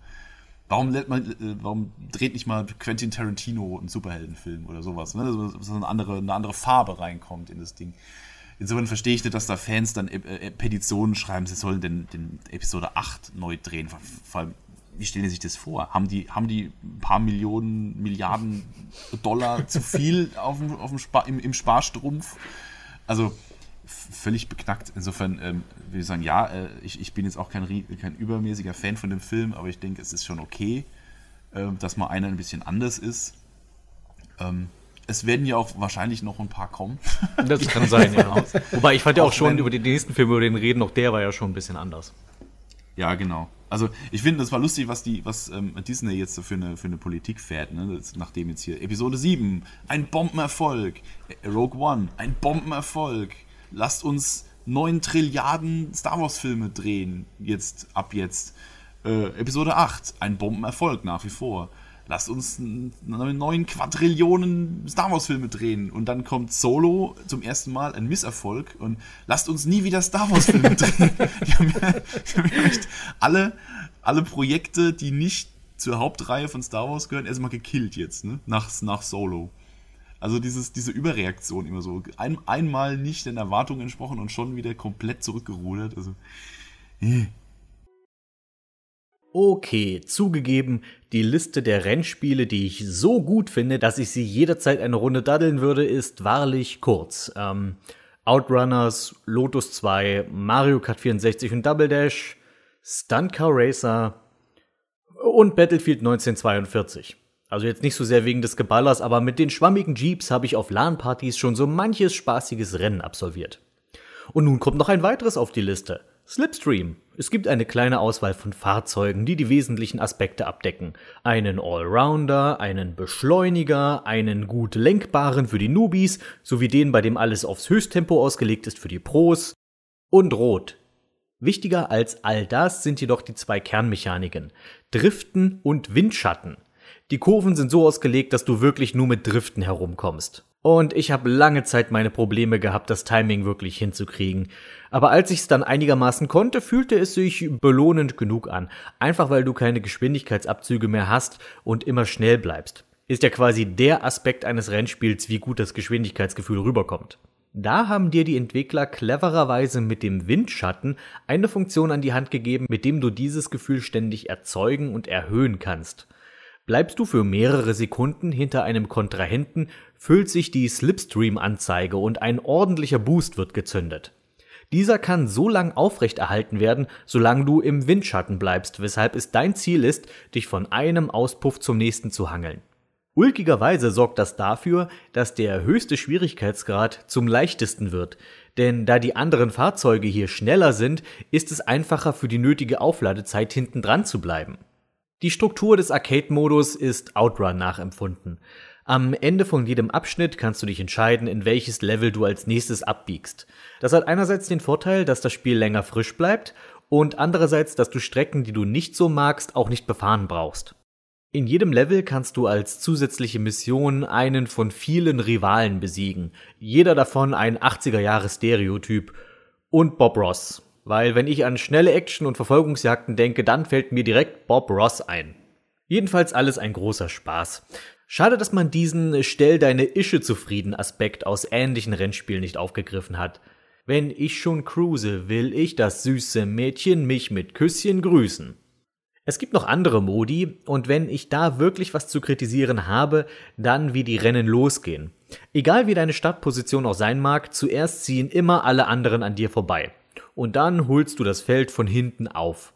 Warum, man, äh, warum dreht nicht mal Quentin Tarantino einen Superheldenfilm oder sowas, ne? So, so eine, andere, eine andere Farbe reinkommt in das Ding. Insofern verstehe ich nicht, dass da Fans dann äh, äh, Petitionen schreiben, sie sollen den, den Episode 8 neu drehen. Vor allem, wie stellen Sie sich das vor? Haben die, haben die ein paar Millionen, Milliarden Dollar zu viel auf dem, auf dem Spar, im, im Sparstrumpf? Also völlig beknackt. Insofern ähm, würde ich sagen, ja, äh, ich, ich bin jetzt auch kein, kein übermäßiger Fan von dem Film, aber ich denke, es ist schon okay, äh, dass mal einer ein bisschen anders ist. Ähm, es werden ja auch wahrscheinlich noch ein paar kommen. Das kann sein, ja. Wobei ich fand ja auch, auch schon über den nächsten Film, über den reden, auch der war ja schon ein bisschen anders. Ja, genau. Also ich finde, das war lustig, was die, was ähm, Disney jetzt für eine, für eine Politik fährt, ne? Das, nachdem jetzt hier Episode 7, ein Bombenerfolg, äh, Rogue One, ein Bombenerfolg. Lasst uns 9 Trilliarden Star Wars-Filme drehen, jetzt, ab jetzt. Äh, Episode 8, ein Bombenerfolg nach wie vor lasst uns neun Quadrillionen Star Wars Filme drehen und dann kommt Solo zum ersten Mal ein Misserfolg und lasst uns nie wieder Star Wars Filme drehen. die haben, ja, die haben ja echt alle, alle Projekte, die nicht zur Hauptreihe von Star Wars gehören, erstmal gekillt jetzt, ne? nach, nach Solo. Also dieses, diese Überreaktion immer so. Ein, einmal nicht den Erwartungen entsprochen und schon wieder komplett zurückgerudert. Also, äh. Okay, zugegeben, die Liste der Rennspiele, die ich so gut finde, dass ich sie jederzeit eine Runde daddeln würde, ist wahrlich kurz. Ähm, Outrunners, Lotus 2, Mario Kart 64 und Double Dash, Stunt Car Racer und Battlefield 1942. Also jetzt nicht so sehr wegen des Geballers, aber mit den schwammigen Jeeps habe ich auf LAN-Partys schon so manches spaßiges Rennen absolviert. Und nun kommt noch ein weiteres auf die Liste. Slipstream. Es gibt eine kleine Auswahl von Fahrzeugen, die die wesentlichen Aspekte abdecken. Einen Allrounder, einen Beschleuniger, einen gut lenkbaren für die Newbies, sowie den, bei dem alles aufs Höchsttempo ausgelegt ist für die Pros. Und Rot. Wichtiger als all das sind jedoch die zwei Kernmechaniken. Driften und Windschatten. Die Kurven sind so ausgelegt, dass du wirklich nur mit Driften herumkommst. Und ich habe lange Zeit meine Probleme gehabt, das Timing wirklich hinzukriegen. Aber als ich es dann einigermaßen konnte, fühlte es sich belohnend genug an. Einfach weil du keine Geschwindigkeitsabzüge mehr hast und immer schnell bleibst. Ist ja quasi der Aspekt eines Rennspiels, wie gut das Geschwindigkeitsgefühl rüberkommt. Da haben dir die Entwickler clevererweise mit dem Windschatten eine Funktion an die Hand gegeben, mit dem du dieses Gefühl ständig erzeugen und erhöhen kannst. Bleibst du für mehrere Sekunden hinter einem Kontrahenten, füllt sich die Slipstream-Anzeige und ein ordentlicher Boost wird gezündet. Dieser kann so lang aufrechterhalten werden, solange du im Windschatten bleibst, weshalb es dein Ziel ist, dich von einem Auspuff zum nächsten zu hangeln. Ulkigerweise sorgt das dafür, dass der höchste Schwierigkeitsgrad zum leichtesten wird, denn da die anderen Fahrzeuge hier schneller sind, ist es einfacher für die nötige Aufladezeit hinten dran zu bleiben. Die Struktur des Arcade-Modus ist Outrun nachempfunden. Am Ende von jedem Abschnitt kannst du dich entscheiden, in welches Level du als nächstes abbiegst. Das hat einerseits den Vorteil, dass das Spiel länger frisch bleibt und andererseits, dass du Strecken, die du nicht so magst, auch nicht befahren brauchst. In jedem Level kannst du als zusätzliche Mission einen von vielen Rivalen besiegen. Jeder davon ein 80er Jahre Stereotyp und Bob Ross, weil wenn ich an schnelle Action und Verfolgungsjagden denke, dann fällt mir direkt Bob Ross ein. Jedenfalls alles ein großer Spaß. Schade, dass man diesen Stell deine Ische zufrieden Aspekt aus ähnlichen Rennspielen nicht aufgegriffen hat. Wenn ich schon cruise, will ich das süße Mädchen mich mit Küsschen grüßen. Es gibt noch andere Modi, und wenn ich da wirklich was zu kritisieren habe, dann wie die Rennen losgehen. Egal wie deine Startposition auch sein mag, zuerst ziehen immer alle anderen an dir vorbei und dann holst du das Feld von hinten auf.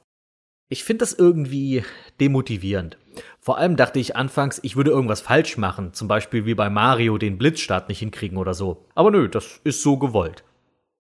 Ich finde das irgendwie demotivierend. Vor allem dachte ich anfangs, ich würde irgendwas falsch machen, zum Beispiel wie bei Mario den Blitzstart nicht hinkriegen oder so. Aber nö, das ist so gewollt.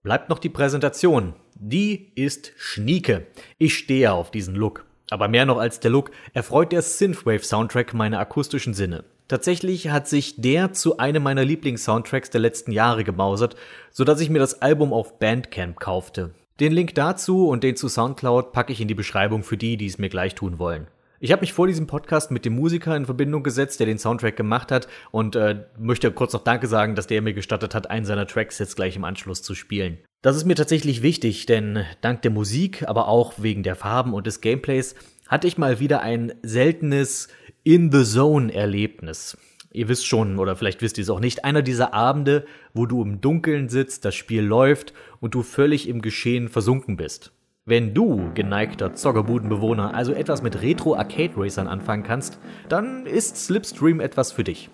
Bleibt noch die Präsentation. Die ist schnieke. Ich stehe auf diesen Look. Aber mehr noch als der Look erfreut der Synthwave-Soundtrack meine akustischen Sinne. Tatsächlich hat sich der zu einem meiner Lieblings-Soundtracks der letzten Jahre gemausert, sodass ich mir das Album auf Bandcamp kaufte. Den Link dazu und den zu Soundcloud packe ich in die Beschreibung für die, die es mir gleich tun wollen. Ich habe mich vor diesem Podcast mit dem Musiker in Verbindung gesetzt, der den Soundtrack gemacht hat und äh, möchte kurz noch Danke sagen, dass der mir gestattet hat, einen seiner Tracks jetzt gleich im Anschluss zu spielen. Das ist mir tatsächlich wichtig, denn dank der Musik, aber auch wegen der Farben und des Gameplays hatte ich mal wieder ein seltenes In-the-Zone-Erlebnis. Ihr wisst schon, oder vielleicht wisst ihr es auch nicht, einer dieser Abende, wo du im Dunkeln sitzt, das Spiel läuft und du völlig im Geschehen versunken bist. Wenn du, geneigter Zockerbudenbewohner, also etwas mit Retro-Arcade-Racern anfangen kannst, dann ist Slipstream etwas für dich.